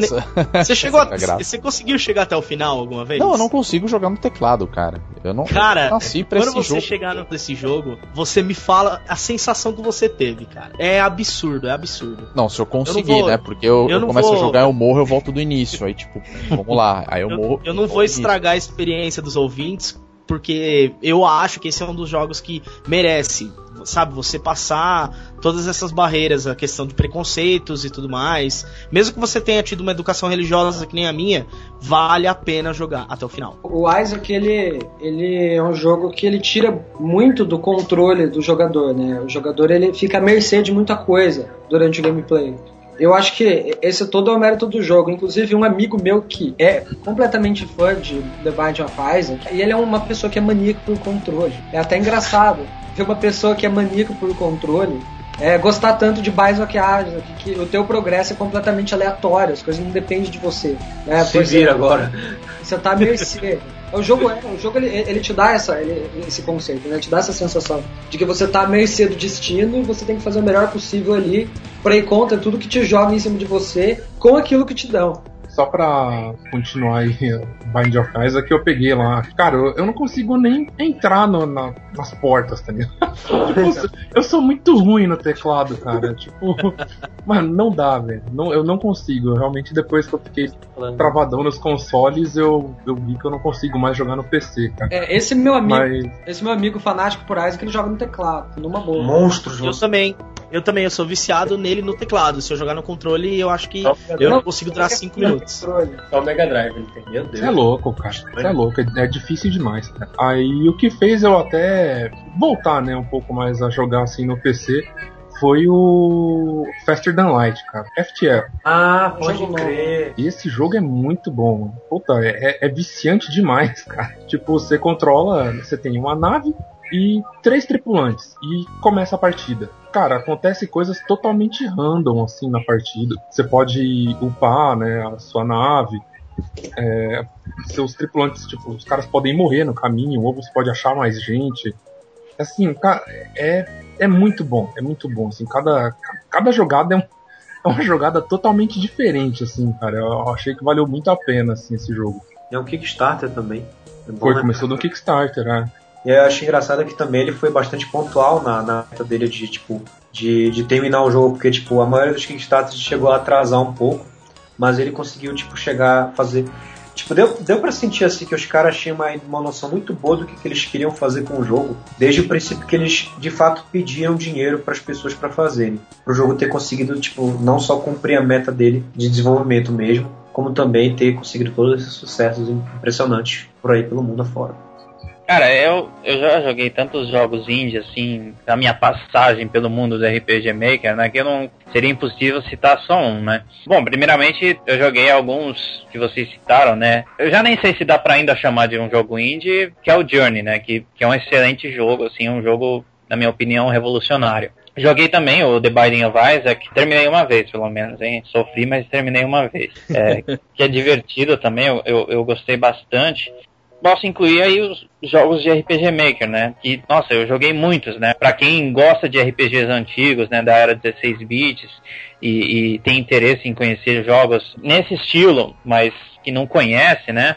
você chegou, a, você conseguiu chegar até o final alguma vez? Não, eu não consigo jogar no teclado, cara. Eu não cara, nasci pra quando você jogo. chegar nesse jogo, você me fala a sensação que você teve, cara. É absurdo, é absurdo. Não, se eu conseguir, eu vou, né? Porque eu, eu, eu começo vou... a jogar, eu morro, eu volto do início. Aí, tipo, vamos lá. Aí eu, eu morro. Eu não vou estragar a experiência dos ouvintes, porque eu acho que esse é um dos jogos que merece sabe, você passar todas essas barreiras, a questão de preconceitos e tudo mais. Mesmo que você tenha tido uma educação religiosa que nem a minha, vale a pena jogar até o final. O Isaac, ele, ele é um jogo que ele tira muito do controle do jogador, né? O jogador ele fica à mercê de muita coisa durante o gameplay. Eu acho que esse todo é o mérito do jogo. Inclusive, um amigo meu que é completamente fã de The Binding of Isaac, e ele é uma pessoa que é maníaco por controle. É até engraçado ver uma pessoa que é maníaco por controle é, gostar tanto de Isaac, que, que o teu progresso é completamente aleatório, as coisas não dependem de você. Né? Se vira agora. Você tá à mercê. O jogo, é, o jogo ele, ele te dá essa, ele, esse conceito, né? Ele te dá essa sensação de que você tá à mercê do destino e você tem que fazer o melhor possível ali para ir contra tudo que te joga em cima de você com aquilo que te dão só pra continuar aí, Bind of Isaac, eu peguei lá. Cara, eu, eu não consigo nem entrar no, na, nas portas, tá ligado? <laughs> tipo, eu sou muito ruim no teclado, cara. Tipo, <laughs> mano, não dá, velho. Não, eu não consigo. Realmente, depois que eu fiquei travadão nos consoles, eu, eu vi que eu não consigo mais jogar no PC, cara. É, esse meu amigo, Mas... esse meu amigo fanático por Isaac, ele joga no teclado, numa boa. Monstros, Eu também. Eu também, eu sou viciado nele no teclado. Se eu jogar no controle, eu acho que eu não consigo durar 5 minutos. Só o Mega Drive. Meu Deus. é louco, cara. Você é louco, é difícil demais, cara. Aí o que fez eu até voltar, né, um pouco mais a jogar assim no PC foi o Faster Than Light, cara. FTL. Ah, pode crer. E esse jogo é muito bom. Puta, é, é, viciante demais, <laughs> cara. Tipo, você controla, você tem uma nave, e três tripulantes e começa a partida. Cara, acontece coisas totalmente random assim na partida. Você pode upar, né, a sua nave. É, seus tripulantes, tipo, os caras podem morrer no caminho, ou você pode achar mais gente. Assim, cara, é, é muito bom, é muito bom. Assim, cada, cada jogada é, um, <laughs> é uma jogada totalmente diferente, assim, cara. Eu achei que valeu muito a pena, assim, esse jogo. É um Kickstarter também. É Foi, né? começou no Kickstarter, né? E eu acho engraçado que também ele foi bastante pontual na, na meta dele de, tipo, de, de terminar o jogo, porque, tipo, a maioria dos Kickstarters chegou a atrasar um pouco, mas ele conseguiu, tipo, chegar a fazer... Tipo, deu, deu pra sentir, assim, que os caras tinham uma, uma noção muito boa do que, que eles queriam fazer com o jogo, desde o princípio que eles, de fato, pediam dinheiro para as pessoas para fazerem. Pro jogo ter conseguido, tipo, não só cumprir a meta dele de desenvolvimento mesmo, como também ter conseguido todos esses sucessos impressionantes por aí pelo mundo afora. Cara, eu, eu já joguei tantos jogos indie, assim, na minha passagem pelo mundo do RPG Maker, né, que eu não seria impossível citar só um, né. Bom, primeiramente, eu joguei alguns que vocês citaram, né. Eu já nem sei se dá pra ainda chamar de um jogo indie, que é o Journey, né, que, que é um excelente jogo, assim, um jogo, na minha opinião, revolucionário. Joguei também o The Binding of Isaac, terminei uma vez, pelo menos, hein? Sofri, mas terminei uma vez. É, <laughs> que é divertido também, eu, eu, eu, gostei bastante posso incluir aí os jogos de RPG Maker, né? Que, nossa, eu joguei muitos, né? Para quem gosta de RPGs antigos, né, da era 16 bits e, e, tem interesse em conhecer jogos nesse estilo, mas que não conhece, né?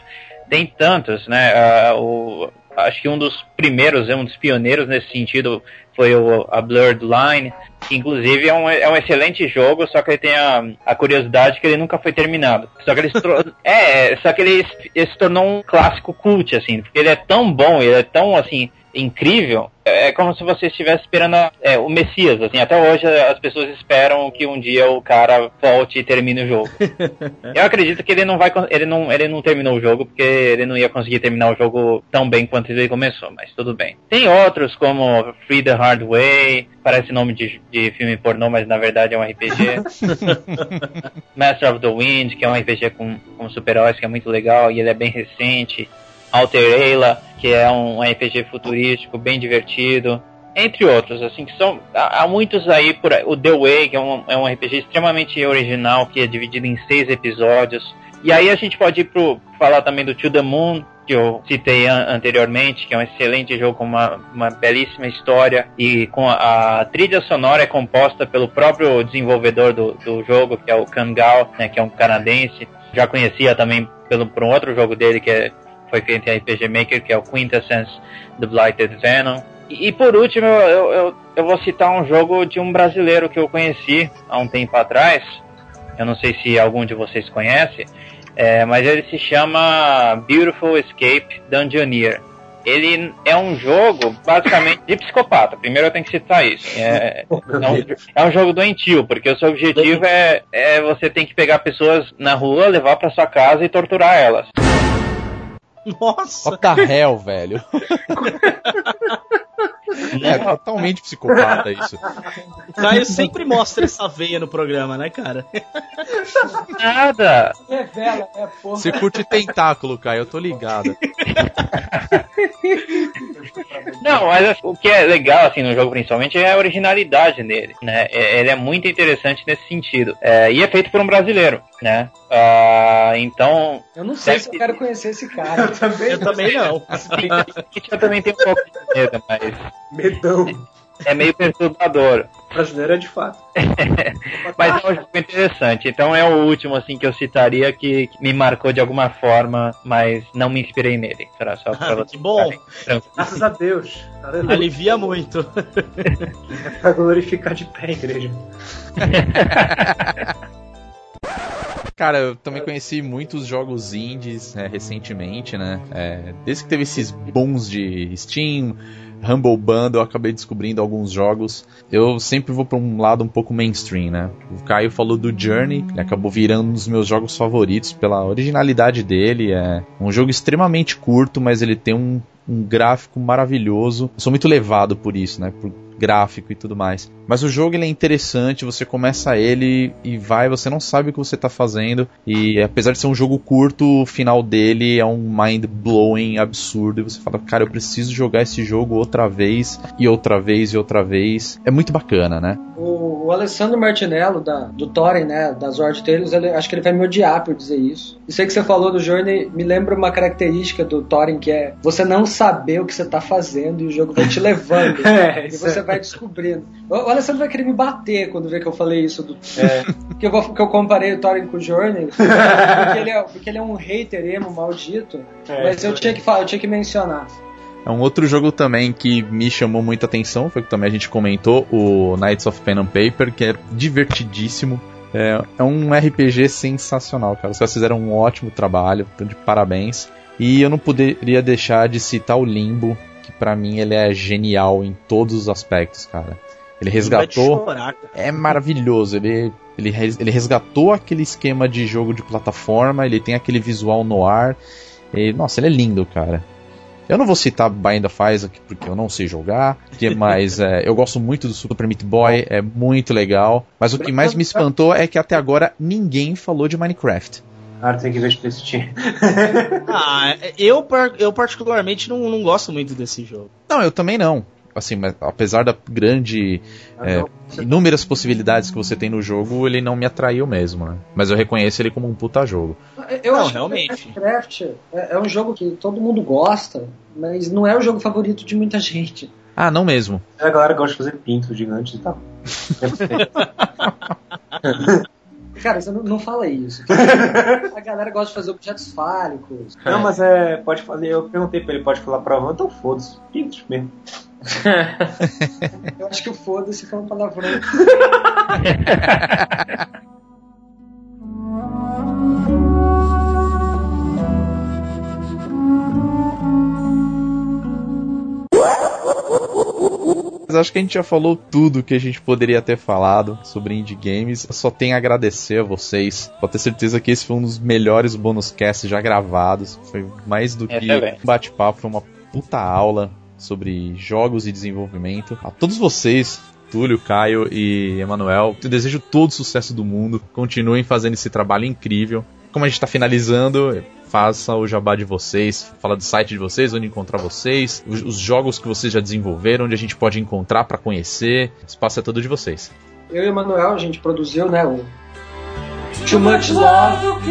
Tem tantos, né? Uh, o, acho que um dos primeiros, um dos pioneiros nesse sentido foi o, a Blurred Line, que inclusive é um, é um excelente jogo, só que ele tem a, a curiosidade que ele nunca foi terminado. Só que ele <laughs> é, só que ele, ele se tornou um clássico cult, assim, porque ele é tão bom, ele é tão assim incrível, é como se você estivesse esperando é, o Messias, assim, até hoje as pessoas esperam que um dia o cara volte e termine o jogo. <laughs> Eu acredito que ele não vai ele não, ele não terminou o jogo porque ele não ia conseguir terminar o jogo tão bem quanto ele começou, mas tudo bem. Tem outros como Free the Hard Way, parece nome de, de filme pornô, mas na verdade é um RPG. <laughs> Master of the Wind, que é um RPG com, com super-heróis que é muito legal e ele é bem recente. Alter Eila, que é um RPG futurístico bem divertido, entre outros, assim, que são. Há, muitos aí por aí. O The Way, que é um, é um RPG extremamente original, que é dividido em seis episódios. E aí a gente pode ir pro falar também do To the Moon, que eu citei an anteriormente, que é um excelente jogo com uma, uma belíssima história e com a, a, trilha sonora é composta pelo próprio desenvolvedor do, do jogo, que é o Kangal, né, que é um canadense. Já conhecia também pelo, por um outro jogo dele, que é foi em RPG Maker, que é o Quintessence The Blighted Venom. E, e por último, eu, eu, eu vou citar um jogo de um brasileiro que eu conheci há um tempo atrás. Eu não sei se algum de vocês conhece, é, mas ele se chama Beautiful Escape Dungeoneer. Ele é um jogo basicamente de psicopata. Primeiro eu tenho que citar isso. É, é, um, é um jogo doentio, porque o seu objetivo é, é você tem que pegar pessoas na rua, levar para sua casa e torturar elas. Nossa! What the hell, velho? <laughs> É totalmente psicopata isso. Caio sempre mostra essa veia no programa, né, cara? Nada! Revela, é, porra. Você curte tentáculo, Caio, eu tô ligado. Não, mas o que é legal, assim, no jogo principalmente é a originalidade dele, né? É, ele é muito interessante nesse sentido. É, e é feito por um brasileiro, né? Uh, então... Eu não sei se eu quero conhecer esse cara. Eu também, eu também não. <laughs> eu também tenho um pouco de medo, mas... Medão. É meio perturbador. Brasileiro é de fato. <laughs> Mas é um jogo interessante. Então é o último assim que eu citaria que, me marcou de alguma forma, mas não me inspirei nele. Será só pra que bom. Graças a Deus. Aleluia. Alivia muito. <laughs> é pra glorificar de pé, igreja. Cara, eu também conheci muitos jogos indies né, recentemente, né? É, desde que teve esses bons de Steam, Humble Bundle, eu acabei descobrindo alguns jogos. Eu sempre vou para um lado um pouco mainstream, né? O Caio falou do Journey, ele acabou virando um dos meus jogos favoritos pela originalidade dele. É um jogo extremamente curto, mas ele tem um, um gráfico maravilhoso. Eu sou muito levado por isso, né? Por gráfico e tudo mais. Mas o jogo ele é interessante, você começa ele e vai, você não sabe o que você está fazendo. E apesar de ser um jogo curto, o final dele é um mind blowing absurdo. E você fala, cara, eu preciso jogar esse jogo outra vez e outra vez e outra vez. É muito bacana, né? O, o Alessandro Martinello, da, do Thorin, né, das Zord Tales, ele, acho que ele vai me odiar por dizer isso. E sei que você falou do Journey, me lembra uma característica do Thorin que é você não saber o que você está fazendo e o jogo vai te <laughs> levando. é, e você é. vai descobrindo. O Alessandro vai querer me bater quando ver que eu falei isso. Do, é. <laughs> que, eu, que eu comparei o Thorin com o Journey. <laughs> Porque ele é, porque ele é um hater emo maldito. É, mas eu tinha, que, eu tinha que mencionar. É um outro jogo também que me chamou muita atenção, foi que também a gente comentou, o Knights of Pen and Paper, que é divertidíssimo. É, é um RPG sensacional, cara. Os caras fizeram um ótimo trabalho, então de parabéns. E eu não poderia deixar de citar o Limbo, que para mim ele é genial em todos os aspectos, cara. Ele resgatou. é maravilhoso. Ele, ele, ele resgatou aquele esquema de jogo de plataforma. Ele tem aquele visual no ar. E, nossa, ele é lindo, cara. Eu não vou citar Bind of Isaac porque eu não sei jogar, <laughs> mas é, eu gosto muito do Super Meat Boy, é muito legal. Mas o que mais me espantou é que até agora ninguém falou de Minecraft. Ah, tem que ver assistir. ah, eu, eu particularmente não, não gosto muito desse jogo. Não, eu também não assim, apesar da grande é, inúmeras possibilidades que você tem no jogo, ele não me atraiu mesmo, né? Mas eu reconheço ele como um puta jogo. Eu não, acho realmente. que Minecraft é, é um jogo que todo mundo gosta, mas não é o jogo favorito de muita gente. Ah, não mesmo. A galera gosta de fazer pinto gigante e tal. <laughs> Cara, você não, não fala isso. <laughs> A galera gosta de fazer objetos fálicos. Não, mas é. Pode fazer. Eu perguntei pra ele, pode falar palavrão, então foda-se. Pintos mesmo. Eu acho que o foda-se foi uma palavrão. <laughs> Mas acho que a gente já falou tudo que a gente poderia ter falado sobre indie games. Eu só tenho a agradecer a vocês. Pode ter certeza que esse foi um dos melhores bonus casts já gravados. Foi mais do É, que também. um bate-papo, foi uma puta aula sobre jogos e desenvolvimento. A todos vocês, Túlio, Caio e Emanuel, eu desejo todo o sucesso do mundo. Continuem fazendo esse trabalho incrível. Como a gente está finalizando, faça o jabá de vocês, fala do site de vocês, onde encontrar vocês, os, os jogos que vocês já desenvolveram, onde a gente pode encontrar para conhecer. O espaço é todo de vocês. Eu e o Manuel, a gente produziu, né, o Too Much Love,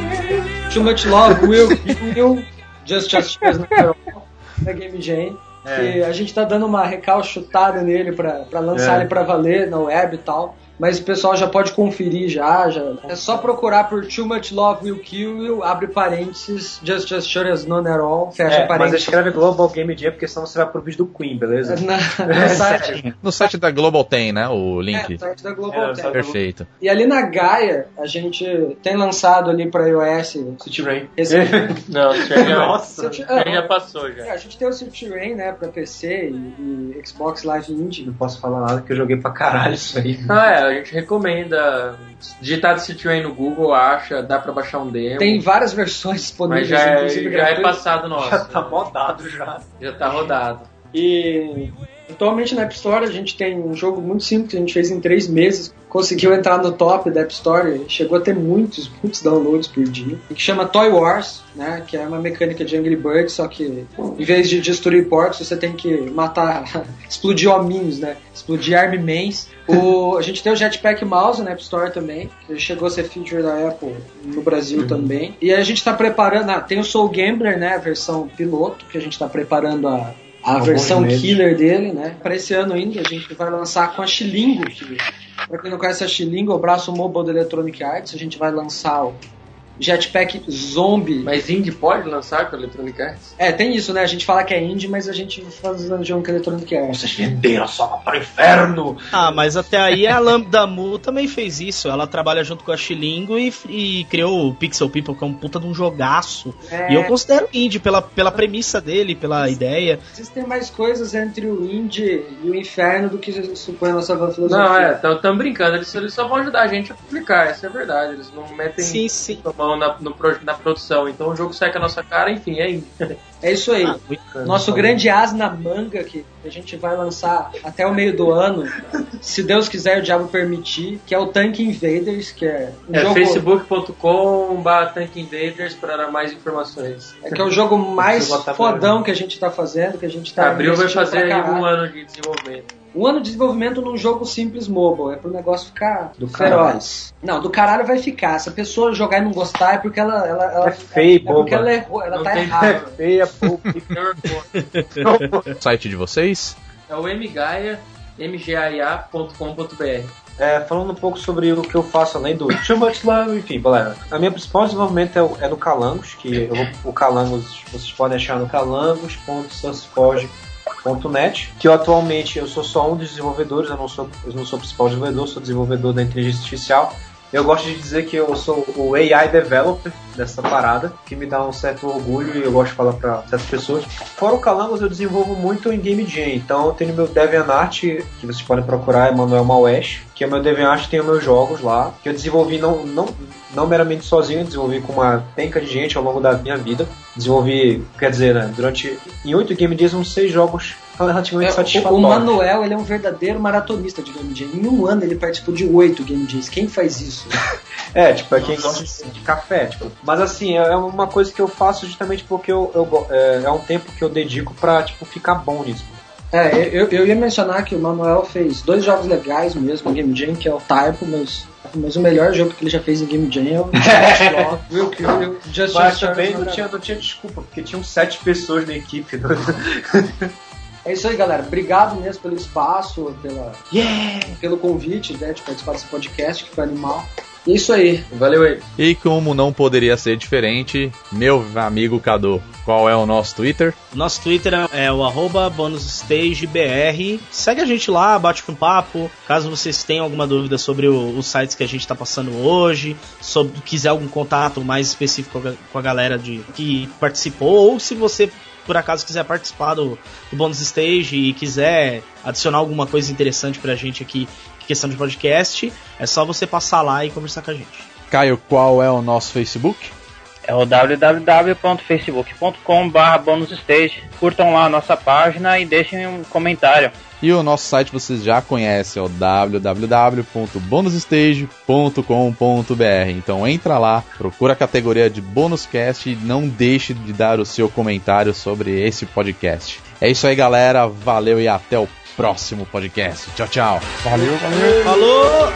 Too Much Love Will Kill Just Just Cheers na Game Jam. Que a gente tá dando uma recalchutada nele pra, pra lançar É. ele pra valer na web e tal. Mas o pessoal já pode conferir já, já. É só procurar por Too Much Love Will Kill You, abre parênteses, Just Just Sure as None at All, fecha É, mas parênteses. escreve Global Game Jam, porque senão você vai pro vídeo do Queen, beleza? <laughs> Na, <laughs> no site, No site da Global tem, né? O é, link. no site da É, Global Tech. site- Perfeito. E ali na Gaia, a gente tem lançado ali pra iOS City Rain. esse <laughs> Não, o senhor já, Nossa. City- já, já passou É, já. a gente tem o City Rain, né, pra PC e, e Xbox Live Indie. Não posso falar nada que eu joguei pra caralho isso aí. Ah, é, a gente recomenda. Digitar City Rain no Google, acha, dá pra baixar um demo. Tem várias versões mas disponíveis, já é, inclusive já é passado nosso. Já tá modado já. Já tá rodado. E atualmente na App Store a gente tem um jogo muito simples que a gente fez em três meses. Conseguiu entrar no top da App Store, chegou a ter muitos, muitos downloads por dia. Que chama Toy Wars, né? Que é uma mecânica de Angry Birds, só que em vez de destruir porcos, você tem que matar, <laughs> explodir hominhos, né? Explodir Armymans. O, a gente tem o Jetpack Mouse na App Store também, que chegou a ser feature da Apple no Brasil também. E a gente tá preparando, ah, tem o Soul Gambler, né? A versão piloto, que a gente tá preparando a, a Alguns versão killer dele, né? Para esse ano ainda, a gente vai lançar com a Xilingo, que, pra quem não conhece a é o braço mobile da Electronic Arts, a gente vai lançar Jetpack Zombie. Mas Indie pode lançar com a Electronic Arts? É, tem isso, né? A gente fala que é indie, mas a gente faz o jogo com a Electronic Arts. Vocês venderam só para o inferno. Ah, mas até aí a Lambda Mu também fez isso. Ela trabalha junto com a Xilingo e, e criou o Pixel People, que é um puta de um jogaço. É, E eu considero indie pela, pela premissa dele, pela ideia. existem mais coisas entre o indie e o inferno do que supõe a nossa filosofia. Não, é, estão brincando. Eles, eles só vão ajudar a gente a publicar, essa é a verdade. Eles não metem Sim, sim. a mão na, no na produção. Então o jogo sai com a nossa cara, enfim, é. É isso aí. Ah, Nosso grande as na manga que a gente vai lançar até o meio do ano, se Deus quiser o diabo permitir, que é o Tank Invaders, que é um É jogo facebook.com Tank Invaders para mais informações. é que é o jogo mais fodão que a gente tá fazendo, que a gente tá Abril vai fazer um ano de desenvolvimento. Um ano de desenvolvimento num jogo simples mobile, é pro negócio ficar Do feroz. Não, do caralho vai ficar. Se a pessoa jogar e não gostar é porque ela, ela, ela É feio, é porque boba. ela errou, ela Não tá tem- É errada. feia, pouco. <laughs> O <laughs> site de vocês? É o mgaia, mgaia.com.br. É, falando um pouco sobre o que eu faço além do Too Much Love, enfim, galera. A minha principal desenvolvimento é, é no Calangos, que eu vou, o Calangos vocês podem achar no calangos.sunsforge.net, que eu atualmente eu sou só um dos desenvolvedores, eu não sou, eu não sou o principal desenvolvedor, sou desenvolvedor da inteligência artificial. Eu gosto de dizer que eu sou o AI developer dessa parada, que me dá um certo orgulho e eu gosto de falar para certas pessoas. Fora o Calangos, eu desenvolvo muito em Game Jam. Então eu tenho meu DeviantArt, que vocês podem procurar, Emanuel Mauesh, que é meu DeviantArt, tem os meus jogos lá, que eu desenvolvi não, não, não meramente sozinho, eu desenvolvi com uma penca de gente ao longo da minha vida. Desenvolvi, quer dizer, né, durante em oito Game Jams, uns seis jogos relativamente É, o, satisfatórios. o Manuel ele é um verdadeiro maratonista de Game Jam. Em um ano ele participou de oito Game Jams. Quem faz isso? É, tipo, é quem gosta de, café, tipo. Mas assim, é uma coisa que eu faço justamente porque eu, eu é, é um tempo que eu dedico pra, tipo, ficar bom nisso. É, eu, eu ia mencionar que o Manuel fez dois jogos legais mesmo em Game Jam, que é o Typo, mas, mas o melhor jogo que ele já fez em Game Jam é o Will Kill You, Just Mas também não tinha, não tinha desculpa, porque tinham sete pessoas na equipe. né? É isso aí, galera. Obrigado mesmo pelo espaço, pela, pelo convite né, de participar desse podcast, que foi animal. E é isso aí. Valeu aí. E como não poderia ser diferente, meu amigo Cadu, qual é o nosso Twitter? Nosso Twitter é o arroba bonusstagebr. Segue a gente lá, bate um papo. Caso vocês tenham alguma dúvida sobre o- os sites que a gente está passando hoje, sobre quiser algum contato mais específico com a- com a galera de, que participou, ou se você por acaso quiser participar do, do Bonus Stage e quiser adicionar alguma coisa interessante pra gente aqui, em questão de podcast, é só você passar lá e conversar com a gente. Caio, qual é o nosso Facebook? É o www.facebook.com.br bonusstage. Curtam lá a nossa página e deixem um comentário. E o nosso site vocês já conhecem, é o www.bonusstage.com.br. Então entra lá, procura a categoria de Bonuscast e não deixe de dar o seu comentário sobre esse podcast. É isso aí, galera. Valeu e até o próximo podcast. Tchau, tchau. Valeu, valeu. Falou!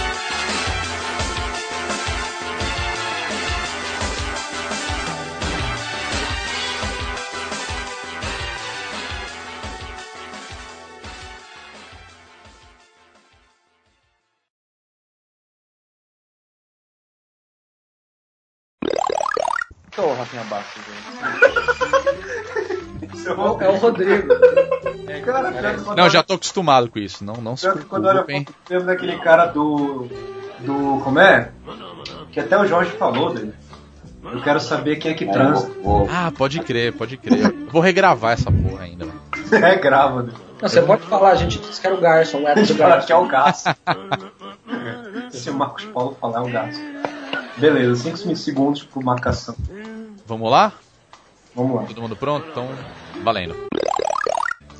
<laughs> É o- é o Rodrigo. Cara, pior que quando Não, eu- já tô acostumado com isso. Não, não se que quando eu olho a preocupem. foto, eu lembro daquele cara do. Do. Como é? Que até o Jorge falou dele. Eu quero saber quem é que transa. Ah, pode crer, pode crer. Vou regravar essa porra ainda. mano. <laughs> É, grava, né? Não, você pode falar, a gente disse que era o Garson, o A Edson gente do fala Garson. que é o gasto. <laughs> Se o Marcos Paulo falar, é o gasto. Beleza, 5 segundos por marcação. Vamos lá? Vamos lá. Todo mundo pronto? Então, valendo.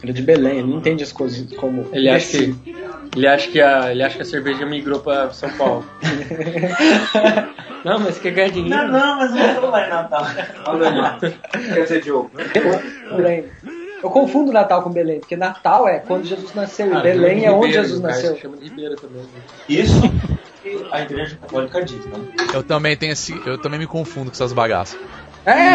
Ele é de Belém, ele não entende as coisas como. Ele acha que. Ele acha que a, ele acha que a cerveja migrou pra São Paulo. <laughs> não, mas quer ganhar dinheiro. não, mas não vou lá em Natal. Olha. Quer dizer, Diogo. Belém. Eu confundo Natal com Belém, porque Natal é quando Jesus nasceu e Belém é onde Jesus nasceu. Chama de Ribeira também. né? Isso que a igreja católica diz, né? Eu também tenho esse. Eu também me confundo com essas bagaças. É,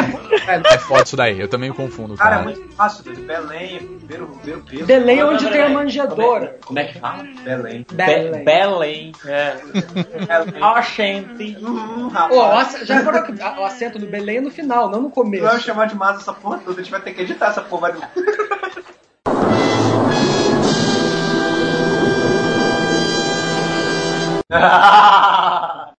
É foda isso daí, eu também me confundo, Cara, é cara. muito fácil. Belém, Ribeiro Preto. Belém é onde tem a manjedoura. Como é que fala? Belém. Belém. Belém. É. Belém. Oxente. Hum, Ô, o rapaz. ac- já reparou que a- o acento do Belém é no final, não no começo. chamar de massa essa porra toda, a gente vai ter que editar essa porra. Vai... <laughs>